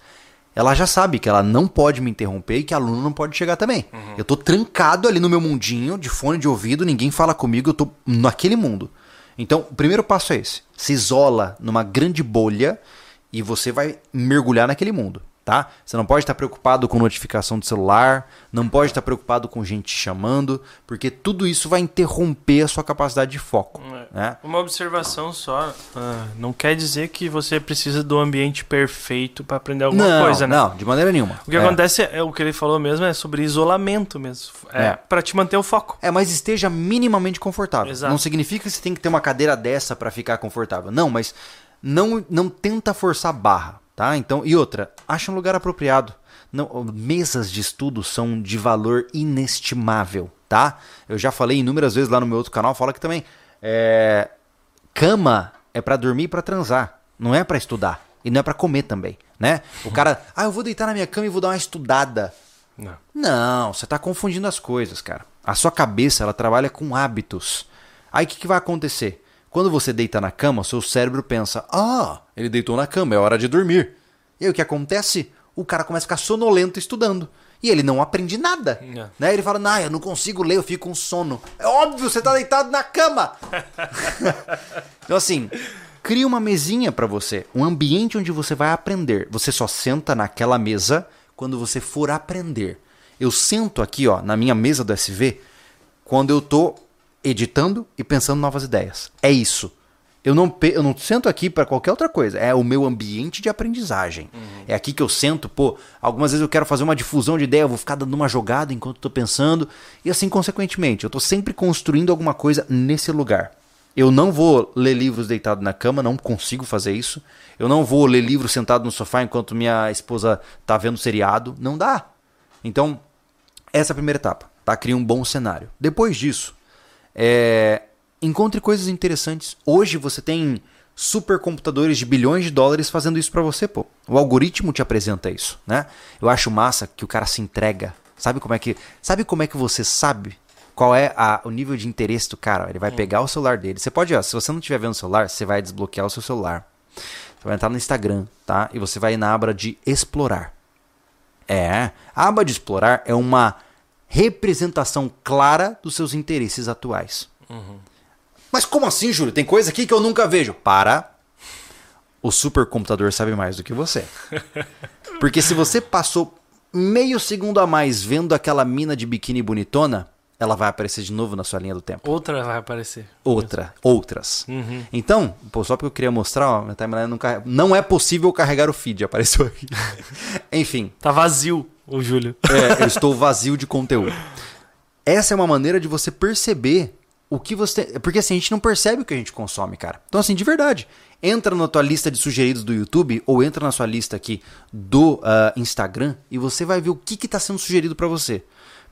ela já sabe que ela não pode me interromper e que aluno não pode chegar também. Eu tô trancado ali no meu mundinho, de fone de ouvido, ninguém fala comigo, eu tô naquele mundo. Então, o primeiro passo é esse. Se isola numa grande bolha e você vai mergulhar naquele mundo, tá? Você não pode estar preocupado com notificação do celular, não pode estar preocupado com gente te chamando, porque tudo isso vai interromper a sua capacidade de foco, né? Uma observação só. ah, não quer dizer que você precisa do ambiente perfeito pra aprender alguma não, coisa, né? não, de maneira nenhuma. O que É. acontece é, é o que ele falou mesmo, é sobre isolamento mesmo. É, É. pra te manter o foco. É, mas esteja minimamente confortável. Exato. Não significa que você tem que ter uma cadeira dessa pra ficar confortável. Não, mas não, não tenta forçar a barra, tá? Então, e outra, acha um lugar apropriado. Não, mesas de estudo são de valor inestimável, tá? Eu já falei inúmeras vezes lá no meu outro canal, falo aqui também. É, cama é pra dormir e pra transar, não é pra estudar e não é pra comer também, né? O cara, ah, eu vou deitar na minha cama e vou dar uma estudada. Não. Não, você está confundindo as coisas, cara. A sua cabeça, ela trabalha com hábitos. Aí o que, que vai acontecer? Quando você deita na cama, seu cérebro pensa: ah, ele deitou na cama, é hora de dormir. E aí o que acontece? O cara começa a ficar sonolento estudando. E ele não aprende nada. É. Né? Ele fala, não, eu não consigo ler, eu fico com sono. É óbvio, você tá deitado na cama. então assim, cria uma mesinha pra você, um ambiente onde você vai aprender. Você só senta naquela mesa quando você for aprender. Eu sento aqui, ó, na minha mesa do SV, quando eu tô editando e pensando novas ideias. É isso. Eu não, eu não sento aqui para qualquer outra coisa. É o meu ambiente de aprendizagem. É aqui que eu sento, pô. Algumas vezes eu quero fazer uma difusão de ideia, eu vou ficar dando uma jogada enquanto tô pensando. E assim, consequentemente, eu tô sempre construindo alguma coisa nesse lugar. Eu não vou ler livros deitado na cama, não consigo fazer isso. Eu não vou ler livro sentado no sofá enquanto minha esposa tá vendo seriado. Não dá. Então, essa é a primeira etapa, tá? Cria um bom cenário. Depois disso, é, encontre coisas interessantes. Hoje você tem supercomputadores de bilhões de dólares fazendo isso pra você, pô. O algoritmo te apresenta isso, né? Eu acho massa que o cara se entrega. Sabe como é que, sabe como é que você sabe qual é a- o nível de interesse do cara? Ele vai pegar o celular dele. Você pode, ó, se você não estiver vendo o celular, você vai desbloquear o seu celular. Você vai entrar no Instagram, tá? E você vai na aba de explorar. É, a aba de explorar é uma representação clara dos seus interesses atuais. Mas como assim, Júlio? Tem coisa aqui que eu nunca vejo. Para. O supercomputador sabe mais do que você. Porque se você passou meio segundo a mais vendo aquela mina de biquíni bonitona, ela vai aparecer de novo na sua linha do tempo. Outra vai aparecer. Outra, outras. Uhum. Então, pô, só porque eu queria mostrar, ó, minha timeline não, carrega- não é possível carregar o feed, apareceu aqui. Enfim, Tá vazio o Júlio. é, eu estou vazio de conteúdo. Essa é uma maneira de você perceber o que você. Porque assim, a gente não percebe o que a gente consome, cara. Então, assim, de verdade. Entra na tua lista de sugeridos do YouTube ou entra na sua lista aqui do ah, Instagram e você vai ver o que está sendo sugerido para você.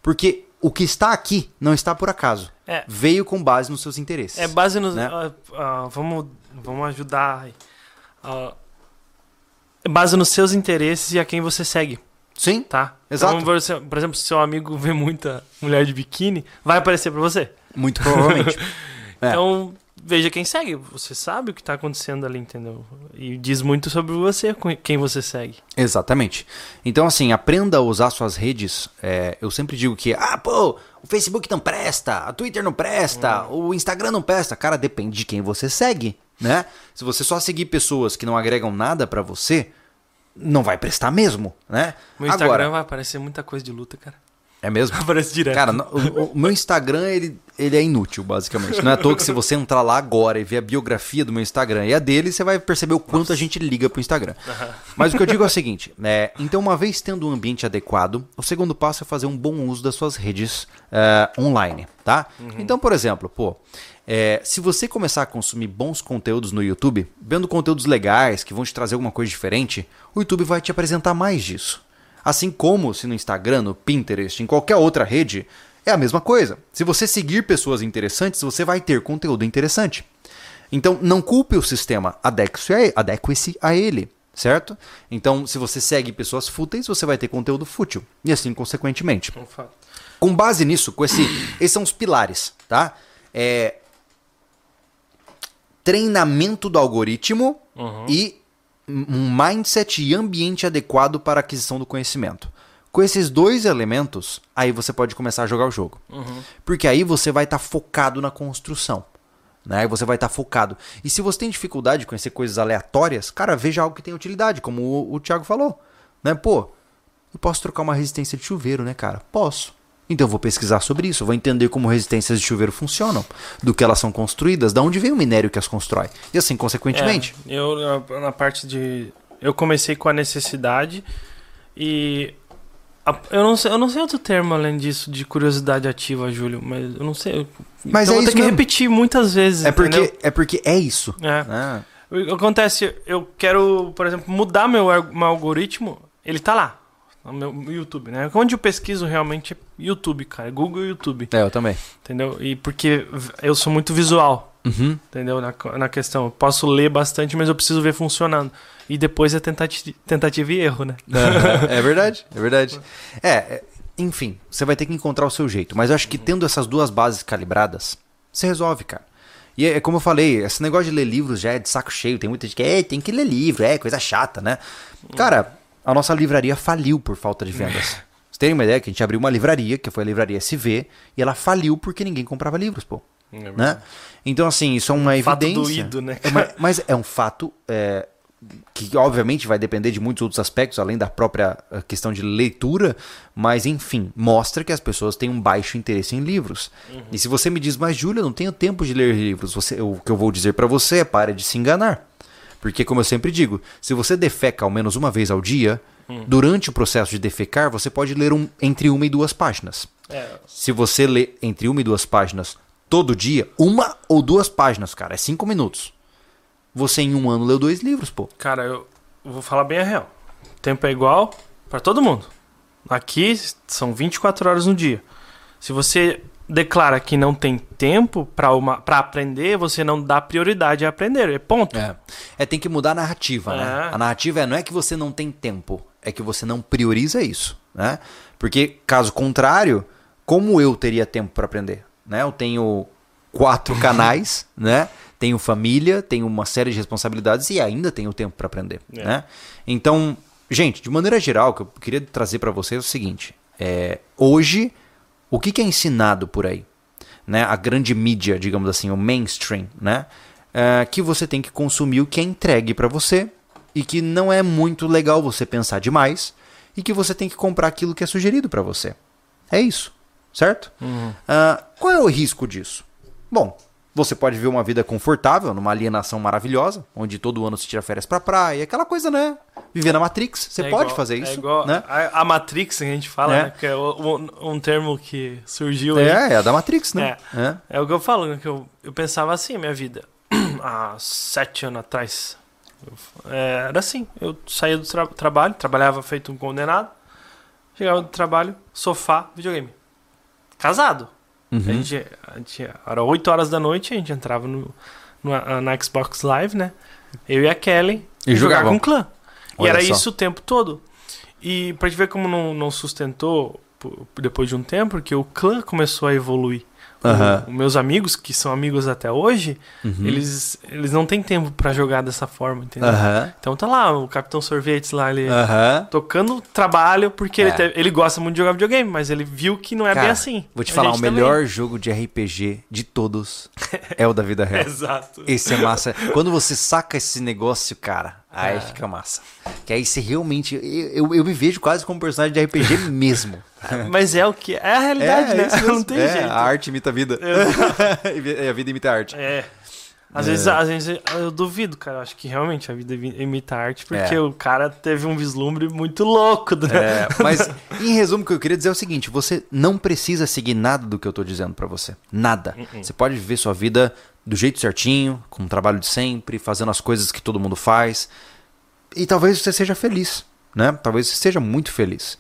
Porque o que está aqui não está por acaso. É. Veio com base nos seus interesses. É base nos. Né? ah, ah, vamos, vamos ajudar. Ah, é base nos seus interesses e a quem você segue, Sim, tá? Exato. Então, por exemplo- por exemplo, se seu amigo vê muita mulher de biquíni, vai aparecer pra você. muito provavelmente. É. Então, veja quem segue. Você sabe o que tá acontecendo ali, entendeu? E diz muito sobre você, quem você segue. Exatamente. Então, assim, aprenda a usar suas redes. É, eu sempre digo que, ah, pô, o Facebook não presta, a Twitter não presta, o Instagram não presta. Cara, depende de quem você segue, né? Se você só seguir pessoas que não agregam nada pra você, não vai prestar mesmo, né? No Instagram Agora, vai aparecer muita coisa de luta, cara. É mesmo? Aparece direto. Cara, o, o meu Instagram, ele, ele é inútil, basicamente. Não é à toa que se você entrar lá agora e ver a biografia do meu Instagram e a dele, você vai perceber o quanto a gente liga pro Instagram. Mas o que eu digo é o seguinte, né? Então, uma vez tendo um ambiente adequado, o segundo passo é fazer um bom uso das suas redes eh, online, tá? Então, por exemplo, pô, é, se você começar a consumir bons conteúdos no YouTube, vendo conteúdos legais que vão te trazer alguma coisa diferente, o YouTube vai te apresentar mais disso. Assim como se no Instagram, no Pinterest, em qualquer outra rede, é a mesma coisa. Se você seguir pessoas interessantes, você vai ter conteúdo interessante. Então, não culpe o sistema, adeque-se a, ele, certo? Então, se você segue pessoas fúteis, você vai ter conteúdo fútil. E assim, consequentemente. Fato. Com base nisso, com esse, esses são os pilares, tá? É, treinamento do algoritmo e um mindset e ambiente adequado para a aquisição do conhecimento. Com esses dois elementos, aí você pode começar a jogar o jogo. Porque aí você vai estar focado na construção. Né? Você vai estar focado. E se você tem dificuldade de conhecer coisas aleatórias, cara, veja algo que tem utilidade, como o, o Thiago falou. Né? Pô, eu posso trocar uma resistência de chuveiro, né, cara? Posso. Então eu vou pesquisar sobre isso, eu vou entender como resistências de chuveiro funcionam, do que elas são construídas, da onde vem o minério que as constrói. E assim, consequentemente. É, eu, na, parte de. Eu comecei com a necessidade e. a- eu, não sei, eu não sei outro termo além disso, de curiosidade ativa, Júlio, mas eu não sei. eu- Mas então é ter que mesmo. repetir muitas vezes. É, porque, entendeu? é porque é isso. É. O que acontece, eu quero, por exemplo, mudar meu, meu algoritmo, ele tá lá, no meu YouTube, né? Onde eu pesquiso realmente é YouTube, cara, Google e YouTube, É, eu também. entendeu? E porque eu sou muito visual, Uhum. entendeu? Na, na questão, eu posso ler bastante, mas eu preciso ver funcionando. E depois é tentati tentativa e erro, né? é verdade, é verdade. É, é, enfim, você vai ter que encontrar o seu jeito. Mas eu acho que tendo essas duas bases calibradas, você resolve, cara. E é, é como eu falei, esse negócio de ler livros já é de saco cheio. Tem muita gente que é, tem que ler livro, é coisa chata, né? Cara, a nossa livraria faliu por falta de vendas. Vocês terem uma ideia que a gente abriu uma livraria, que foi a livraria SV, e ela faliu porque ninguém comprava livros, pô. É né? Então, assim, isso é uma Fato evidência. doído, né, É uma- mas é um fato é, que, obviamente, vai depender de muitos outros aspectos, além da própria eh, questão de leitura, mas, enfim, mostra que as pessoas têm um baixo interesse em livros. E se você me diz, mas, Júlia, eu não tenho tempo de ler livros, você, o que eu vou dizer pra você é pare de se enganar. Porque, como eu sempre digo, se você defeca ao menos uma vez ao dia, durante o processo de defecar, você pode ler um- entre uma e duas páginas. É, Se você lê entre uma e duas páginas todo dia, uma ou duas páginas, cara, é cinco minutos. Você em um ano leu dois livros, pô. Cara, eu vou falar bem a real. O tempo é igual pra todo mundo. Aqui são 24 horas no dia. Se você declara que não tem tempo para aprender, você não dá prioridade a aprender. É ponto. É. É, tem que mudar a narrativa, né? É. A narrativa é, não é que você não tem tempo, é que você não prioriza isso, né? Porque, caso contrário, como eu teria tempo para aprender? Né? Eu tenho quatro canais, né? Tenho família, tenho uma série de responsabilidades e ainda tenho tempo para aprender, É. né? Então, gente, de maneira geral, o que eu queria trazer para vocês é o seguinte: é, hoje, o que, que é ensinado por aí? Né? A grande mídia, digamos assim, o mainstream, né? É, que você tem que consumir o que é entregue para você e que não é muito legal você pensar demais e que você tem que comprar aquilo que é sugerido para você. É isso, certo? Ah, qual é o risco disso? Bom, você pode viver uma vida confortável, numa alienação maravilhosa, onde todo ano se tira férias pra praia, aquela coisa, né? Viver na Matrix, você É pode igual- fazer é isso, igual né? a, a Matrix que a gente fala, É. né? Que é um, um termo que surgiu aí. É, é a da Matrix, né? É. É o que eu falo, né? Que eu, eu pensava assim, minha vida. Há sete anos atrás. Eu- é, era assim. Eu saía do tra- trabalho, trabalhava feito um condenado. Chegava do trabalho, sofá, videogame. Casado. Uhum. A gente, a gente, era 8 horas da noite, a gente entrava no, no- na Xbox Live, né? Eu e a Kelly. E jogava com clã. E Olha era só. isso o tempo todo. E pra gente ver como não, não sustentou po- depois de um tempo, porque o clã começou a evoluir. Aham. Os meus amigos, que são amigos até hoje, Uhum. eles, eles não têm tempo pra jogar dessa forma, entendeu? Aham. Então tá lá, o Capitão Sorvetes lá, ele tocando trabalho, porque ele, É. te- ele gosta muito de jogar videogame, mas ele viu que não é bem Cara, assim. Vou te falar, o gente também. melhor jogo de RPG de todos é o da vida real. Exato. Esse é massa. Quando você saca esse negócio, cara, aí É. fica massa. Que aí você realmente. Eu, eu, eu me vejo quase como personagem de RPG mesmo. Mas é o que. É a realidade, né? isso mesmo. Não tem É, jeito. A arte imita a vida. E a vida imita a arte. É. Às, vezes, às vezes eu duvido, cara. Eu acho que realmente a vida imi- imita a arte, porque É. o cara teve um vislumbre muito louco. Né? É, mas, em resumo, o que eu queria dizer é o seguinte: você não precisa seguir nada do que eu tô dizendo pra você. Nada. Uh-uh. Você pode viver sua vida do jeito certinho, com o trabalho de sempre, fazendo as coisas que todo mundo faz. E talvez você seja feliz, né? Talvez você seja muito feliz.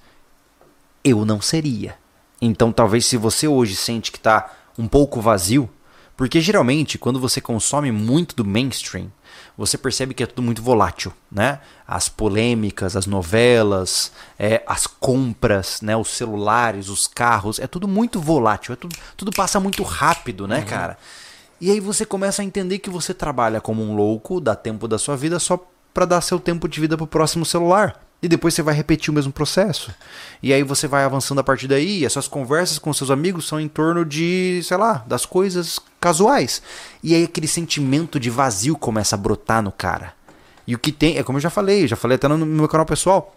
Eu não seria. Então, talvez se você hoje sente que tá um pouco vazio, porque geralmente quando você consome muito do mainstream, você percebe que é tudo muito volátil, né? As polêmicas, as novelas, é, as compras, né? Os celulares, os carros, é tudo muito volátil, é tudo, tudo passa muito rápido, né, cara? E aí você começa a entender que você trabalha como um louco, dá tempo da sua vida só para dar seu tempo de vida pro próximo celular. E depois você vai repetir o mesmo processo. E aí você vai avançando a partir daí, e as suas conversas com seus amigos são em torno de, sei lá, das coisas casuais. E aí aquele sentimento de vazio começa a brotar no cara. E o que tem, é como eu já falei, já falei até no meu canal pessoal,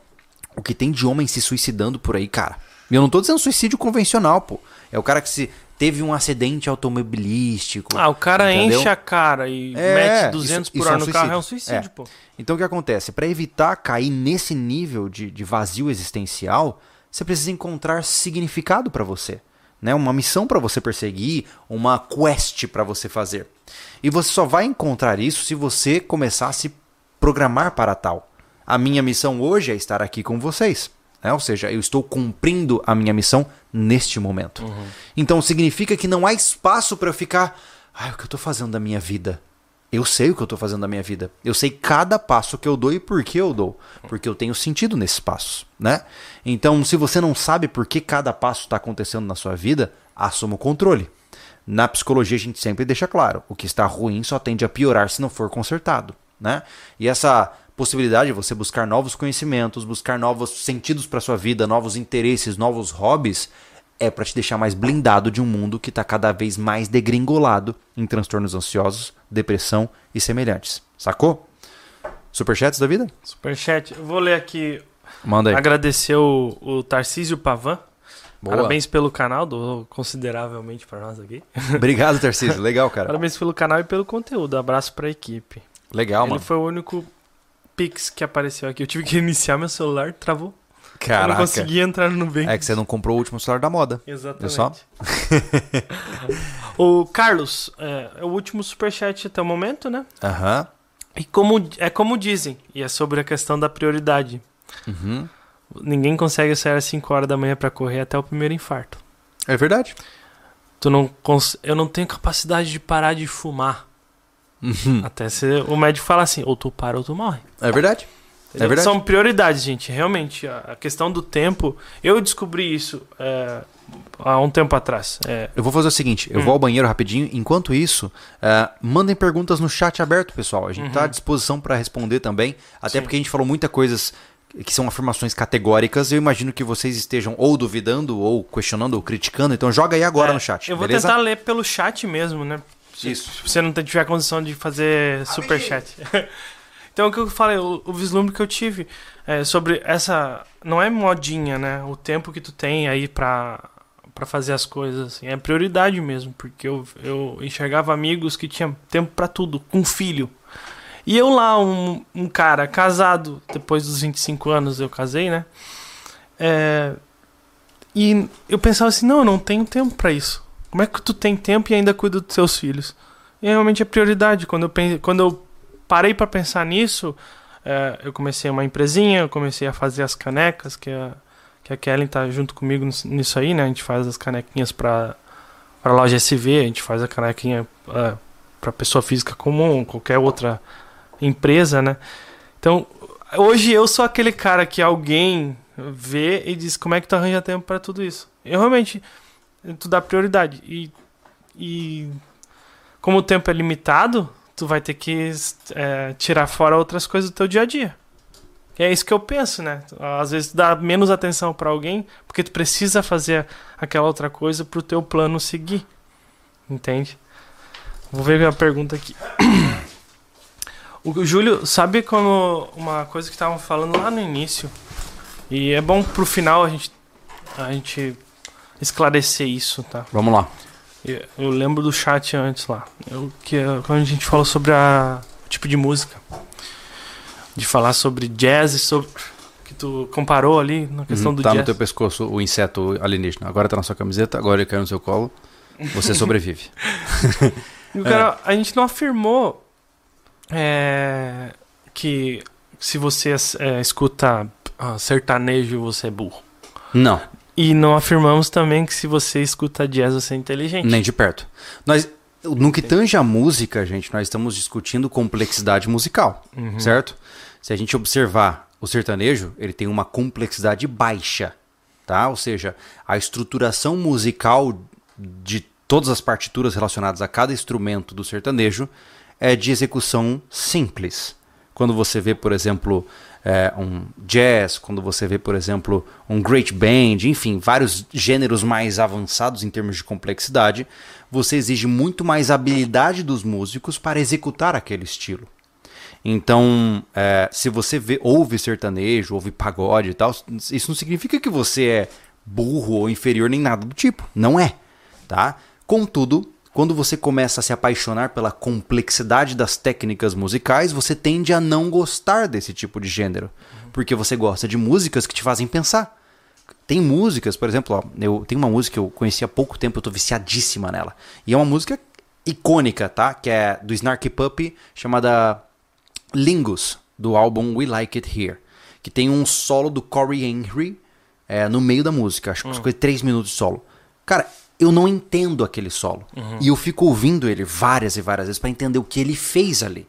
o que tem de homem se suicidando por aí, cara. E eu não tô dizendo suicídio convencional, pô. É o cara que se teve um acidente automobilístico. Ah, o cara entendeu? enche a cara e É, mete 200 isso- por isso é hora um no carro, é suicídio. um suicídio, É. pô. Então o que acontece? Para evitar cair nesse nível de, de vazio existencial, você precisa encontrar significado para você, né? Uma missão para você perseguir, uma quest para você fazer. E você só vai encontrar isso se você começar a se programar para tal. A minha missão hoje é estar aqui com vocês. Né? Ou seja, eu estou cumprindo a minha missão neste momento. Então significa que não há espaço para eu ficar. Ai, o que eu estou fazendo da minha vida? Eu sei o que eu estou fazendo da minha vida. Eu sei cada passo que eu dou e por que eu dou. Porque eu tenho sentido nesses passos, né? Então, se você não sabe por que cada passo está acontecendo na sua vida, assuma o controle. Na psicologia a gente sempre deixa claro, o que está ruim só tende a piorar se não for consertado, né? E essa possibilidade de você buscar novos conhecimentos, buscar novos sentidos para sua vida, novos interesses, novos hobbies, é para te deixar mais blindado de um mundo que está cada vez mais degringolado em transtornos ansiosos, depressão e semelhantes. Sacou? Superchats da vida? Superchat. Eu vou ler aqui. Manda aí. Agradecer o, o Tarcísio Pavan. Boa. Parabéns pelo canal, do consideravelmente para nós aqui. Obrigado, Tarcísio. Legal, cara. Parabéns pelo canal e pelo conteúdo. Abraço pra equipe. Legal, Ele mano. foi o único Pix que apareceu aqui. Eu tive que iniciar meu celular, travou. Eu Caraca. não consegui entrar no Nubank. É que você não comprou o último celular da moda. Exatamente. Viu só? o Carlos, é, é o último superchat até o momento, né? Aham. E como, é como dizem, e é sobre a questão da prioridade. Uhum. Ninguém consegue sair às 5 horas da manhã pra correr até o primeiro infarto. É verdade. Tu não cons... Eu não tenho capacidade de parar de fumar. Uhum. Até ser... o médico fala assim, ou tu para ou tu morre. É verdade. Entendeu? verdade. São prioridades, gente. Realmente, a questão do tempo. Eu descobri isso é, há um tempo atrás. É, Eu vou fazer o seguinte, eu Hum. vou ao banheiro rapidinho. Enquanto isso, eh, mandem perguntas no chat aberto, pessoal. A gente está à disposição para responder também. Até Uhum. Sim. porque a gente falou muitas coisas que são afirmações categóricas. Eu imagino que vocês estejam ou duvidando, ou questionando, ou criticando. Então joga aí agora é, no chat, Eu vou beleza? tentar ler pelo chat mesmo, né? Se, Isso. se você não tiver condição de fazer superchat. então, o que eu falei, o, o vislumbre que eu tive é sobre essa. Não é modinha, né? O tempo que tu tem aí pra, pra fazer as coisas. Assim. É prioridade mesmo, porque eu, eu enxergava amigos que tinham tempo pra tudo, com filho. E eu lá, um, um cara casado, depois dos 25 anos eu casei, né? É, e eu pensava assim, não, eu não tenho tempo pra isso. Como é que tu tem tempo e ainda cuida dos seus filhos? E realmente é prioridade. Quando eu, pen- quando eu parei pra pensar nisso, é, eu comecei uma empresinha, eu comecei a fazer as canecas, que a, que a Kellen tá junto comigo nis- nisso aí, né? A gente faz as canequinhas pra, pra loja SV, a gente faz a canequinha é, pra pessoa física comum, qualquer outra empresa, né? Então, hoje eu sou aquele cara que alguém vê e diz como é que tu arranja tempo pra tudo isso. Eu realmente tu dá prioridade e, e como o tempo é limitado, tu vai ter que é, tirar fora outras coisas do teu dia a dia. E é isso que eu penso, né? Às vezes tu dá menos atenção pra alguém porque tu precisa fazer aquela outra coisa pro teu plano seguir. Entende? Vou ver a pergunta aqui. O Júlio, sabe como uma coisa que estavam falando lá no início? E é bom pro final a gente, a gente esclarecer isso, tá? Vamos lá. Eu, eu lembro do chat antes lá. Eu, que, é quando a gente falou sobre a, o tipo de música. De falar sobre jazz e sobre. Que tu comparou ali na questão Uhum, do tá no jazz. teu pescoço o inseto alienígena. Agora tá na sua camiseta, agora ele caiu no seu colo. Você sobrevive. E o cara, a gente não afirmou é, que se você é, escuta ah, sertanejo você é burro. Não, E não afirmamos também que se você escuta jazz você é inteligente. nem de perto. Nós, no que tange a música, gente, nós estamos discutindo complexidade musical, Uhum. certo? Se a gente observar o sertanejo, ele tem uma complexidade baixa, tá? Ou seja, a estruturação musical de todas as partituras relacionadas a cada instrumento do sertanejo é de execução simples. Quando você vê, por exemplo, é, um jazz, quando você vê, por exemplo, um great band, enfim, vários gêneros mais avançados em termos de complexidade, você exige muito mais habilidade dos músicos para executar aquele estilo. Então, é, se você vê, ouve sertanejo, ouve pagode e tal, isso não significa que você é burro ou inferior nem nada do tipo. Não é, tá? Contudo, quando você começa a se apaixonar pela complexidade das técnicas musicais, você tende a não gostar desse tipo de gênero, porque você gosta de músicas que te fazem pensar. Tem músicas, por exemplo, ó, eu tenho uma música que eu conheci há pouco tempo, eu tô viciadíssima nela. E é uma música icônica, tá? Que é do Snarky Puppy, chamada Lingus, do álbum We Like It Here. Que tem um solo do Corey Henry é, no meio da música. Acho que foi três minutos de solo. Cara, eu não entendo aquele solo. E eu fico ouvindo ele várias e várias vezes para entender o que ele fez ali.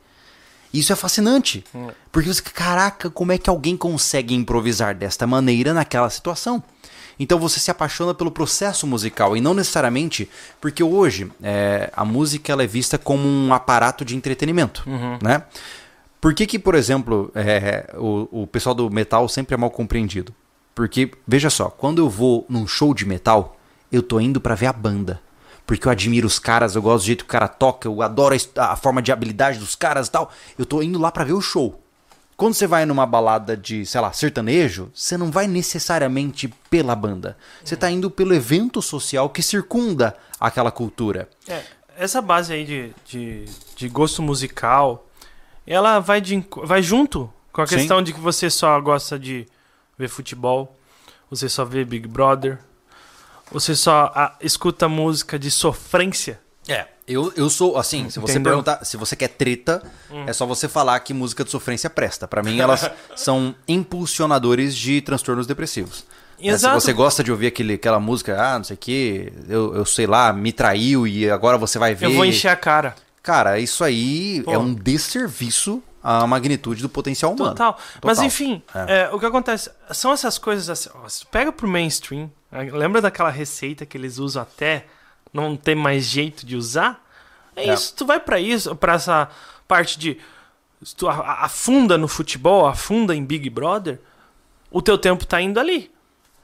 Isso é fascinante. Porque você, caraca, como é que alguém consegue improvisar desta maneira naquela situação? Então você se apaixona pelo processo musical e não necessariamente porque hoje é, a música ela é vista como um aparato de entretenimento, né? Por que que, por exemplo, é, o, o pessoal do metal sempre é mal compreendido? Porque, veja só, quando eu vou num show de metal, eu tô indo pra ver a banda. Porque eu admiro os caras, eu gosto do jeito que o cara toca, eu adoro a a, forma de habilidade dos caras e tal. Eu tô indo lá pra ver o show. Quando você vai numa balada de, sei lá, sertanejo, você não vai necessariamente pela banda. Você tá indo pelo evento social que circunda aquela cultura. É, essa base aí de, de, de gosto musical, ela vai, de, vai junto com a Sim. questão de que você só gosta de ver futebol, você só vê Big Brother, você só ah, escuta música de sofrência. É, eu, eu sou, assim, se você Entendeu? perguntar, se você quer treta, é só você falar que música de sofrência presta. Pra mim, elas são impulsionadores de transtornos depressivos. É, se você gosta de ouvir aquele, aquela música, ah, não sei o que, eu, eu sei lá, me traiu e agora você vai ver. Eu vou encher a cara. Cara, isso aí Pô. é um desserviço à magnitude do potencial humano. Total. Mas Total. enfim, É. é, o que acontece são essas coisas assim. Ó, se tu pega pro mainstream, né, lembra daquela receita que eles usam até não ter mais jeito de usar? É, É. isso. Tu vai pra isso, pra essa parte de se tu a- a- afunda no futebol, afunda em Big Brother, o teu tempo tá indo ali.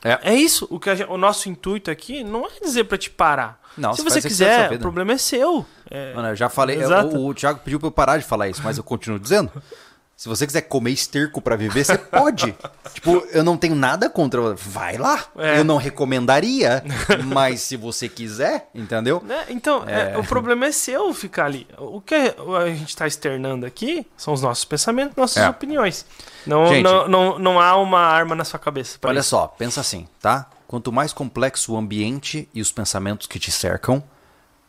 É. É isso. O, que gente- o nosso intuito aqui não é dizer pra te parar. Não, Se você quiser o problema é seu. É, Mano, eu já falei, Exato. o, o Thiago pediu pra eu parar de falar isso, mas eu continuo dizendo. Se você quiser comer esterco pra viver, você pode. tipo, eu não tenho nada contra. Vai lá. É. Eu não recomendaria, mas se você quiser, entendeu? Né? Então, é, É. o problema é seu ficar ali. O que a gente está externando aqui são os nossos pensamentos, nossas É. opiniões. Não, Gente. não, não, não há uma arma na sua cabeça. Olha isso. só, pensa assim, tá? Quanto mais complexo o ambiente e os pensamentos que te cercam,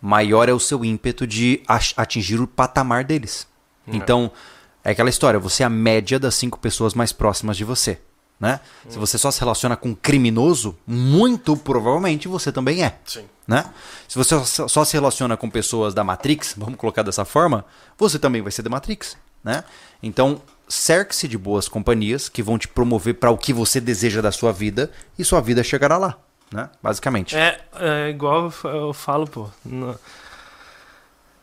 maior é o seu ímpeto de atingir o patamar deles. Então, é aquela história, você é a média das cinco pessoas mais próximas de você, né? Se você só se relaciona com um criminoso, muito provavelmente você também é. Sim. Né? Se você só se relaciona com pessoas da Matrix, vamos colocar dessa forma, você também vai ser da Matrix, né? Então, cerque-se de boas companhias que vão te promover para o que você deseja da sua vida e sua vida chegará lá, né? Basicamente. É, é igual eu fa- eu falo, pô. No,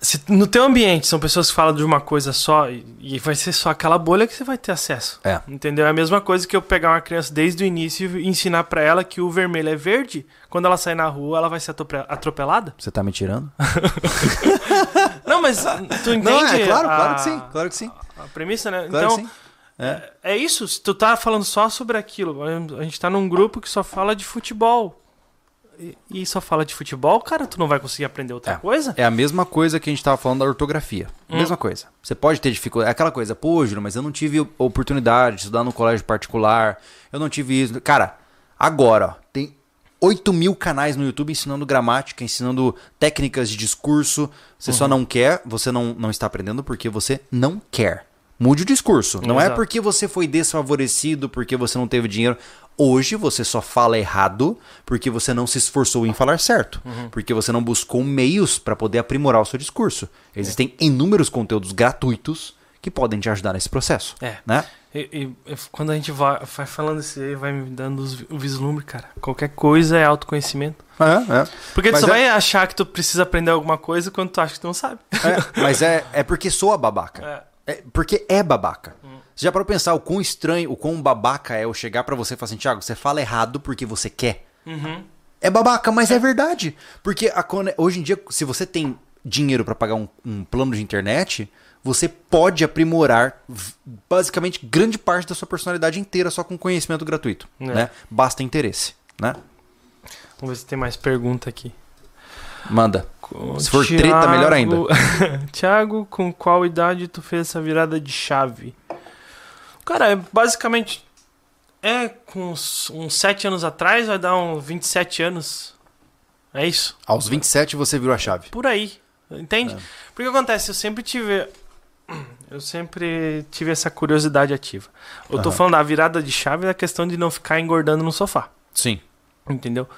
se no teu ambiente são pessoas que falam de uma coisa só e, e vai ser só aquela bolha que você vai ter acesso. É. Entendeu? É a mesma coisa que eu pegar uma criança desde o início e ensinar pra ela que o vermelho é verde. Quando ela sair na rua, ela vai ser atrope- atropelada. Você tá me tirando? Não, mas tu entende? Não, é claro, a- claro que sim, claro que sim. A premissa, né? Claro então, sim. É. é isso. Se tu tá falando só sobre aquilo, a gente tá num grupo que só fala de futebol. E, só fala de futebol, cara, tu não vai conseguir aprender outra É. coisa? É a mesma coisa que a gente tava falando da ortografia. Hum. Mesma coisa. Você pode ter dificuldade. É aquela coisa, pô, Júlio, mas eu não tive oportunidade de estudar no colégio particular. Eu não tive isso. Cara, agora, ó, tem 8 mil canais no YouTube ensinando gramática, ensinando técnicas de discurso. Você Uhum. só não quer, você não, não está aprendendo porque você não quer. Mude o discurso. Não é Exato. porque você foi desfavorecido, porque você não teve dinheiro. Hoje você só fala errado porque você não se esforçou em falar certo. Uhum. Porque você não buscou meios para poder aprimorar o seu discurso. Existem inúmeros conteúdos gratuitos que podem te ajudar nesse processo. É. Né? E, e- e quando a gente vai, vai falando isso aí, vai me dando o vislumbre, cara. Qualquer coisa é autoconhecimento. É, é. Porque tu Mas só é- vai achar que tu precisa aprender alguma coisa quando tu acha que tu não sabe. É, mas é, é porque soa babaca. É. É porque é babaca. Você já parou pra pensar o quão estranho, o quão babaca é eu chegar pra você e falar assim, Thiago, você fala errado porque você quer. É babaca, mas é, verdade. Porque a hoje em dia, se você tem dinheiro pra pagar um, um plano de internet, você pode aprimorar basicamente grande parte da sua personalidade inteira só com conhecimento gratuito. É. Né? Basta interesse. Né? Vamos ver se tem mais pergunta aqui. Manda. Se for treta, melhor ainda. Tiago, com qual idade tu fez essa virada de chave? Cara, é basicamente. É com uns, uns 7 anos atrás, vai dar uns 27 anos. É isso? Aos 27 você virou a chave. Por aí. Entende? Porque acontece, eu sempre tive. Eu sempre tive essa curiosidade ativa. Eu tô Aham. falando da virada de chave da questão de não ficar engordando no sofá. Sim. Entendeu?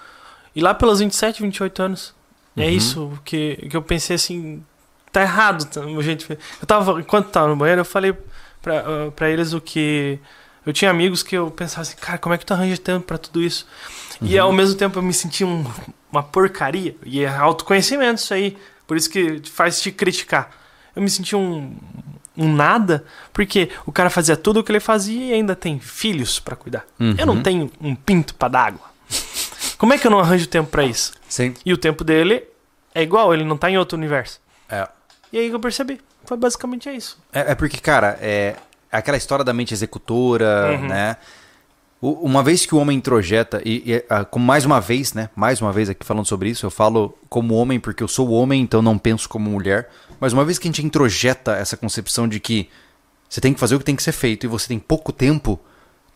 E lá pelos 27, 28 anos. É Uhum. isso que, que eu pensei assim. Tá errado tá, o jeito. Eu tava. Enquanto tava no banheiro, eu falei pra, ah, pra eles o que. Eu tinha amigos que eu pensava assim, cara, como é que tu arranja tempo pra tudo isso? E ao mesmo tempo eu me sentia um- uma porcaria. E é autoconhecimento isso aí. Por isso que faz te criticar. Eu me sentia um, um nada, porque o cara fazia tudo o que ele fazia e ainda tem filhos pra cuidar. Eu não Uhum. tenho um pinto pra dar água. Como é que eu não arranjo tempo pra isso? Sim. E o tempo dele é igual, ele não tá em outro universo. É. E aí que eu percebi. Foi basicamente isso. É, é porque, cara, é aquela história da mente executora, Uhum. né? O- Uma vez que o homem introjeta, e, e, ah, como mais uma vez, né? Mais uma vez aqui falando sobre isso, eu falo como homem porque eu sou homem, então não penso como mulher. Mas uma vez que a gente introjeta essa concepção de que você tem que fazer o que tem que ser feito e você tem pouco tempo,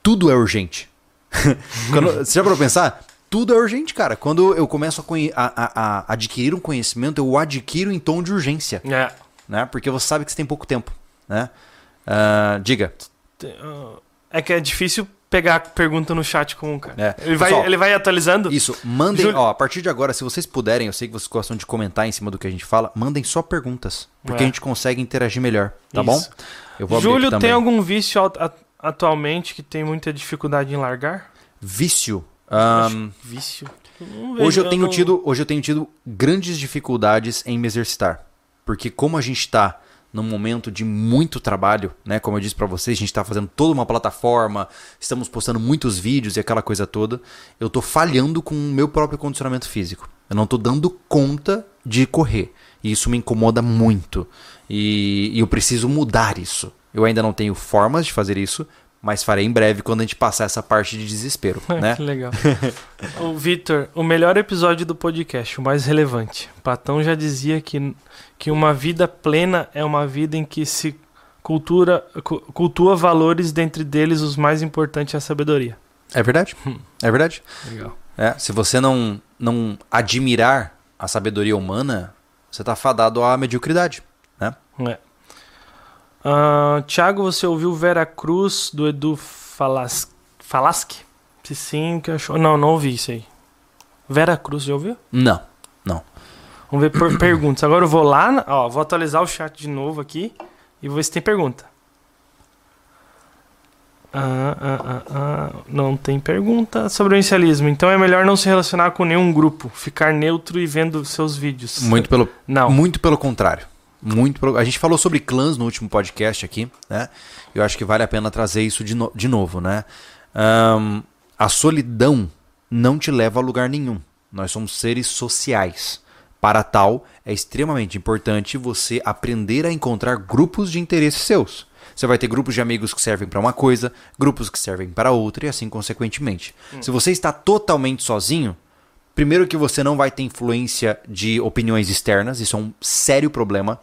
tudo é urgente. Quando- você já parou pra pensar? Tudo é urgente, cara. Quando eu começo a, a- a- adquirir um conhecimento, eu o adquiro em tom de urgência É. né? Porque você sabe que você tem pouco tempo, né? Ah, diga. É que é difícil pegar pergunta no chat com o cara. É. Ele, vai, Pessoal, ele vai atualizando. Isso, mandem, Júlio- ó, a partir de agora, se vocês puderem, eu sei que vocês gostam de comentar em cima do que a gente fala, mandem só perguntas, porque É. a gente consegue interagir melhor, tá bom? Isso. Eu vou Júlio, tem algum vício at- at- atualmente que tem muita dificuldade em largar? vício. Ahn, Vício? Hoje eu tenho não- tido, hoje eu tenho tido grandes dificuldades em me exercitar, porque como a gente tá num momento de muito trabalho, né? Como eu disse pra vocês, a gente tá fazendo toda uma plataforma, estamos postando muitos vídeos e aquela coisa toda. Eu tô falhando com o meu próprio condicionamento físico. Eu não tô dando conta de correr. E isso me incomoda muito. E, e eu preciso mudar isso. Eu ainda não tenho formas de fazer isso, mas farei em breve quando a gente passar essa parte de desespero, né? que legal. o Vitor, o melhor episódio do podcast, o mais relevante. Platão já dizia que, que uma vida plena é uma vida em que se cultura, cu- cultua valores, dentre deles os mais importantes é a sabedoria. É verdade. É verdade. Legal. É, se você não, não admirar a sabedoria humana, você tá fadado à mediocridade, né? É. Ah, Tiago, você ouviu Vera Cruz do Edu Falas... Falaschi? Se sim, que achou. Não, não ouvi isso aí. Vera Cruz, já ouviu? Não, não. Vamos ver por perguntas. Agora eu vou lá, ó, vou atualizar o chat de novo aqui e vou ver se tem pergunta. Ah, ah, ah, ah, não tem pergunta sobre o inicialismo. Então é melhor não se relacionar com nenhum grupo, ficar neutro e vendo seus vídeos. Muito pelo, Não. muito pelo contrário. Muito A gente falou sobre clãs no último podcast aqui, né? Eu acho que vale a pena trazer isso de, no- de novo, né? Ahn, a solidão não te leva a lugar nenhum. Nós somos seres sociais. Para tal, é extremamente importante você aprender a encontrar grupos de interesses seus. Você vai ter grupos de amigos que servem para uma coisa, grupos que servem para outra e assim consequentemente. Se você está totalmente sozinho, Primeiro que você não vai ter influência de opiniões externas, isso é um sério problema.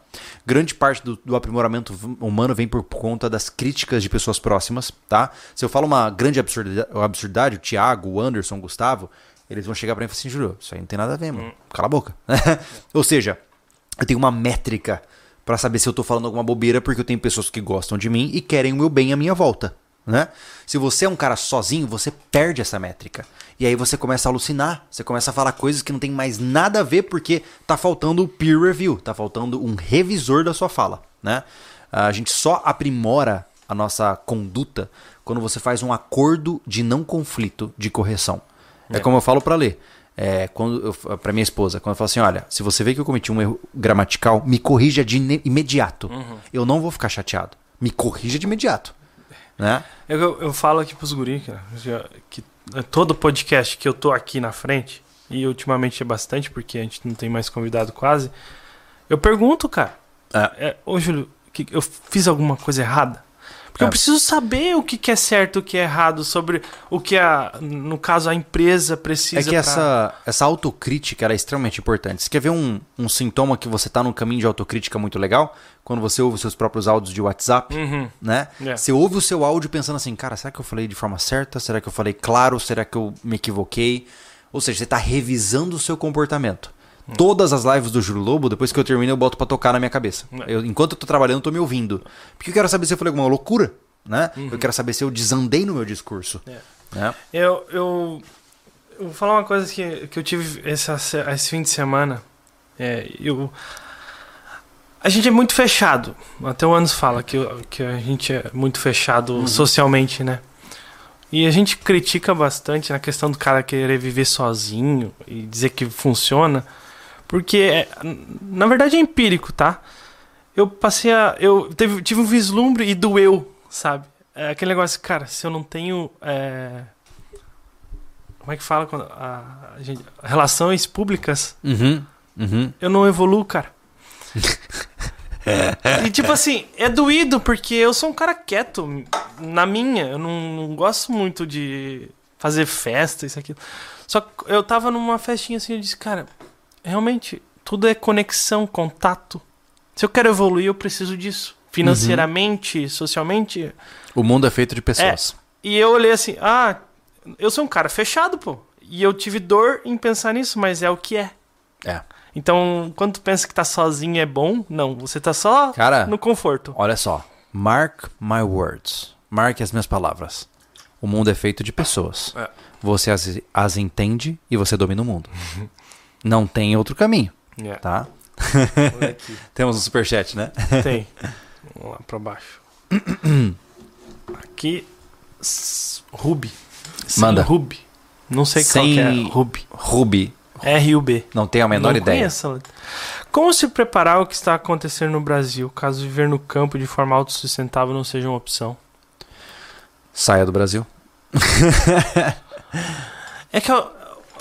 Grande parte do, do aprimoramento humano vem por conta das críticas de pessoas próximas, tá? Se eu falo uma grande absurda- absurdidade, o Thiago, o Anderson, o Gustavo, eles vão chegar pra mim e falar assim, Júlio, isso aí não tem nada a ver, mano. Cala a boca. Ou seja, eu tenho uma métrica pra saber se eu tô falando alguma bobeira, porque eu tenho pessoas que gostam de mim e querem o meu bem à minha volta. Né? Se você é um cara sozinho, você perde essa métrica. E aí você começa a alucinar, você começa a falar coisas que não tem mais nada a ver porque tá faltando o peer review, tá faltando um revisor da sua fala, né? A gente só aprimora a nossa conduta quando você faz um acordo de não conflito de correção. É, como eu falo pra ler. É, quando pra minha esposa, quando eu falo assim, olha, se você vê que eu cometi um erro gramatical, me corrija de imediato. Eu não vou ficar chateado. Me corrija de imediato. Né? Eu, eu, eu falo aqui pros guri, cara, que é, todo podcast que eu tô aqui na frente, e ultimamente é bastante, porque a gente não tem mais convidado quase, eu pergunto, cara, É. é, ô Júlio, que, eu fiz alguma coisa errada? Porque É. eu preciso saber o que, que é certo e o que é errado, sobre o que, a, no caso, a empresa precisa É que pra- essa, essa autocrítica ela é extremamente importante. Você quer ver um, um sintoma que você tá num caminho de autocrítica muito legal? Quando você ouve os seus próprios áudios de WhatsApp, Uhum. né? É. Você ouve o seu áudio pensando assim, cara, será que eu falei de forma certa? Será que eu falei claro? Será que eu me equivoquei? Ou seja, você está revisando o seu comportamento. Todas as lives do Júlio Lobo, depois que eu termino, eu boto pra tocar na minha cabeça. É. Eu, enquanto eu tô trabalhando, eu tô me ouvindo. Porque eu quero saber se eu falei alguma loucura, né? Eu quero saber se eu desandei no meu discurso. Uhum. É. Né? Eu, eu, eu vou falar uma coisa que, que eu tive essa, se- esse fim de semana. É, eu, a gente é muito fechado. Até o Anos fala que, que a gente é muito fechado socialmente, né? E a gente critica bastante na questão do cara querer viver sozinho e dizer que funciona, porque é, na verdade é empírico, tá? Eu passei a. Eu teve, tive um vislumbre e doeu, sabe? É aquele negócio, cara, se eu não tenho. é, como é que fala? Quando a, a gente- relações públicas, Uhum. Uhum. eu não evoluo, cara. e tipo assim, é doído porque eu sou um cara quieto na minha. Eu não, não gosto muito de fazer festa, isso aqui. Só que eu tava numa festinha assim, eu disse, cara, realmente, tudo é conexão, contato. Se eu quero evoluir, eu preciso disso. Financeiramente, socialmente. O mundo é feito de pessoas. E eu olhei assim, ah, eu sou um cara fechado, pô. E eu tive dor em pensar nisso, mas é o que é. É. Então, quando tu pensa que tá sozinho é bom, não, você tá só Cara, no conforto. olha só. Mark my words. Marque as minhas palavras. O mundo é feito de pessoas. É. Você as, as entende e você domina o mundo. Não tem outro caminho, É. tá? Temos um superchat, né? Tem. Vamos lá pra baixo. Aqui. Ruby. Sem Manda. Ruby. Não sei qual Sem- que é. Ruby. Ruby. R-U-B. Não tenho a menor Não ideia. conheço. Como se preparar ao que está acontecendo no Brasil, caso viver no campo de forma autossustentável não seja uma opção? Saia do Brasil. É que o-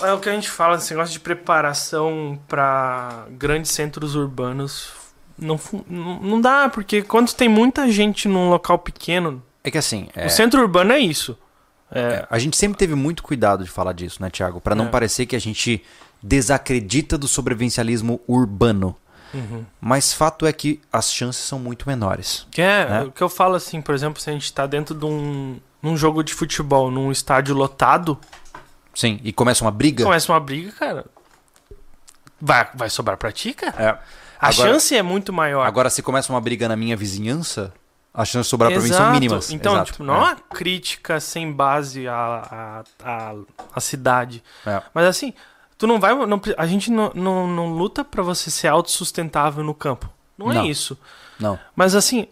é o que a gente fala, esse negócio de preparação para grandes centros urbanos não, não dá, porque quando tem muita gente num local pequeno, É que assim, é, o centro urbano é isso. É, a gente sempre teve muito cuidado de falar disso, né, Tiago? Pra não É. parecer que a gente desacredita do sobrevivencialismo urbano. uhum. Mas fato é que as chances são muito menores. Que é, Né? o que eu falo assim, por exemplo, se a gente tá dentro de um num jogo de futebol, num estádio lotado, Sim, e começa uma briga. começa uma briga, cara. Vai, vai sobrar pra ti, cara. É. A Agora- chance é muito maior. Agora, se começa uma briga na minha vizinhança, as chances de sobrar pra mim são Exato. mínimas. Então, Exato. tipo, não é uma crítica sem base à, à, à, à cidade. É. Mas assim, tu não vai. não a gente não, não, não luta pra você ser autossustentável no campo. Não, Não. é isso. Não. Mas assim,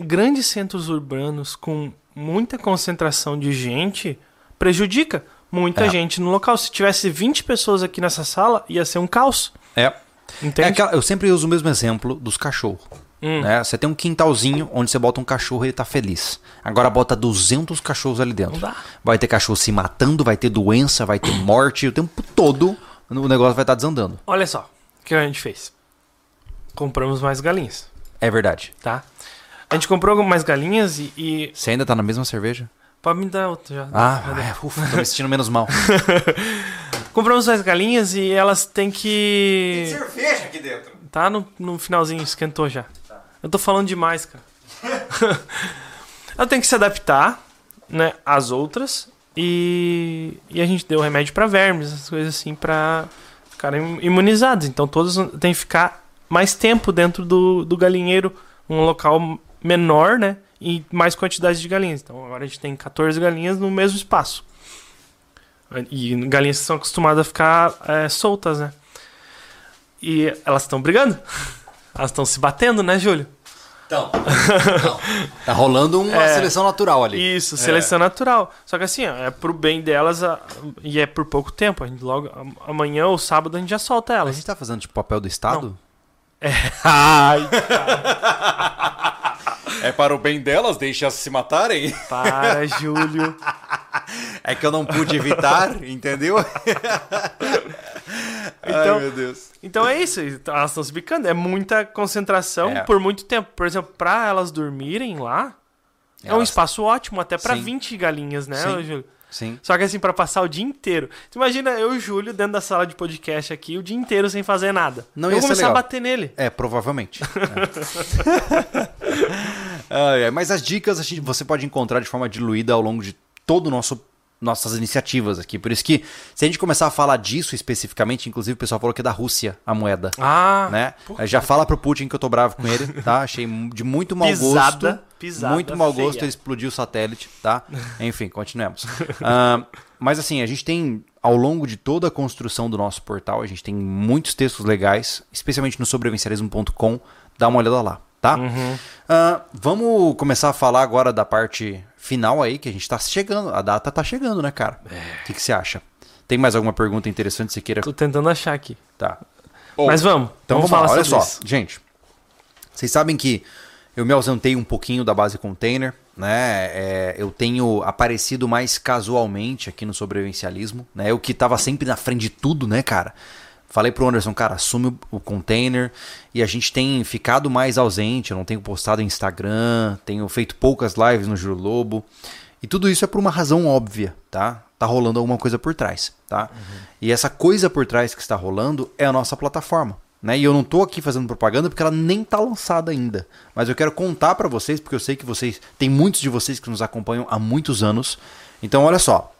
grandes centros urbanos com muita concentração de gente prejudica muita É. gente no local. Se tivesse 20 pessoas aqui nessa sala, ia ser um caos. É. É Entende? aquela- eu sempre uso o mesmo exemplo dos cachorros. Hum. Né? Você tem um quintalzinho onde você bota um cachorro e ele tá feliz. Agora bota 200 cachorros ali dentro. Vai ter cachorro se matando, vai ter doença, vai ter morte. O tempo todo o negócio vai estar desandando. Olha só, o que a gente fez? Compramos mais galinhas, É verdade. tá? A gente comprou mais galinhas e, e Você ainda tá na mesma cerveja? Pode me dar outra já. Ah, é, ufa, tô me sentindo menos mal. Compramos as galinhas e elas têm que. cerveja aqui dentro. Tá no, no finalzinho, esquentou já. Eu tô falando demais, cara. Ela tem que se adaptar, né, às outras. E, e a gente deu remédio pra vermes, essas coisas assim, pra ficarem imunizados. Então todos têm que ficar mais tempo dentro do, do galinheiro, um local menor, né? E mais quantidade de galinhas. Então agora a gente tem 14 galinhas no mesmo espaço. E galinhas que são acostumadas a ficar é, soltas, né? E elas estão brigando. Elas estão se batendo, né, Júlio? Então, tá rolando uma É. seleção natural ali. Isso, seleção natural. Só que assim, ó, é pro bem delas a- e é por pouco tempo. A gente logo am- amanhã ou sábado a gente já solta A elas. gente tá fazendo tipo papel do Estado? Ai, É para o bem delas, deixa se matarem. para, Júlio. É que eu não pude evitar, entendeu? Então- Ai, meu Deus. Então é isso, elas estão se bicando. É muita concentração É. por muito tempo. Por exemplo, pra elas dormirem lá, é um espaço ótimo, até Sim. 20 galinhas, né, Sim. Júlio? Sim. Só que assim, pra passar o dia inteiro. Tu imagina eu e o Júlio dentro da sala de podcast aqui o dia inteiro sem fazer nada. Não eu ia começar legal. a bater nele. É, provavelmente. É. Ai, mas as dicas gente- você pode encontrar de forma diluída ao longo de todo o nosso nossas iniciativas aqui. Por isso que, se a gente começar a falar disso especificamente, inclusive o pessoal falou que é da Rússia a moeda. Ah, né? Já fala pro Putin que eu tô bravo com ele, tá? Achei de muito mau Pisada, gosto. pisada muito mau gosto ele explodir o satélite, tá? Enfim, continuemos. Ah, mas assim, a gente tem, ao longo de toda a construção do nosso portal, a gente tem muitos textos legais, especialmente no sobrevivencialismo.com. Dá uma olhada lá, tá? Uhum. Ah, vamos começar a falar agora da parte final aí que a gente tá chegando. A data tá chegando, né, cara? O que, que você acha? Tem mais alguma pergunta interessante que você queira? Tô tentando achar aqui. Tá. Mas vamos. Então vamos, vamos falar lá, olha só. isso. Gente, vocês sabem que eu me ausentei um pouquinho da base container, né? É, eu tenho aparecido mais casualmente aqui no sobrevivencialismo, né? Eu que tava sempre na frente de tudo, né, cara? Falei pro Anderson, cara, assume o- container e a gente tem ficado mais ausente. Eu não tenho postado no Instagram, tenho feito poucas lives no Juro Lobo. E tudo isso é por uma razão óbvia, tá? Tá rolando alguma coisa por trás, tá? E essa coisa por trás que está rolando é a nossa plataforma, né? E eu não tô aqui fazendo propaganda porque ela nem tá lançada ainda. Mas eu quero contar pra vocês, porque eu sei que vocês, tem muitos de vocês que nos acompanham há muitos anos. Então, olha só,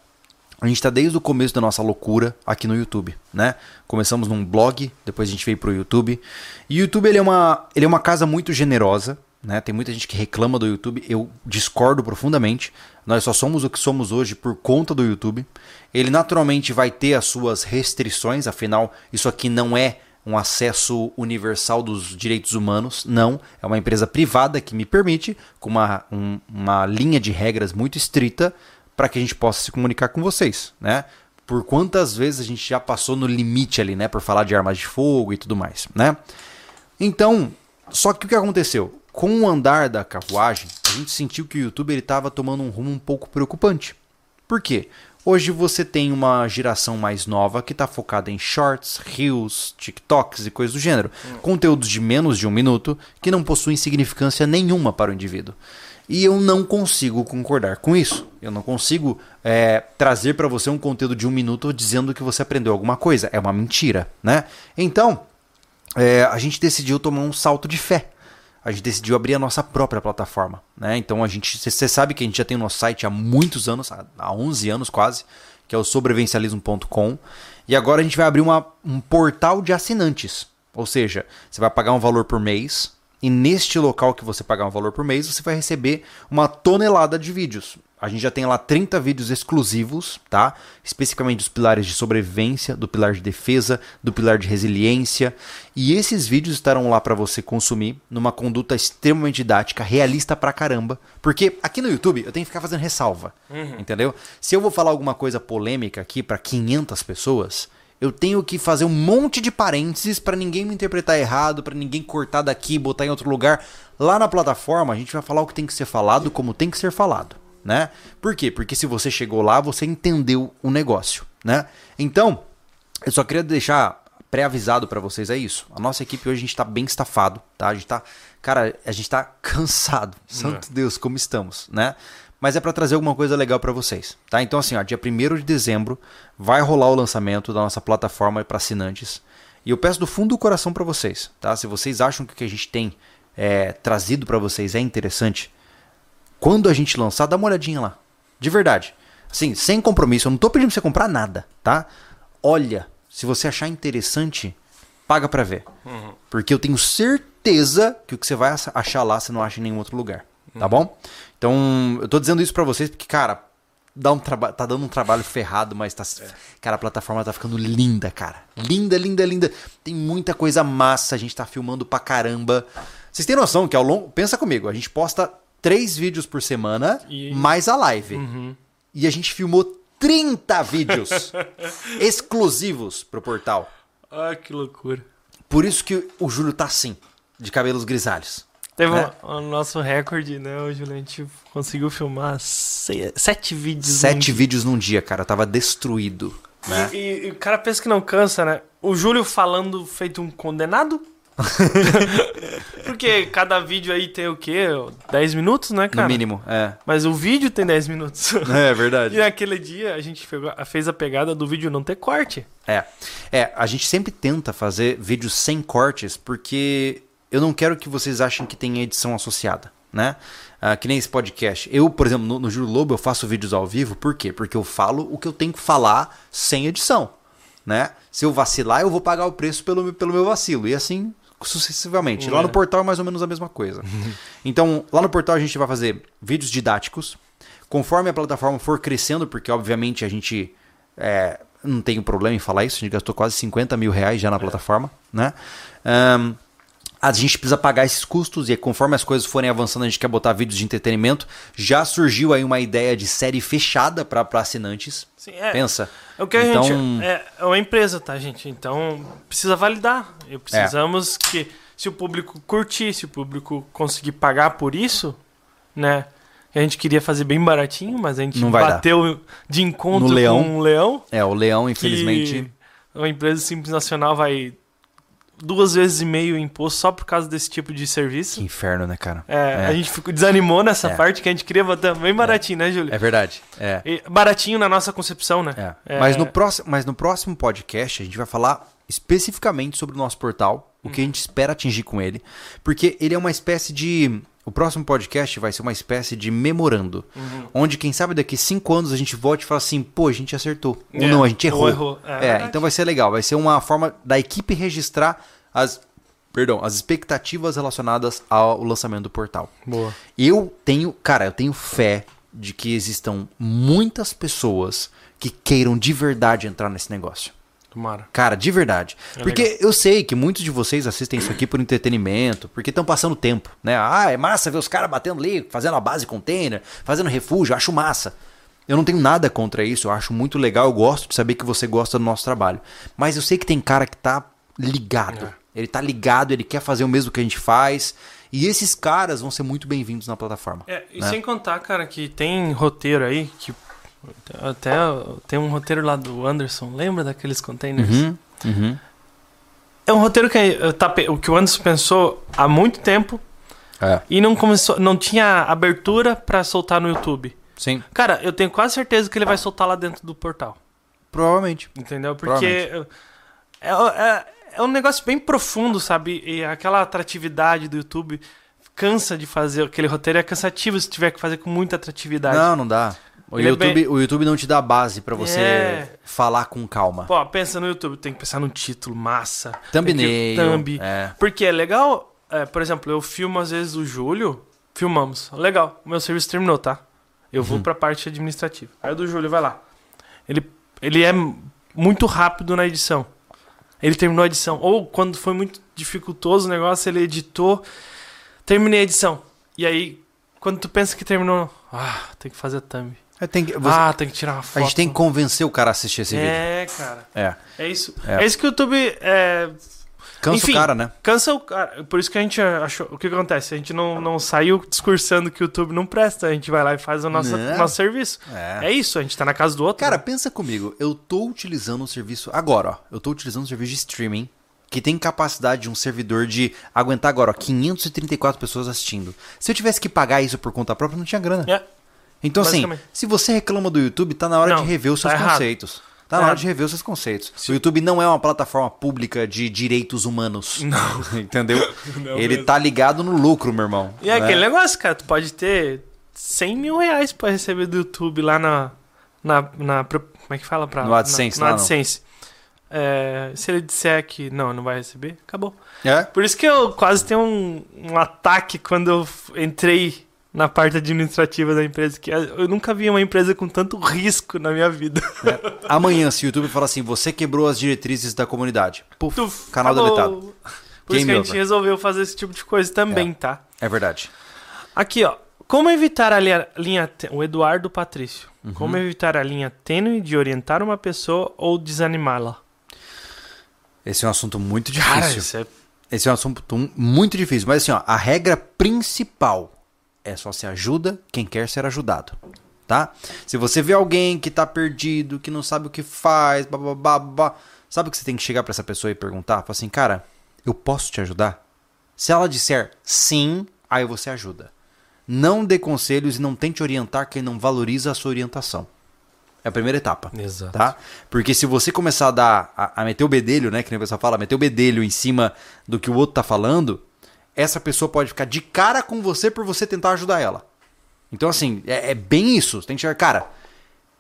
a gente está desde o começo da nossa loucura aqui no YouTube, né? Começamos num blog, depois a gente veio pro YouTube. E o YouTube ele é uma, ele é uma casa muito generosa, né? Tem muita gente que reclama do YouTube, eu discordo profundamente. Nós só somos o que somos hoje por conta do YouTube. Ele naturalmente vai ter as suas restrições, afinal, isso aqui não é um acesso universal dos direitos humanos, não. É uma empresa privada que me permite, com uma, um- uma linha de regras muito estrita, para que a gente possa se comunicar com vocês, né? Por quantas vezes a gente já passou no limite ali, né? Por falar de armas de fogo e tudo mais, né? Então, só que o que aconteceu? Com o andar da carruagem, a gente sentiu que o YouTube estava tomando um rumo um pouco preocupante. Por quê? Hoje você tem uma geração mais nova que está focada em shorts, reels, TikToks e coisas do gênero. Conteúdos de menos de um minuto que não possuem significância nenhuma para o indivíduo. E eu não consigo concordar com isso. Eu não consigo é, trazer para você um conteúdo de um minuto dizendo que você aprendeu alguma coisa. É uma mentira, né? Então, é, a gente decidiu tomar um salto de fé. A gente decidiu abrir a nossa própria plataforma, né? Então a gente, você sabe que a gente já tem o nosso site há muitos anos, há há 11 anos quase, que é o sobrevivencialismo.com, e agora a gente vai abrir uma, um portal de assinantes. Ou seja, você vai pagar um valor por mês e neste local que você pagar um valor por mês, você vai receber uma tonelada de vídeos. A gente já tem lá 30 vídeos exclusivos, tá? Especificamente dos pilares de sobrevivência, do pilar de defesa, do pilar de resiliência. E esses vídeos estarão lá para você consumir numa conduta extremamente didática, realista pra caramba. Porque aqui no YouTube eu tenho que ficar fazendo ressalva, entendeu? Se eu vou falar alguma coisa polêmica aqui para 500 pessoas, eu tenho que fazer um monte de parênteses para ninguém me interpretar errado, para ninguém cortar daqui e botar em outro lugar. Lá na plataforma a gente vai falar o que tem que ser falado, como tem que ser falado, né? Por quê? Porque se você chegou lá, você entendeu o negócio, né? Então, eu só queria deixar pré-avisado para vocês é isso. A nossa equipe hoje a gente tá bem estafado, tá? A gente tá, cara, a gente tá cansado. Santo Deus, como estamos, né? Mas é para trazer alguma coisa legal para vocês, tá? Então assim, ó, dia 1 de dezembro vai rolar o lançamento da nossa plataforma para assinantes. E eu peço do fundo do coração para vocês, tá? Se vocês acham que o que a gente tem é, trazido para vocês é interessante, quando a gente lançar, dá uma olhadinha lá. De verdade. Assim, sem compromisso. Eu não tô pedindo pra você comprar nada, tá? Olha, se você achar interessante, paga pra ver. Porque eu tenho certeza que o que você vai achar lá você não acha em nenhum outro lugar. Tá bom? Então, eu tô dizendo isso pra vocês porque, cara, dá um tá dando um trabalho ferrado, mas tá. Cara, a plataforma tá ficando linda, cara. Linda, linda, linda. Tem muita coisa massa, a gente tá filmando pra caramba. Vocês têm noção que ao longo. Pensa comigo, a gente posta três vídeos por semana, E- mais a live. E a gente filmou 30 vídeos exclusivos pro portal. Ah, que loucura. Por isso que o Júlio tá assim, de cabelos grisalhos. Teve É. o nosso recorde, né? O Juliano a gente conseguiu filmar se- sete vídeos. num Sete dia. vídeos num dia, cara. Eu tava destruído. Né? E, e- e o cara pensa que não cansa, né? O Júlio falando feito um condenado. Porque cada vídeo aí tem o quê? 10 minutos, né, cara? No mínimo, é. Mas o vídeo tem 10 minutos. É E verdade. naquele dia a gente fez a pegada do vídeo não ter corte. É. É, a gente sempre tenta fazer vídeos sem cortes, porque eu não quero que vocês achem que tem edição associada, né? Ah, que nem esse podcast. Eu, por exemplo, no, no Juro Lobo, eu faço vídeos ao vivo, por quê? Porque eu falo o que eu tenho que falar sem edição, né? Se eu vacilar, eu vou pagar o preço pelo, pelo meu vacilo, e assim sucessivamente. Lá no É. portal é mais ou menos a mesma coisa. então, lá no portal a gente vai fazer vídeos didáticos, conforme a plataforma for crescendo, porque obviamente a gente é, não tem problema em falar isso, a gente gastou quase 50 mil reais já na plataforma, né? Ahn, a gente precisa pagar esses custos e conforme as coisas forem avançando, a gente quer botar vídeos de entretenimento. Já surgiu aí uma ideia de série fechada para assinantes. Sim, é. Pensa. É o que a Então- gente. É, é uma empresa, tá, gente? Então precisa validar. E precisamos que, se o público curtir, se o público conseguir pagar por isso, né? A gente queria fazer bem baratinho, mas a gente Não vai dar. bateu de encontro No leão. com um leão. É, o Leão, infelizmente. A empresa Simples Nacional vai duas vezes e meio o imposto só por causa desse tipo de serviço. Que inferno, né, cara? É, É. A gente ficou, desanimou nessa É. parte que a gente queria botar bem baratinho, né, Júlio? É verdade. É. E baratinho na nossa concepção, né? É. É. Mas, no próximo, mas no próximo podcast a gente vai falar especificamente sobre o nosso portal, o Uhum. que a gente espera atingir com ele, porque ele é uma espécie de. O próximo podcast vai ser uma espécie de memorando, Uhum. onde quem sabe daqui cinco anos a gente volte e fala assim, pô, a gente acertou. Ou É, não, a gente ou errou. errou. É É, então vai ser legal. Vai ser uma forma da equipe registrar as, perdão, as expectativas relacionadas ao lançamento do portal. Boa. Eu tenho, cara, eu tenho fé de que existam muitas pessoas que queiram de verdade entrar nesse negócio. Tomara. Cara, de verdade. É porque eu sei que muitos de vocês assistem isso aqui por entretenimento, porque estão passando tempo, né? Ah, é massa ver os caras batendo ali, fazendo a base container, fazendo refúgio, acho massa. Eu não tenho nada contra isso, eu acho muito legal, eu gosto de saber que você gosta do nosso trabalho. Mas eu sei que tem cara que tá ligado. É. Ele tá ligado, ele quer fazer o mesmo que a gente faz. E esses caras vão ser muito bem-vindos na plataforma. É, e né? sem contar, cara, que tem roteiro aí, que até tem um roteiro lá do Anderson, lembra daqueles containers? Uhum, uhum. É um roteiro que, tá que o Anderson pensou há muito tempo É, e não começou, não tinha abertura pra soltar no YouTube. sim. Cara, eu tenho quase certeza que ele vai soltar lá dentro do portal. Provavelmente. Entendeu? Porque é, é, é um negócio bem profundo, sabe? E aquela atratividade do YouTube cansa de fazer. Aquele roteiro é cansativo se tiver que fazer com muita atratividade. Não, não dá. O Ele é YouTube, bem- o YouTube não te dá base pra você É. falar com calma. Pô, pensa no YouTube, tem que pensar num título massa. Thumbnail. Thumb. É. Porque é legal, é, por exemplo, eu filmo às vezes o Júlio, filmamos. Legal, o meu serviço terminou, tá? Eu Uhum. vou pra parte administrativa. Aí o do Júlio vai lá. Ele, ele é muito rápido na edição. Ele terminou a edição. Ou quando foi muito dificultoso o negócio, ele editou. Terminei a edição. E aí, quando tu pensa que terminou, ah, tem que fazer a thumb. É, tem que- você- Ah, tem que tirar uma foto. a gente tem que convencer o cara a assistir esse vídeo. É, cara. É. É isso. É. É, isso que o YouTube é, Cansa Enfim. o cara, né? cansa o cara. Por isso que a gente achou. O que acontece? A gente não, não saiu discursando que o YouTube não presta. A gente vai lá e faz o nosso, Não. nosso serviço. É. É isso, a gente tá na casa do outro. Cara, né? pensa comigo. Eu tô utilizando um serviço. Agora, ó. Eu tô utilizando um serviço de streaming que tem capacidade de um servidor de aguentar agora, ó, 534 pessoas assistindo. Se eu tivesse que pagar isso por conta própria, não tinha grana. É. Então, assim, se você reclama do YouTube, tá na hora Não, de rever os seus tá errado. conceitos. Tá Tá na hora errado. de rever os seus conceitos. O YouTube não é uma plataforma pública de direitos humanos. Não. Entendeu? Não Ele mesmo. tá ligado no lucro, meu irmão. E é né? aquele negócio, cara. Tu pode ter 100 mil reais pra receber do YouTube lá na. na, na como é que fala? Pra, No AdSense, na, no não. AdSense. É, se ele disser que não, não vai receber, acabou. É? Por isso que eu quase tenho um, um ataque quando eu entrei na parte administrativa da empresa. Que eu nunca vi uma empresa com tanto risco na minha vida. Amanhã, se o YouTube falar assim, você quebrou as diretrizes da comunidade. Puf, Tuf, canal acabou. deletado. Por isso Game que a gente over. resolveu fazer esse tipo de coisa também, tá? É verdade. Aqui, ó. Como evitar a linha, linha o Eduardo Patrício. Uhum. Como evitar a linha tênue de orientar uma pessoa ou desanimá-la? Esse é um assunto muito Cara, difícil. isso é Esse é um assunto muito difícil. Mas assim, ó, a regra principal é só se ajuda quem quer ser ajudado. Tá? Se você vê alguém que tá perdido, que não sabe o que faz, babá, babá, sabe o que você tem que chegar pra essa pessoa e perguntar? Fala assim, cara, eu posso te ajudar? Se ela disser sim, aí você ajuda. Não dê conselhos e não tente orientar quem não valoriza a sua orientação. É a primeira etapa Exato. tá? Porque se você começar a dar, a, a meter o bedelho, né, que nem o pessoal fala, meter o bedelho em cima do que o outro tá falando, essa pessoa pode ficar de cara com você por você tentar ajudar ela. Então, assim, é, é bem isso. Você tem que chegar, cara,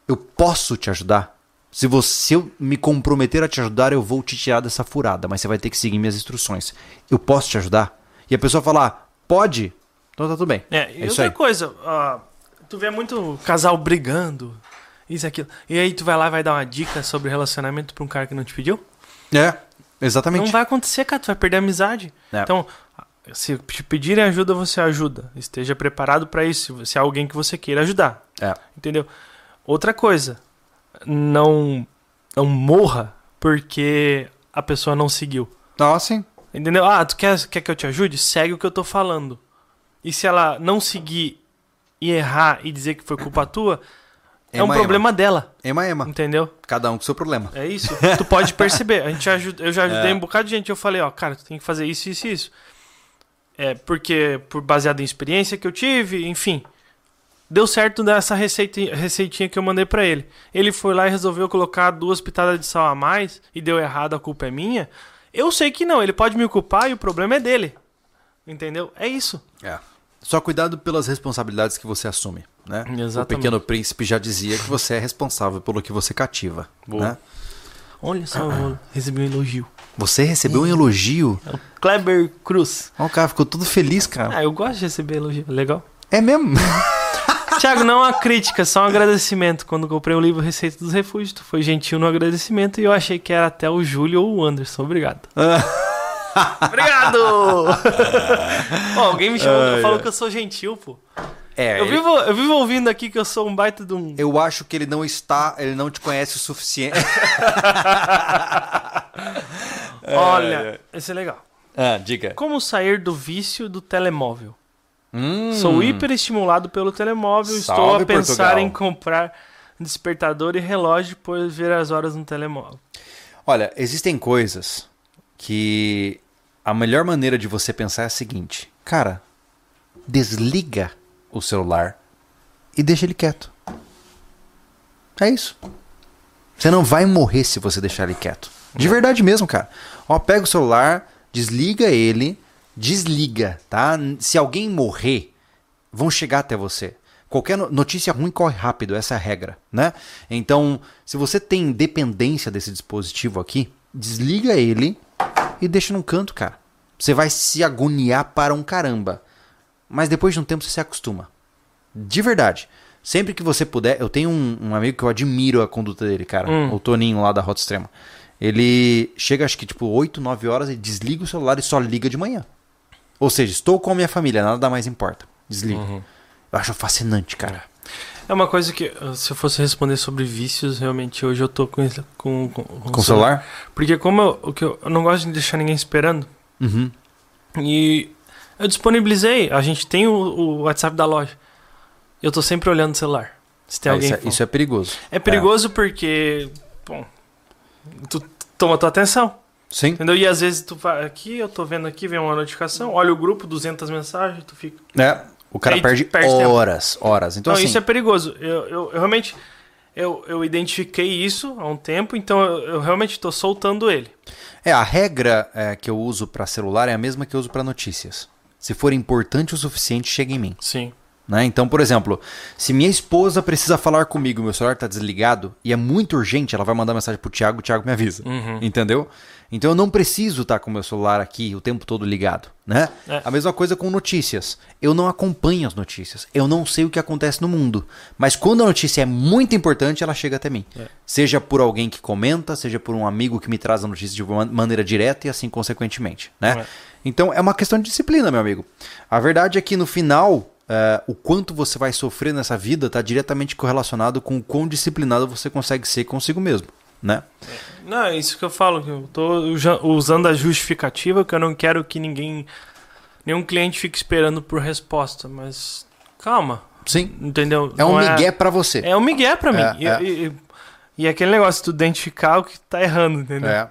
eu posso te ajudar. Se você me comprometer a te ajudar, eu vou te tirar dessa furada, mas você vai ter que seguir minhas instruções. Eu posso te ajudar? E a pessoa falar, pode? Então tá tudo bem. É, e É outra aí. coisa, ó, tu vê muito casal brigando, isso e aquilo. E aí tu vai lá e vai dar uma dica sobre relacionamento pra um cara que não te pediu? É. Exatamente. Não vai acontecer, cara. Tu vai perder a amizade. É. Então, se te pedirem ajuda, você ajuda. Esteja preparado pra isso. Se é alguém que você queira ajudar. É. Entendeu? Outra coisa. Não, não morra porque a pessoa não seguiu. Nossa, sim. Entendeu? Ah, tu quer, quer que eu te ajude? Segue o que eu tô falando. E se ela não seguir e errar e dizer que foi culpa tua, é um Ema, problema dela. Ema, ema. Entendeu? Cada um com seu problema. É isso. tu pode perceber. A gente ajuda, eu já ajudei É. um bocado de gente. Eu falei, ó, cara, tu tem que fazer isso, isso e isso. É, porque, por baseado em experiência que eu tive, enfim. Deu certo nessa receita, receitinha que eu mandei pra ele. Ele foi lá e resolveu colocar duas pitadas de sal a mais e deu errado, a culpa é minha. Eu sei que não, ele pode me culpar e o problema é dele. Entendeu? É isso. É. Só cuidado pelas responsabilidades que você assume, né? Exatamente. O Pequeno Príncipe já dizia que você é responsável pelo que você cativa, Boa. né? Olha só, eu recebi um elogio. Você recebeu um elogio. É o Kleber Cruz. Ó, o cara ficou todo feliz, cara. Ah, eu gosto de receber elogio. Legal. É mesmo? Tiago, não uma crítica, só um agradecimento. Quando comprei o livro Receita dos Refúgios, tu foi gentil no agradecimento e eu achei que era até o Júlio ou o Anderson. Obrigado. Obrigado! Ó, alguém me chamou, Ai, falou que eu sou gentil, pô. É, Eu ele- vivo, eu vivo ouvindo aqui que eu sou um baita de um. eu acho que ele não está, ele não te conhece o suficiente. Olha, esse é legal. ah, diga. Como sair do vício do telemóvel? Hum, Sou hiperestimulado pelo telemóvel, estou a Salve, pensar Portugal. em comprar despertador e relógio depois ver as horas no telemóvel. Olha, existem coisas que a melhor maneira de você pensar é a seguinte: cara, desliga o celular e deixa ele quieto. É isso. Você não vai morrer se você deixar ele quieto. De verdade mesmo, cara. Ó, pega o celular, desliga ele, desliga, tá? Se alguém morrer, vão chegar até você. Qualquer no- notícia ruim corre rápido, essa é a regra, né? Então, se você tem dependência desse dispositivo aqui, desliga ele e deixa num canto, cara. Você vai se agoniar para um caramba. Mas depois de um tempo você se acostuma. De verdade. Sempre que você puder, eu tenho um, um amigo que eu admiro a conduta dele, cara. Hum. O Toninho lá da Rota Extrema. Ele chega, acho que tipo 8, 9 horas e desliga o celular e só liga de manhã. Ou seja, estou com a minha família, nada mais importa. Desliga. Uhum. Eu acho fascinante, cara. É uma coisa que, uh, se eu fosse responder sobre vícios, realmente hoje eu tô com com, com, Com o celular? Porque como eu, o que eu, eu não gosto de deixar ninguém esperando, Uhum. e eu disponibilizei, a gente tem o, o WhatsApp da loja. Eu tô sempre olhando o celular. Se tem Ah, alguém. isso, é, isso é perigoso. É perigoso porque, bom, tu toma tua atenção, Sim. entendeu? E às vezes tu vai aqui, eu tô vendo aqui, vem uma notificação, olha o grupo, 200 mensagens, tu fica... É. O cara perde, perde tempo. horas, horas. Então, Não, assim, isso é perigoso. Eu, eu, eu realmente, eu, eu identifiquei isso há um tempo, então eu, eu realmente tô soltando ele. É, a regra é, que eu uso para celular é a mesma que eu uso para notícias. Se for importante o suficiente, chega em mim. Sim. Né? Então, por exemplo, se minha esposa precisa falar comigo, meu celular está desligado e é muito urgente, ela vai mandar mensagem pro Thiago, o Thiago me avisa. Uhum. Entendeu? Então eu não preciso estar com o meu celular aqui o tempo todo ligado, né? É. A mesma coisa com notícias. Eu não acompanho as notícias. Eu não sei o que acontece no mundo. Mas quando a notícia é muito importante, ela chega até mim. É. Seja por alguém que comenta, seja por um amigo que me traz a notícia de maneira direta e assim consequentemente, né? É. Então é uma questão de disciplina, meu amigo. A verdade é que no final, eh, o quanto você vai sofrer nessa vida está diretamente correlacionado com o quão disciplinado você consegue ser consigo mesmo, né? Não, é isso que eu falo. que Eu uja- usando a justificativa que eu não quero que ninguém. Nenhum cliente fique esperando por resposta, mas. Calma, Sim. entendeu? É um Não migué pra você. É um migué pra mim. É, e, é. e- e- e aquele negócio, tu identificar o que tá errando, entendeu? É.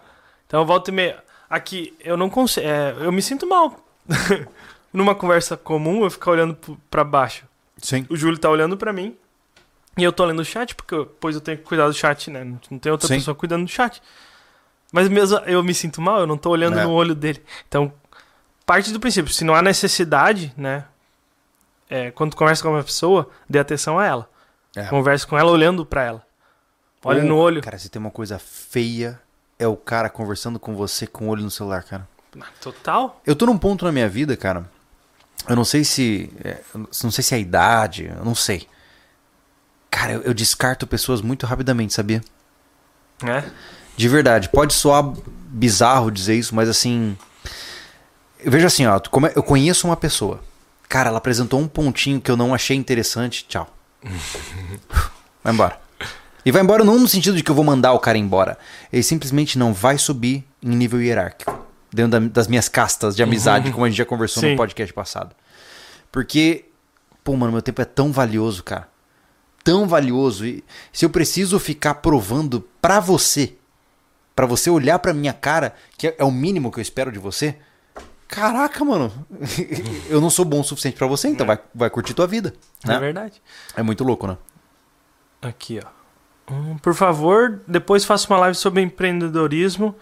Então eu volto e meia. Aqui, eu não consigo. eu me sinto mal. Numa conversa comum, eu ficar olhando pra baixo. Sim. O Júlio tá olhando pra mim. E eu tô lendo o chat, porque eu- depois eu tenho que cuidar do chat, né? Não- tem outra Sim. pessoa cuidando do chat. Mas mesmo eu me sinto mal, eu não tô olhando É. no olho dele. Então, parte do princípio, se não há necessidade, né? é, quando tu conversa com uma pessoa, dê atenção a ela. É. Converse com ela olhando pra ela. Olha Ou, no olho. Cara, se tem uma coisa feia, é o cara conversando com você com o olho no celular, cara. Total. Eu tô num ponto na minha vida, cara. Eu não sei se. é, não sei se é a idade, eu não sei. Cara, eu, eu descarto pessoas muito rapidamente, sabia? né? De verdade. Pode soar bizarro dizer isso, mas assim. Eu vejo assim, ó, como é- eu conheço uma pessoa. Cara, ela apresentou um pontinho que eu não achei interessante. Tchau. vai embora. E vai embora não no sentido de que eu vou mandar o cara embora. Ele simplesmente não vai subir em nível hierárquico. Dentro da- das minhas castas de amizade, como a gente já conversou no Sim. podcast passado. Porque, pô, mano, meu tempo é tão valioso, cara. Tão valioso. E se eu preciso ficar provando pra você, pra você olhar pra minha cara, que é é o mínimo que eu espero de você. Caraca, mano. eu não sou bom o suficiente pra você, então vai, vai curtir tua vida. É Né? verdade. É muito louco, né? Aqui, ó. Hum, Por favor, depois faça uma live sobre empreendedorismo.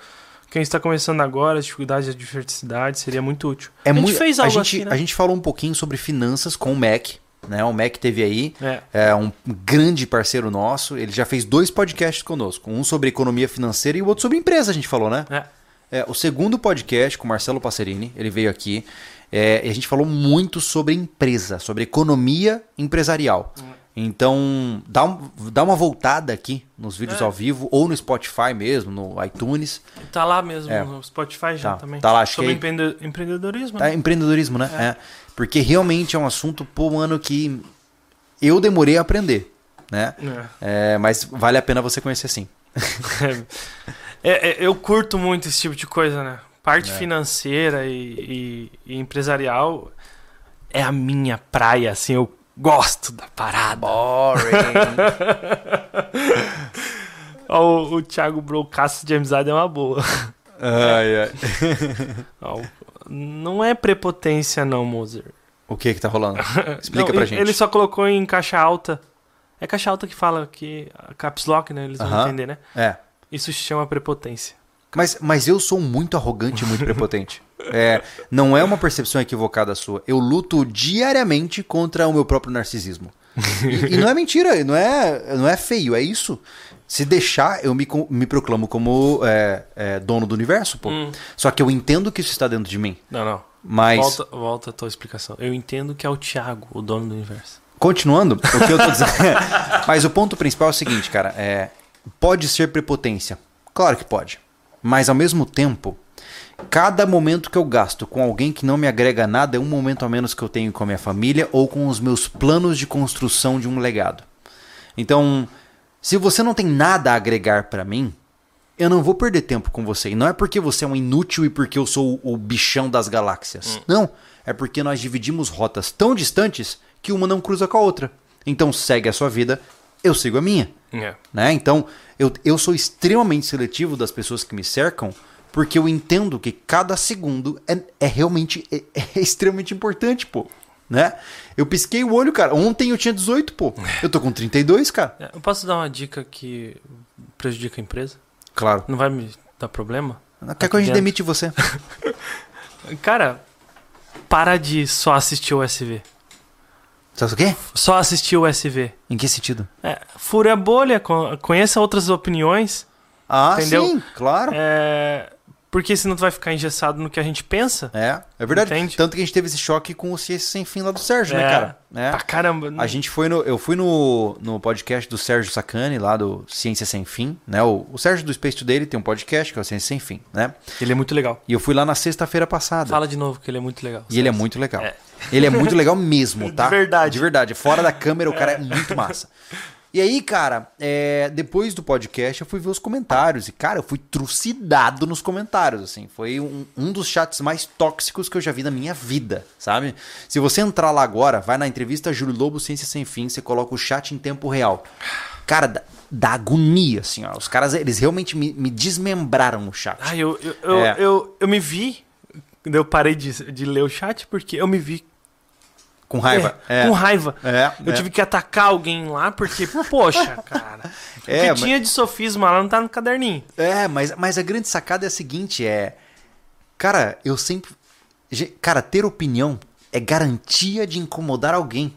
Quem está começando agora, as dificuldades e a diversidade, seria muito útil. É a gente muito, fez a algo gente, assim, né? a gente falou um pouquinho sobre finanças com o Mac, né? O Mac teve aí, É. é um grande parceiro nosso. Ele já fez dois podcasts conosco, um sobre economia financeira e o outro sobre empresa, a gente falou, né? É. É, o segundo podcast com o Marcelo Passerini, ele veio aqui, é, e a gente falou muito sobre empresa, sobre economia empresarial. Então, dá, um- dá uma voltada aqui nos vídeos É. ao vivo, ou no Spotify mesmo, no iTunes. Tá lá mesmo, É. no Spotify já Tá, também. tá lá, acho sobre que empreende- empreendedorismo. Tá, né? empreendedorismo, né? É. Porque realmente é um assunto, pô, mano, que eu demorei a aprender, né? É, mas vale a pena você conhecer sim. É, é, eu curto muito esse tipo de coisa, né? Parte É. financeira e, e- e empresarial é a minha praia, assim, eu gosto da parada. Boring. Ó, o, o Thiago Brocasso de amizade é uma boa. ai, ai. Ó, não é prepotência não, Moser. O que que tá rolando? Explica Não, pra ele- gente. Ele só colocou em caixa alta. É caixa alta que fala que a caps lock, né? Eles vão Aham. entender, né? É. Isso se chama prepotência. Mas, mas eu sou muito arrogante e muito prepotente. É, não é uma percepção equivocada sua. Eu luto diariamente contra o meu próprio narcisismo. E, e não é mentira, não é, não é feio, é isso. Se deixar, eu me, me proclamo como é, é, dono do universo, pô. Hum. Só que eu entendo que isso está dentro de mim. Não, não. Mas, Volta, volta a tua explicação. Eu entendo que é o Thiago, o dono do universo. continuando, o que eu tô dizendo. mas o ponto principal é o seguinte, cara. É, pode ser prepotência. Claro que pode. Mas ao mesmo tempo, cada momento que eu gasto com alguém que não me agrega nada é um momento a menos que eu tenho com a minha família ou com os meus planos de construção de um legado. Então, se você não tem nada a agregar pra mim, eu não vou perder tempo com você. E não é porque você é um inútil e porque eu sou o, bichão das galáxias. Não. É porque nós dividimos rotas tão distantes que uma não cruza com a outra. Então segue a sua vida, eu sigo a minha. É. Né? Então, eu, eu sou extremamente seletivo das pessoas que me cercam, porque eu entendo que cada segundo é, é realmente é, é extremamente importante, pô. Né? Eu pisquei o olho, cara. Ontem eu tinha 18, pô. Eu tô com 32, cara. É, Eu posso dar uma dica que prejudica a empresa? Claro. Não vai me dar problema? Quer que a gente demite você? Cara, para de só assistir o SV. Sabe o quê? Só assistir o SV. Em que sentido? É, fure a bolha, co- conheça outras opiniões. Ah, Entendeu? sim, claro. É, porque senão tu vai ficar engessado no que a gente pensa. É, é verdade. Entende? Tanto que a gente teve esse choque com o Ciência Sem Fim lá do Sérgio, né, É, cara? É. Pra caramba. A gente foi no. Eu fui no, no podcast do Sérgio Sacani, lá do Ciência Sem Fim, né? O, o Sérgio do Space dele tem um podcast que é o Ciência Sem Fim, né? Ele é muito legal. E eu fui lá na sexta-feira passada. Fala de novo que ele é muito legal. E ele é muito legal. É. Ele é muito legal mesmo, tá? De verdade. De verdade. Fora da câmera, o cara é muito massa. E aí, cara, é, depois do podcast, eu fui ver os comentários. E, cara, eu fui trucidado nos comentários, assim. Foi um, um dos chats mais tóxicos que eu já vi na minha vida, sabe? Se você entrar lá agora, vai na entrevista Júlio Lobo Ciência Sem Fim, você coloca o chat em tempo real. Cara, dá, dá agonia, assim, ó. Os caras, eles realmente me, me desmembraram o chat. Ah, eu, eu, eu, É. eu, eu me vi. Eu parei de, de ler o chat porque eu me vi Com raiva. é, com raiva. É, Eu é. tive que atacar alguém lá porque, poxa, cara. O É, que mas- tinha de sofisma lá não tá no caderninho. É, mas, mas a grande sacada é a seguinte, é... Cara, eu sempre... Cara, ter opinião é garantia de incomodar alguém.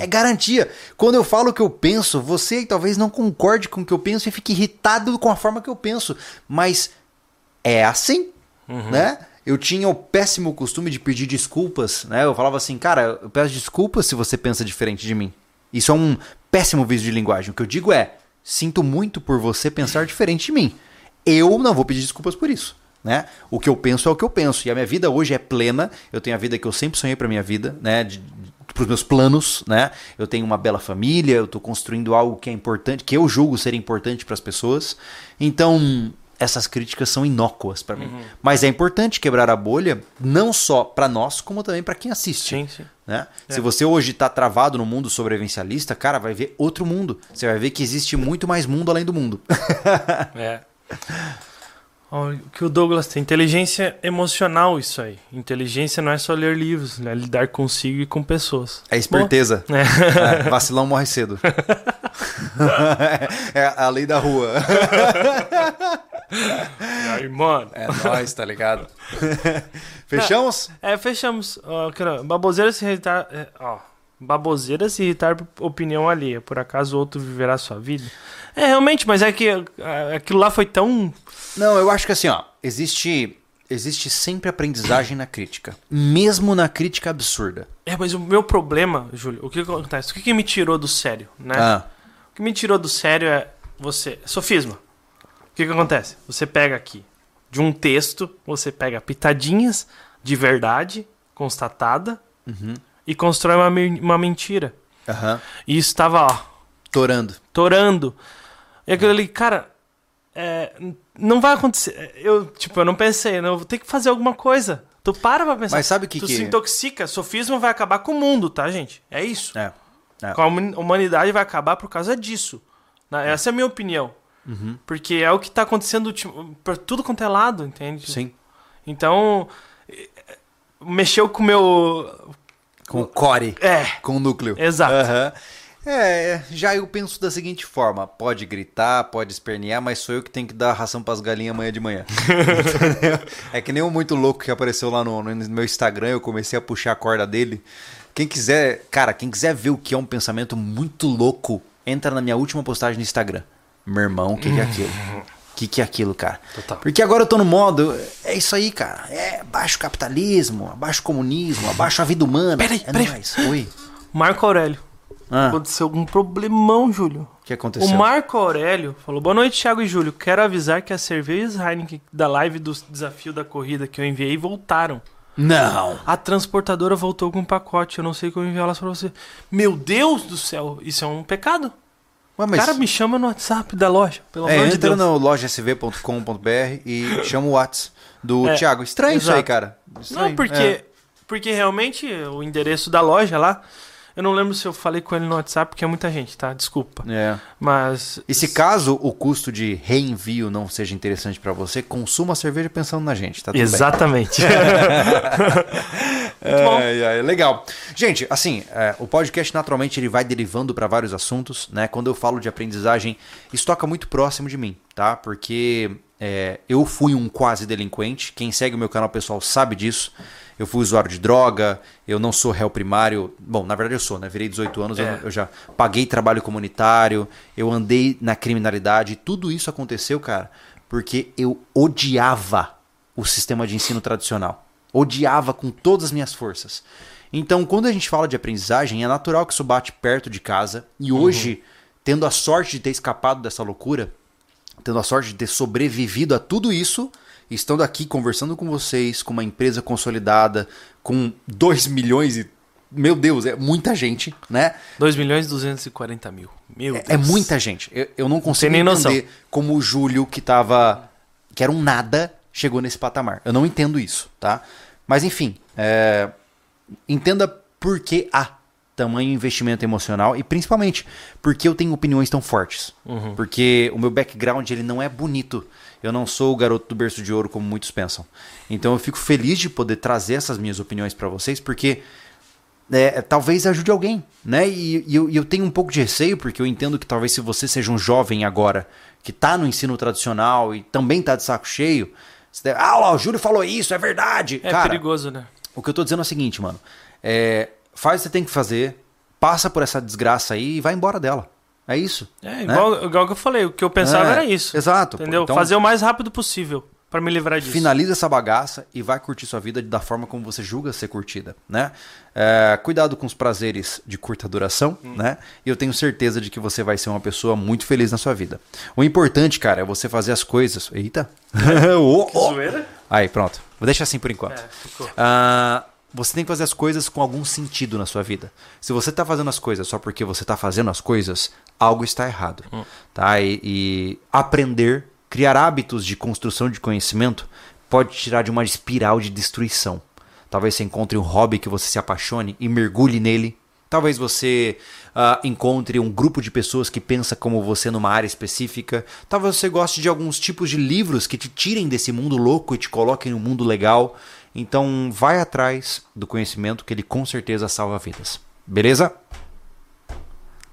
É garantia. Quando eu falo o que eu penso, você talvez não concorde com o que eu penso e fique irritado com a forma que eu penso. Mas é assim, né? Eu tinha o péssimo costume de pedir desculpas, né? Eu falava assim, cara, eu peço desculpas se você pensa diferente de mim. Isso é um péssimo vício de linguagem. O que eu digo é, sinto muito por você pensar diferente de mim. eu não vou pedir desculpas por isso. Né? O que eu penso é o que eu penso. E a minha vida hoje é plena. Eu tenho a vida que eu sempre sonhei para minha vida, né? De, para os meus planos, né? Eu tenho uma bela família, eu estou construindo algo que é importante, que eu julgo ser importante para as pessoas. Então, essas críticas são inócuas para mim. Uhum. Mas é importante quebrar a bolha, não só para nós, como também para quem assiste. Sim, sim. Né? É. Se você hoje está travado no mundo sobrevivencialista, cara, vai ver outro mundo. Você vai ver que existe muito mais mundo além do mundo. É. O que o Douglas tem, inteligência emocional, isso aí. Inteligência não é só ler livros, né? lidar consigo e com pessoas. É esperteza. É. É, vacilão morre cedo. é a lei da rua. E aí, mano? É nóis, tá ligado? Fechamos? É, fechamos. Ó, cara, baboseira se irritar. é, ó, baboseira se irritar por opinião alheia. Por acaso outro viverá sua vida? É, realmente, mas é que é, aquilo lá foi tão. Não, eu acho que assim, ó, existe existe sempre aprendizagem na crítica, mesmo na crítica absurda. É, mas o meu problema, Júlio, o que acontece? O que, que me tirou do sério, né? Ah, O que me tirou do sério é você. Sofisma. O que, que acontece? Você pega aqui, de um texto, você pega pitadinhas de verdade constatada uhum, e constrói uma, uma mentira. aham, E isso tava, ó, torando. torando. E aquilo ali, cara, é, não vai acontecer. Eu, tipo, eu não pensei, não, eu vou ter que fazer alguma coisa. Tu para pra pensar. Mas sabe o que tu que- se intoxica, sofisma vai acabar com o mundo, tá, gente? É isso. É. É. Com a humi- humanidade vai acabar por causa disso. Né? Essa é a minha opinião. Uhum. Porque é o que tá acontecendo tipo, por tudo quanto é lado, entende? Sim. Então, mexeu com o meu. Com o core, É, com o núcleo. Exato. Aham. É, já eu penso da seguinte forma: pode gritar, pode espernear, mas sou eu que tenho que dar ração pras galinhas amanhã de manhã. Entendeu? é que nem um muito louco que apareceu lá no, no meu Instagram, eu comecei a puxar a corda dele. Quem quiser, cara, quem quiser ver o que é um pensamento muito louco, entra na minha última postagem no Instagram. Meu irmão, o que, que é aquilo? O que, que é aquilo, cara? Total. Porque agora eu tô no modo. É isso aí, cara. É baixo capitalismo, abaixo comunismo, abaixo a vida humana. Peraí, é peraí. nóis. Oi. Marco Aurélio. Ah, Aconteceu algum problemão, Júlio. o que aconteceu? O Marco Aurélio falou: Boa noite, Thiago e Júlio. Quero avisar que as cervejas Heineken da live do desafio da corrida que eu enviei voltaram. Não. A transportadora voltou com um pacote. Eu não sei como enviar elas pra você. Meu Deus do céu, isso é um pecado. Ué, O mas cara me chama no WhatsApp da loja, pelo é, amor de entra Deus. no lojasv.com.br e chama o Whats do É, Thiago. Estranho isso aí, exato. cara. Estranho. Não, porque, É. porque realmente o endereço da loja lá, eu não lembro se eu falei com ele no WhatsApp, porque é muita gente, tá? Desculpa. É. Mas. E se caso o custo de reenvio não seja interessante pra você, consuma a cerveja pensando na gente, tá tudo bem. Exatamente. É, é, é, legal. Gente, assim, é, o podcast naturalmente ele vai derivando para vários assuntos, né? Quando eu falo de aprendizagem, isso toca muito próximo de mim, tá? Porque é, eu fui um quase delinquente. Quem segue o meu canal pessoal sabe disso. Eu fui usuário de droga, eu não sou réu primário. Bom, na verdade eu sou, né? Virei 18 anos, eu- É. eu já paguei trabalho comunitário, eu andei na criminalidade. Tudo isso aconteceu, cara, porque eu odiava o sistema de ensino tradicional. Odiava com todas as minhas forças. Então, quando a gente fala de aprendizagem, é natural que isso bate perto de casa. E hoje, tendo a sorte de ter escapado dessa loucura, tendo a sorte de ter sobrevivido a tudo isso, estando aqui conversando com vocês, com uma empresa consolidada, com 2 milhões e. Meu Deus, é muita gente, né? 2 milhões e 240 mil. Meu Deus. É muita gente. Eu, eu não consigo entender noção. como o Júlio, que tava. que era um nada, chegou nesse patamar. Eu não entendo isso, tá? Mas enfim, é, entenda por que há tamanho investimento emocional e principalmente porque eu tenho opiniões tão fortes. Uhum. Porque o meu background ele não é bonito. Eu não sou o garoto do berço de ouro como muitos pensam. Então eu fico feliz de poder trazer essas minhas opiniões para vocês porque é, talvez ajude alguém, né? E, e eu, eu tenho um pouco de receio, porque eu entendo que talvez se você seja um jovem agora, que tá no ensino tradicional e também tá de saco cheio, você deve, ah, lá, o Júlio falou isso, é verdade. É Cara, perigoso, né? o que eu tô dizendo é o seguinte, mano. É, faz o que você tem que fazer, passa por essa desgraça aí e vai embora dela. É isso. É, né? igual, igual que eu falei, o que eu pensava É, era isso. exato, pô. Entendeu? Então- Fazer o mais rápido possível. Pra me livrar disso. Finaliza essa bagaça e vai curtir sua vida da forma como você julga ser curtida, né? É, cuidado com os prazeres de curta duração, né? E eu tenho certeza de que você vai ser uma pessoa muito feliz na sua vida. O importante, cara, é você fazer as coisas. Eita! oh, Que oh. Aí, pronto. Vou deixar assim por enquanto. É, ficou. Ah, você tem que fazer as coisas com algum sentido na sua vida. Se você está fazendo as coisas só porque você está fazendo as coisas, algo está errado. Tá? E, e aprender, criar hábitos de construção de conhecimento pode te tirar de uma espiral de destruição. Talvez você encontre um hobby que você se apaixone e mergulhe nele. Talvez você ah, encontre um grupo de pessoas que pensa como você numa área específica. Talvez você goste de alguns tipos de livros que te tirem desse mundo louco e te coloquem no mundo legal. Então, vai atrás do conhecimento que ele com certeza salva vidas. Beleza?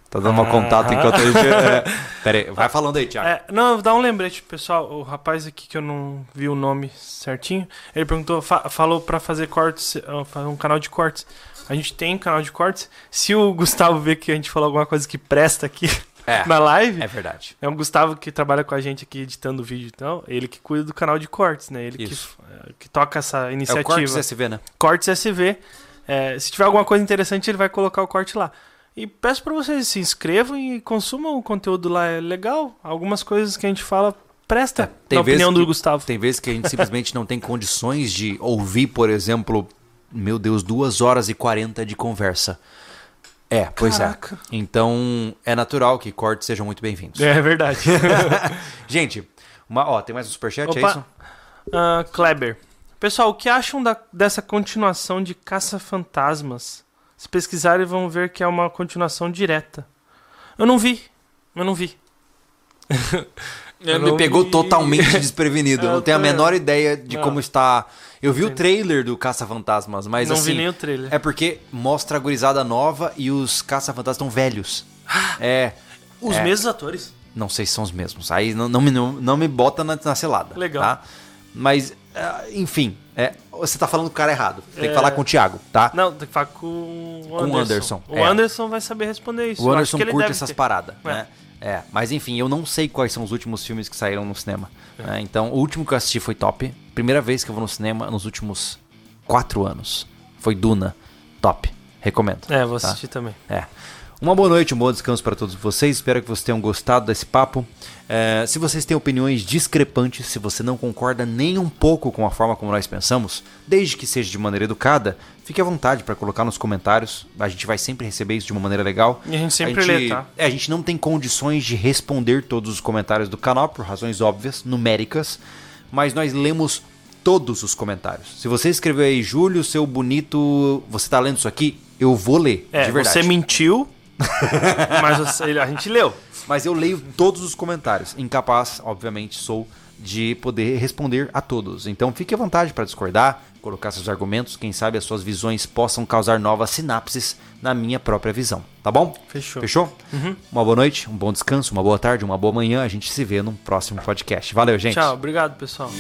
Tá dando uma contato enquanto eu... É, pera aí, vai falando aí, Thiago. É, não, dá um lembrete, pessoal. O rapaz aqui que eu não vi o nome certinho, ele perguntou, fa- falou pra fazer cortes, ah, fazer um canal de cortes. A gente tem um canal de cortes. Se o Gustavo ver que a gente falou alguma coisa que presta aqui É, na live, é verdade. é o Gustavo que trabalha com a gente aqui editando o vídeo, então, ele que cuida do canal de cortes, né? Ele que, eh, que toca essa É o iniciativa. Cortes SV, né? Cortes SV. É, se tiver alguma coisa interessante, ele vai colocar o corte lá. E peço pra vocês se inscrevam e consumam o conteúdo lá, é legal. Algumas coisas que a gente fala presta, É, tem na opinião que- do Gustavo. Tem vezes que a gente simplesmente não tem condições de ouvir, por exemplo, meu Deus, duas horas e 40 de conversa. É, pois Caraca. é. Então, é natural que cortes sejam muito bem-vindos. É verdade. Gente, uma, ó, tem mais um superchat, é Opa. isso? Ah, Kleber. Pessoal, o que acham da- dessa continuação de Caça-Fantasmas? Se pesquisarem, vão ver que é uma continuação direta. Eu não vi. Eu não vi. Eu Me pegou vi. totalmente desprevenido. Eu não tenho a menor ideia de Não. como está. Eu vi o trailer do Caça-Fantasmas, mas não assim. vi nem o trailer. É porque mostra a gurizada nova e os Caça-Fantasmas estão velhos. É. Os é. mesmos atores. Não sei se são os mesmos. Aí não, não, me, não, não me bota na, na selada. Legal. Tá? Mas, ah, enfim, é, você tá falando com o cara errado. Tem que É. falar com o Thiago, tá? Não, tem que falar com o o Anderson. Anderson, O é. Anderson vai saber responder isso. O Anderson que curte essas paradas, É. né? É, mas enfim, eu não sei quais são os últimos filmes que saíram no cinema. né? Então, o último que eu assisti foi top. Primeira vez que eu vou no cinema nos últimos quatro anos. Foi Duna. Top. Recomendo. É, vou tá? assistir também. É. Uma boa noite, um bom descanso para todos vocês. Espero que vocês tenham gostado desse papo. É, se vocês têm opiniões discrepantes, se você não concorda nem um pouco com a forma como nós pensamos, desde que seja de maneira educada, fique à vontade para colocar nos comentários. A gente vai sempre receber isso de uma maneira legal. E a gente sempre lê, tá? É, a gente não tem condições de responder todos os comentários do canal por razões óbvias, numéricas, mas nós lemos todos os comentários. Se você escreveu aí, Júlio, seu bonito, você tá lendo isso aqui, eu vou ler, É, de verdade. você mentiu, mas você- a gente leu. Mas eu leio todos os comentários. Incapaz, obviamente, sou de poder responder a todos. Então fique à vontade para discordar, colocar seus argumentos. Quem sabe as suas visões possam causar novas sinapses na minha própria visão. Tá bom? Fechou. Fechou? Uma boa noite, um bom descanso, uma boa tarde, uma boa manhã. A gente se vê no próximo podcast. Valeu, gente. Tchau, obrigado, pessoal.